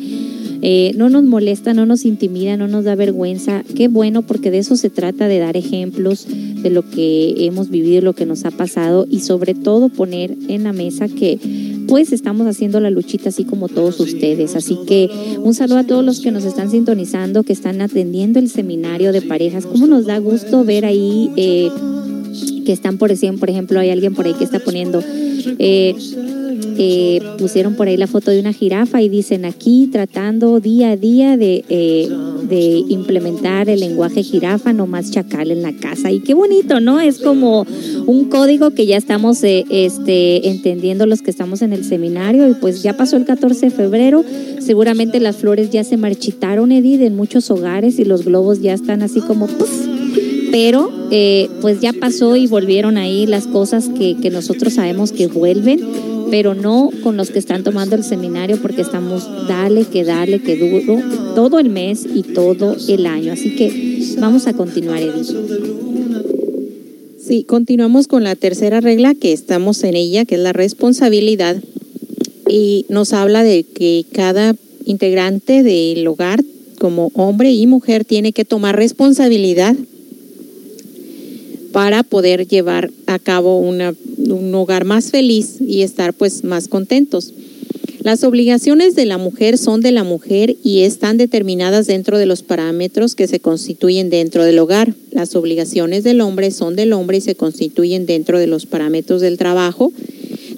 Eh, no nos molesta, no nos intimida, no nos da vergüenza. Qué bueno, porque de eso se trata, de dar ejemplos de lo que hemos vivido, lo que nos ha pasado y sobre todo poner en la mesa que pues estamos haciendo la luchita así como todos ustedes. Así que un saludo a todos los que nos están sintonizando, que están atendiendo el seminario de parejas. ¿Cómo nos da gusto ver ahí eh, que están por por ejemplo, hay alguien por ahí que está poniendo... eh, eh, pusieron por ahí la foto de una jirafa y dicen aquí tratando día a día de, eh, de implementar el lenguaje jirafa, no más chacal en la casa. Y qué bonito, ¿no? Es como un código que ya estamos eh, este, entendiendo los que estamos en el seminario y pues ya pasó el 14 de febrero, seguramente las flores ya se marchitaron, Edith, en muchos hogares y los globos ya están así como... ¡puf! pero eh, pues ya pasó y volvieron ahí las cosas que nosotros sabemos que vuelven, pero no con los que están tomando el seminario porque estamos dale, que dale, que duro, todo el mes y todo el año. Así que vamos a continuar, Edith. Sí, continuamos con la tercera regla que estamos en ella, que es la responsabilidad. Y nos habla de que cada integrante del hogar, como hombre y mujer, tiene que tomar responsabilidad para poder llevar a cabo un hogar más feliz y estar pues más contentos. Las obligaciones de la mujer son de la mujer y están determinadas dentro de los parámetros que se constituyen dentro del hogar. Las obligaciones del hombre son del hombre y se constituyen dentro de los parámetros del trabajo,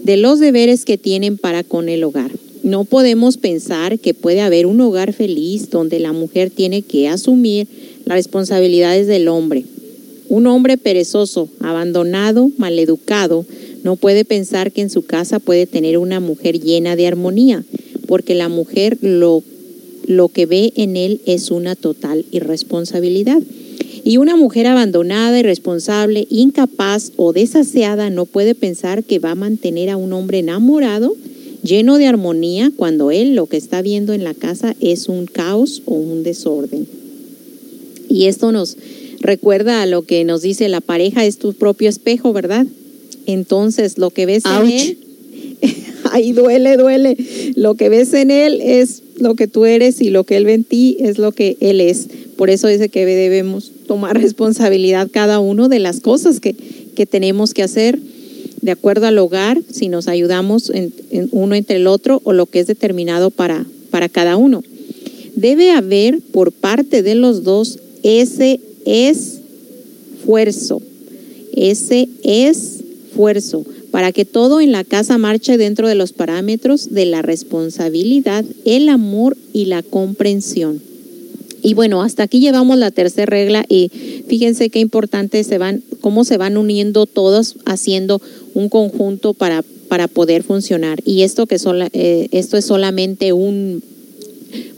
de los deberes que tienen para con el hogar. No podemos pensar que puede haber un hogar feliz donde la mujer tiene que asumir las responsabilidades del hombre. Un hombre perezoso, abandonado, maleducado, no puede pensar que en su casa puede tener una mujer llena de armonía, porque la mujer lo, lo que ve en él es una total irresponsabilidad. Y una mujer abandonada, irresponsable, incapaz o desaseada no puede pensar que va a mantener a un hombre enamorado, lleno de armonía, cuando él lo que está viendo en la casa es un caos o un desorden. Y esto nos recuerda a lo que nos dice la pareja es tu propio espejo, ¿verdad? Entonces, lo que ves en él, ahí duele, duele. Lo que ves en él es lo que tú eres y lo que él ve en ti es lo que él es. Por eso dice que debemos tomar responsabilidad cada uno de las cosas que, que tenemos que hacer. de acuerdo al hogar, si nos ayudamos en- en uno entre el otro o lo que es determinado para, para cada uno. Debe haber por parte de los dos ese esfuerzo, ese esfuerzo para que todo en la casa marche dentro de los parámetros de la responsabilidad, el amor y la comprensión. Y bueno, hasta aquí llevamos la tercera regla y fíjense qué importante se van, cómo se van uniendo todos haciendo un conjunto para, para poder funcionar. Y esto que sola- eh, esto es solamente un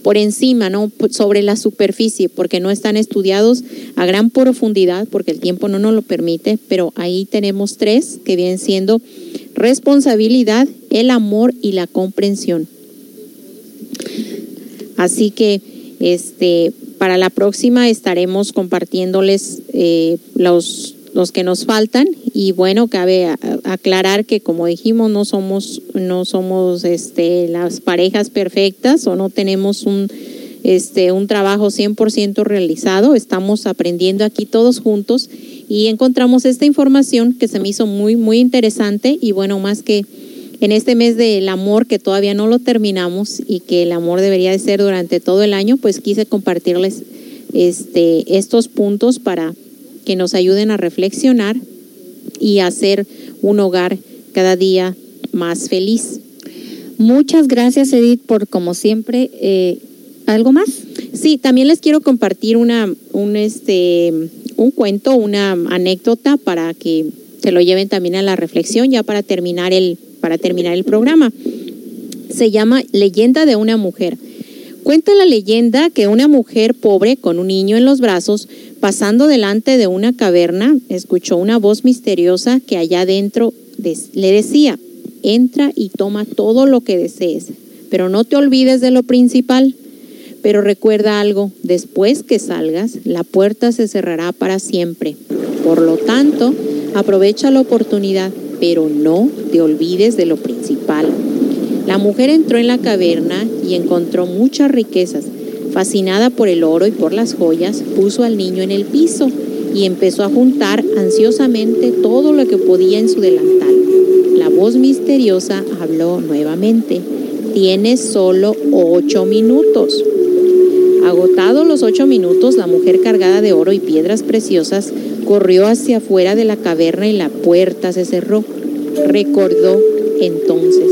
por encima, ¿no? Sobre la superficie, porque no están estudiados a gran profundidad, porque el tiempo no nos lo permite, pero ahí tenemos tres que vienen siendo responsabilidad, el amor y la comprensión. Así que este para la próxima estaremos compartiéndoles eh, los, los que nos faltan. Y bueno cabe aclarar que como dijimos no somos no somos este las parejas perfectas o no tenemos un este un trabajo 100% realizado. Estamos aprendiendo aquí todos juntos y encontramos esta información que se me hizo muy muy interesante. Y bueno más que en este mes del amor que todavía no lo terminamos y que el amor debería de ser durante todo el año, pues quise compartirles este, estos puntos para que nos ayuden a reflexionar y hacer un hogar cada día más feliz. Muchas gracias, Edith, por como siempre. eh, ¿Algo más? Sí, también les quiero compartir una, un, este, un cuento, una anécdota para que se lo lleven también a la reflexión ya para terminar el, para terminar el programa. Se llama Leyenda de una mujer. Cuenta la leyenda que una mujer pobre con un niño en los brazos, pasando delante de una caverna, escuchó una voz misteriosa que allá adentro le decía, entra y toma todo lo que desees, pero no te olvides de lo principal. Pero recuerda algo, después que salgas, la puerta se cerrará para siempre. Por lo tanto, aprovecha la oportunidad, pero no te olvides de lo principal. La mujer entró en la caverna y encontró muchas riquezas. Fascinada por el oro y por las joyas, puso al niño en el piso y empezó a juntar ansiosamente todo lo que podía en su delantal. La voz misteriosa habló nuevamente. Tienes solo ocho minutos. Agotados los ocho minutos, la mujer cargada de oro y piedras preciosas corrió hacia afuera de la caverna y la puerta se cerró. Recordó entonces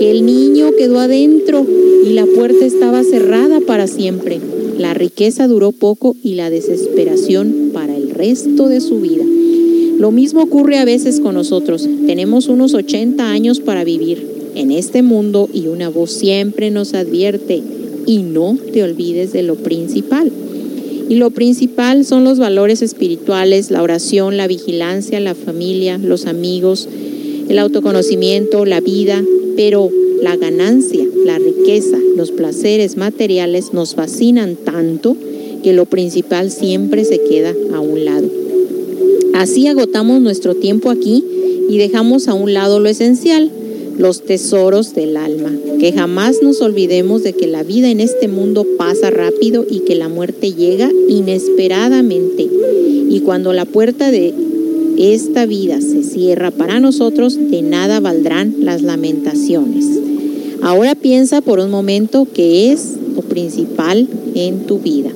que el niño quedó adentro y la puerta estaba cerrada para siempre. La riqueza duró poco y la desesperación para el resto de su vida. Lo mismo ocurre a veces con nosotros. Tenemos unos 80 años para vivir en este mundo y una voz siempre nos advierte y no te olvides de lo principal. Y lo principal son los valores espirituales, la oración, la vigilancia, la familia, los amigos, el autoconocimiento, la vida, pero la ganancia, la riqueza, los placeres materiales nos fascinan tanto que lo principal siempre se queda a un lado. Así agotamos nuestro tiempo aquí y dejamos a un lado lo esencial, los tesoros del alma. Que jamás nos olvidemos de que la vida en este mundo pasa rápido y que la muerte llega inesperadamente. Y cuando la puerta de esta vida se cierra para nosotros, de nada valdrán las lamentaciones. Ahora piensa por un momento qué es lo principal en tu vida.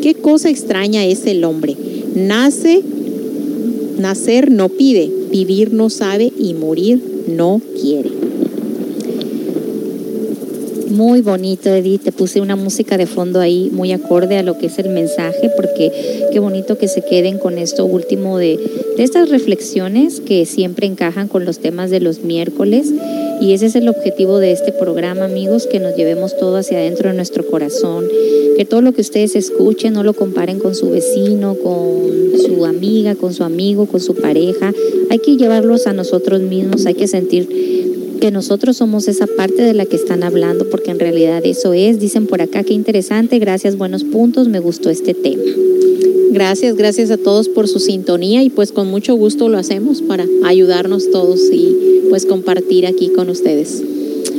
¿Qué cosa extraña es el hombre? Nace, nacer no pide, vivir no sabe y morir no quiere. Muy bonito, Edith. Te puse una música de fondo ahí muy acorde a lo que es el mensaje, porque qué bonito que se queden con esto último de, de estas reflexiones que siempre encajan con los temas de los miércoles. Y ese es el objetivo de este programa, amigos, que nos llevemos todo hacia adentro de nuestro corazón, que todo lo que ustedes escuchen no lo comparen con su vecino, con su amiga, con su amigo, con su pareja. Hay que llevarlos a nosotros mismos, hay que sentir que nosotros somos esa parte de la que están hablando, porque en realidad eso es. Dicen por acá, qué interesante, gracias, buenos puntos, me gustó este tema. Gracias, gracias a todos por su sintonía y pues con mucho gusto lo hacemos para ayudarnos todos y pues compartir aquí con ustedes.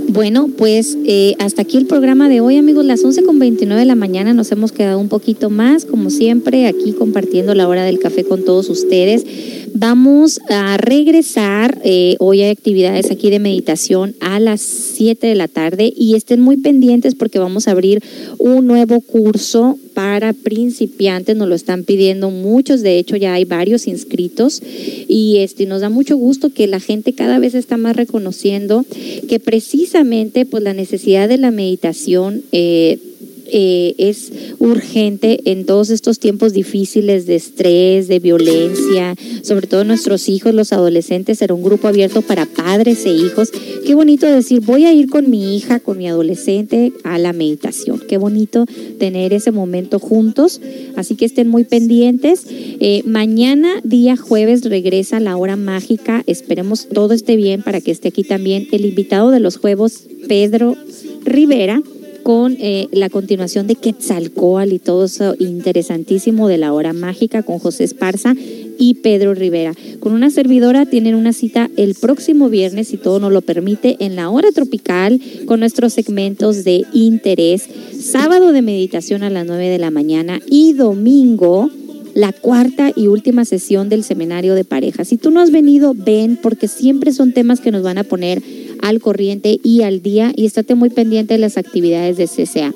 Bueno, pues eh, hasta aquí el programa de hoy, amigos. Las 11 con 29 de la mañana nos hemos quedado un poquito más, como siempre, aquí compartiendo la hora del café con todos ustedes. Vamos a regresar. eh, hoy hay actividades aquí de meditación a las 7 de la tarde y estén muy pendientes porque vamos a abrir un nuevo curso para principiantes. Nos lo están pidiendo muchos. De hecho, ya hay varios inscritos y este, nos da mucho gusto que la gente cada vez está más reconociendo que precisamente pues, la necesidad de la meditación. eh, eh, es urgente en todos estos tiempos difíciles de estrés, de violencia, sobre todo nuestros hijos, los adolescentes, será un grupo abierto para padres e hijos. Qué bonito decir, voy a ir con mi hija, con mi adolescente a la meditación. Qué bonito tener ese momento juntos. Así que estén muy pendientes. Eh, mañana, día jueves, regresa la hora mágica. Esperemos todo esté bien para que esté aquí también el invitado de los juegos, Pedro Rivera con eh, la continuación de Quetzalcoatl y todo eso interesantísimo de la hora mágica con José Esparza y Pedro Rivera. Con una servidora tienen una cita el próximo viernes, si todo nos lo permite, en la hora tropical con nuestros segmentos de interés. Sábado de meditación a las 9 de la mañana y domingo la cuarta y última sesión del seminario de pareja. Si tú no has venido, ven, porque siempre son temas que nos van a poner al corriente y al día y estate muy pendiente de las actividades de CCA.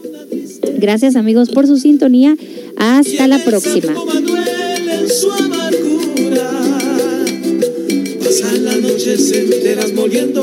Gracias amigos por su sintonía. Hasta la próxima. en su amargura. Pasan las noches enteras moliendo